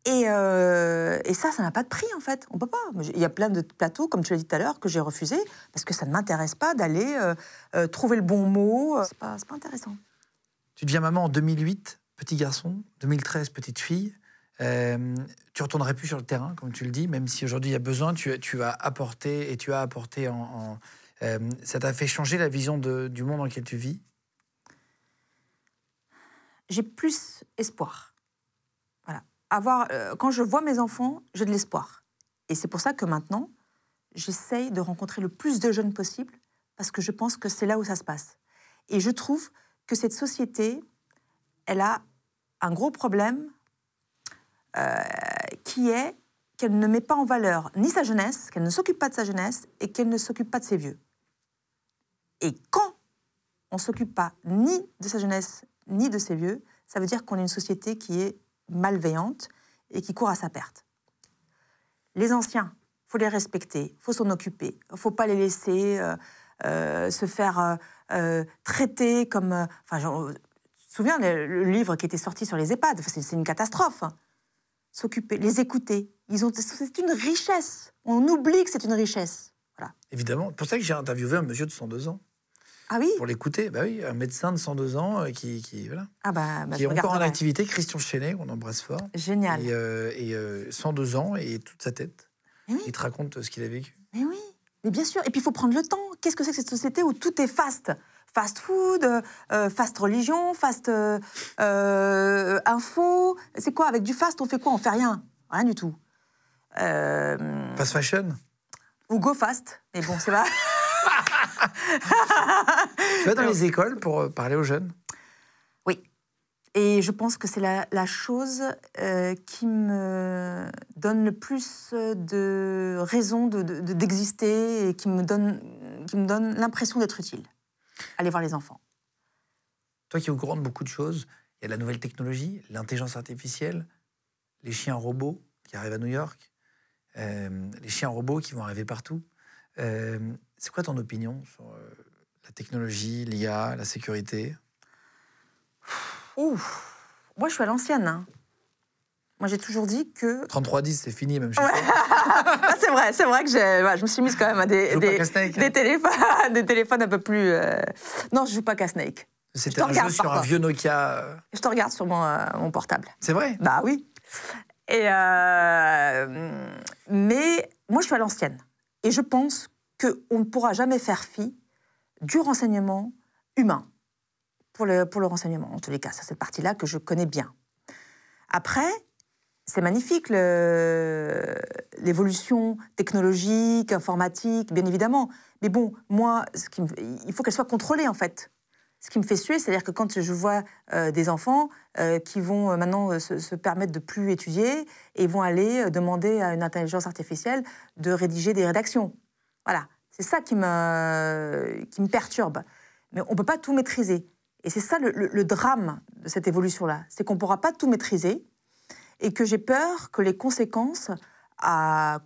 Et, euh, et ça, ça n'a pas de prix en fait. On peut pas. Il y a plein de plateaux, comme tu l'as dit tout à l'heure, que j'ai refusé parce que ça ne m'intéresse pas d'aller euh, euh, trouver le bon mot. C'est pas, pas intéressant.
Tu deviens maman en 2008, petit garçon, 2013, petite fille. Tu retournerais plus sur le terrain, comme tu le dis, même si aujourd'hui il y a besoin, tu, tu as apporté et tu as apporté en. en- ça t'a fait changer la vision de- du monde dans lequel tu vis?
J'ai plus espoir. Euh, quand je vois mes enfants, j'ai de l'espoir. Et c'est pour ça que maintenant, j'essaye de rencontrer le plus de jeunes possible, parce que je pense que c'est là où ça se passe. Et je trouve que cette société, elle a un gros problème euh, qui est qu'elle ne met pas en valeur ni sa jeunesse, qu'elle ne s'occupe pas de sa jeunesse et qu'elle ne s'occupe pas de ses vieux. Et quand on ne s'occupe pas ni de sa jeunesse ni de ses vieux, ça veut dire qu'on est une société qui est malveillante et qui court à sa perte. Les anciens, faut les respecter, faut s'en occuper, faut pas les laisser euh, euh, se faire euh, traiter comme. Enfin, te souviens le, le livre qui était sorti sur les EHPAD, c'est une catastrophe. S'occuper, les écouter, ils ont, c'est une richesse. On oublie que c'est une richesse. Voilà.
Évidemment. C'est pour ça que j'ai interviewé un monsieur de 102 ans.
Ah oui.
Pour l'écouter, bah oui, un médecin de 102 ans euh, qui, qui, voilà,
Ah bah, bah,
qui est encore en activité, Christian Chenet, qu'on embrasse fort.
Génial.
Et, euh, et, euh, 102 ans et toute sa tête.
Mais oui.
Il te raconte ce qu'il a vécu.
Mais oui, mais bien sûr. Et puis il faut prendre le temps. Qu'est-ce que c'est que cette société où tout est fast? Fast food, euh, euh, fast religion, fast euh, euh, info. C'est quoi? Avec du fast, on fait quoi? On fait rien. Rien du tout. Euh,
Fast fashion
ou go fast. Mais bon, c'est pas.
Tu vas dans les écoles pour euh, parler aux jeunes?
Oui. Et je pense que c'est la, la chose euh, qui me donne le plus de raisons de- de- de- d'exister et qui me donne, qui me donne l'impression d'être utile. Aller voir les enfants.
Toi qui es au courant de beaucoup de choses, il y a la nouvelle technologie, l'intelligence artificielle, les chiens robots qui arrivent à New York, euh, les chiens robots qui vont arriver partout. Euh, c'est quoi ton opinion sur euh, la technologie, l'IA, la sécurité?
Ouf Moi, je suis à l'ancienne. hein. Moi, j'ai toujours dit que.
3310, c'est fini, même chez
Ouais. Ah, c'est vrai, c'est vrai que ouais, je me suis mise quand même à des,
hein?
téléphones, des téléphones un peu plus. euh, Non, je joue pas qu'à Snake.
C'était un jeu sur un vieux Nokia. euh,
Je te regarde sur mon, euh, mon portable.
C'est vrai?
Bah oui. Et euh, mais moi, je suis à l'ancienne. Et je pense qu'on ne pourra jamais faire fi du renseignement humain pour le, pour le renseignement. En tous les cas, c'est cette partie-là que je connais bien. Après, c'est magnifique l'évolution technologique, informatique, bien évidemment. Mais bon, moi, il faut qu'elle soit contrôlée, en fait. Ce qui me fait suer, c'est-à-dire que quand je vois euh, des enfants euh, qui vont euh, maintenant se, permettre de plus étudier et vont aller demander à une intelligence artificielle de rédiger des rédactions. Voilà, c'est ça qui me, qui me perturbe. Mais on ne peut pas tout maîtriser. Et c'est ça le, le- le drame de cette évolution-là, c'est qu'on ne pourra pas tout maîtriser et que j'ai peur que les conséquences à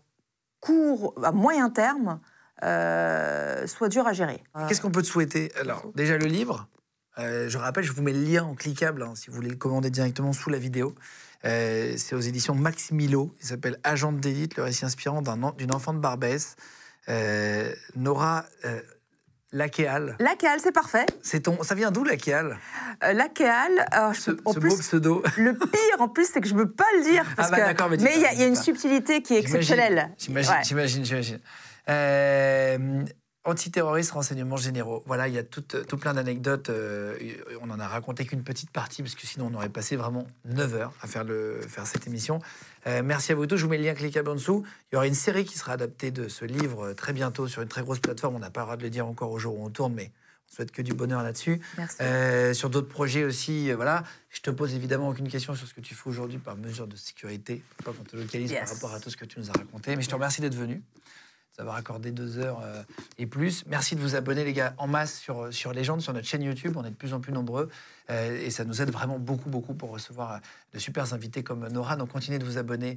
court, à moyen terme, euh, soient dures à gérer.
Qu'est-ce qu'on peut te souhaiter? Alors, déjà le livre. euh, je rappelle, je vous mets le lien en cliquable hein, si vous voulez le commander directement sous la vidéo. Euh, c'est aux éditions Maximilo. Il s'appelle Agent d'élite, le récit inspirant d'une enfant de Barbès. Euh, Nora euh, Laquéal.
Laquéal, c'est parfait.
C'est ton, ça vient d'où Laquéal
Euh, Laquéal, je-
Ce,
en
ce
plus,
beau pseudo.
le pire en plus, c'est que je ne peux pas le dire. Parce
Ah bah
que-
d'accord, mais
il y, a- y une subtilité qui est exceptionnelle.
J'imagine,
Ouais.
j'imagine, j'imagine. Euh, antiterroriste, renseignements généraux. Voilà, il y a tout, tout plein d'anecdotes. euh, on en a raconté qu'une petite partie, parce que sinon on aurait passé vraiment 9 heures à faire, le, faire cette émission. Euh, merci à vous tous. Je vous mets le lien cliquable en dessous. Il y aura une série qui sera adaptée de ce livre euh, très bientôt sur une très grosse plateforme. On n'a pas le droit de le dire encore au jour où on tourne, mais on souhaite que du bonheur là-dessus.
Merci.
Euh, sur d'autres projets aussi, euh, voilà. Je te pose évidemment aucune question sur ce que tu fais aujourd'hui par mesure de sécurité. Faut pas qu'on te localise
Yes.
par rapport à tout ce que tu nous as raconté. Mais je te remercie d'être venu, d'avoir accordé deux heures euh, et plus. Merci de vous abonner, les gars, en masse sur, euh, sur Légende, sur notre chaîne YouTube. On est de plus en plus nombreux. euh, et ça nous aide vraiment beaucoup, beaucoup pour recevoir de super invités comme Nora. Donc continuez de vous abonner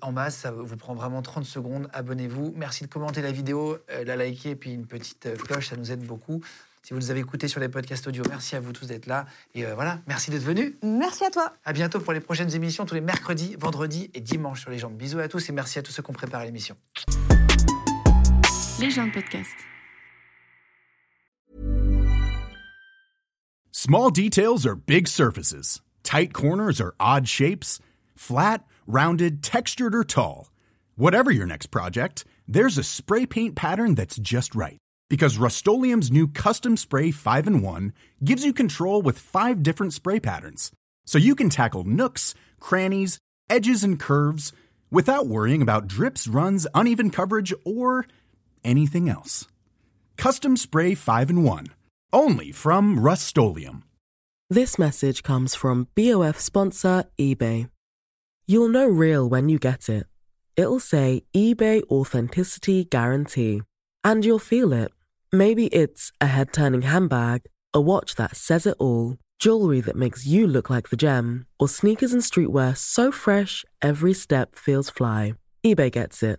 en masse. Ça vous prend vraiment 30 secondes. Abonnez-vous. Merci de commenter la vidéo, la liker et puis une petite cloche. Ça nous aide beaucoup. Si vous nous avez écoutés sur les podcasts audio, merci à vous tous d'être là. Et euh, voilà, merci d'être venus.
Merci à toi.
À bientôt pour les prochaines émissions, tous les mercredis, vendredis et dimanches sur les jambes. Bisous à tous et merci à tous ceux qui ont préparé l'émission.
Podcast.
Small details are big surfaces. Tight corners are odd shapes. Flat, rounded, textured, or tall. Whatever your next project, there's a spray paint pattern that's just right. Because Rust new Custom Spray 5 in 1 gives you control with five different spray patterns. So you can tackle nooks, crannies, edges, and curves without worrying about drips, runs, uneven coverage, or anything else. Custom Spray 5 in 1. Only from Rust
This message comes from BOF sponsor eBay. You'll know real when you get it. it'll say eBay Authenticity Guarantee. And you'll feel it. Maybe it's a head turning handbag, a watch that says it all, jewelry that makes you look like the gem, or sneakers and streetwear so fresh every step feels fly. eBay gets it.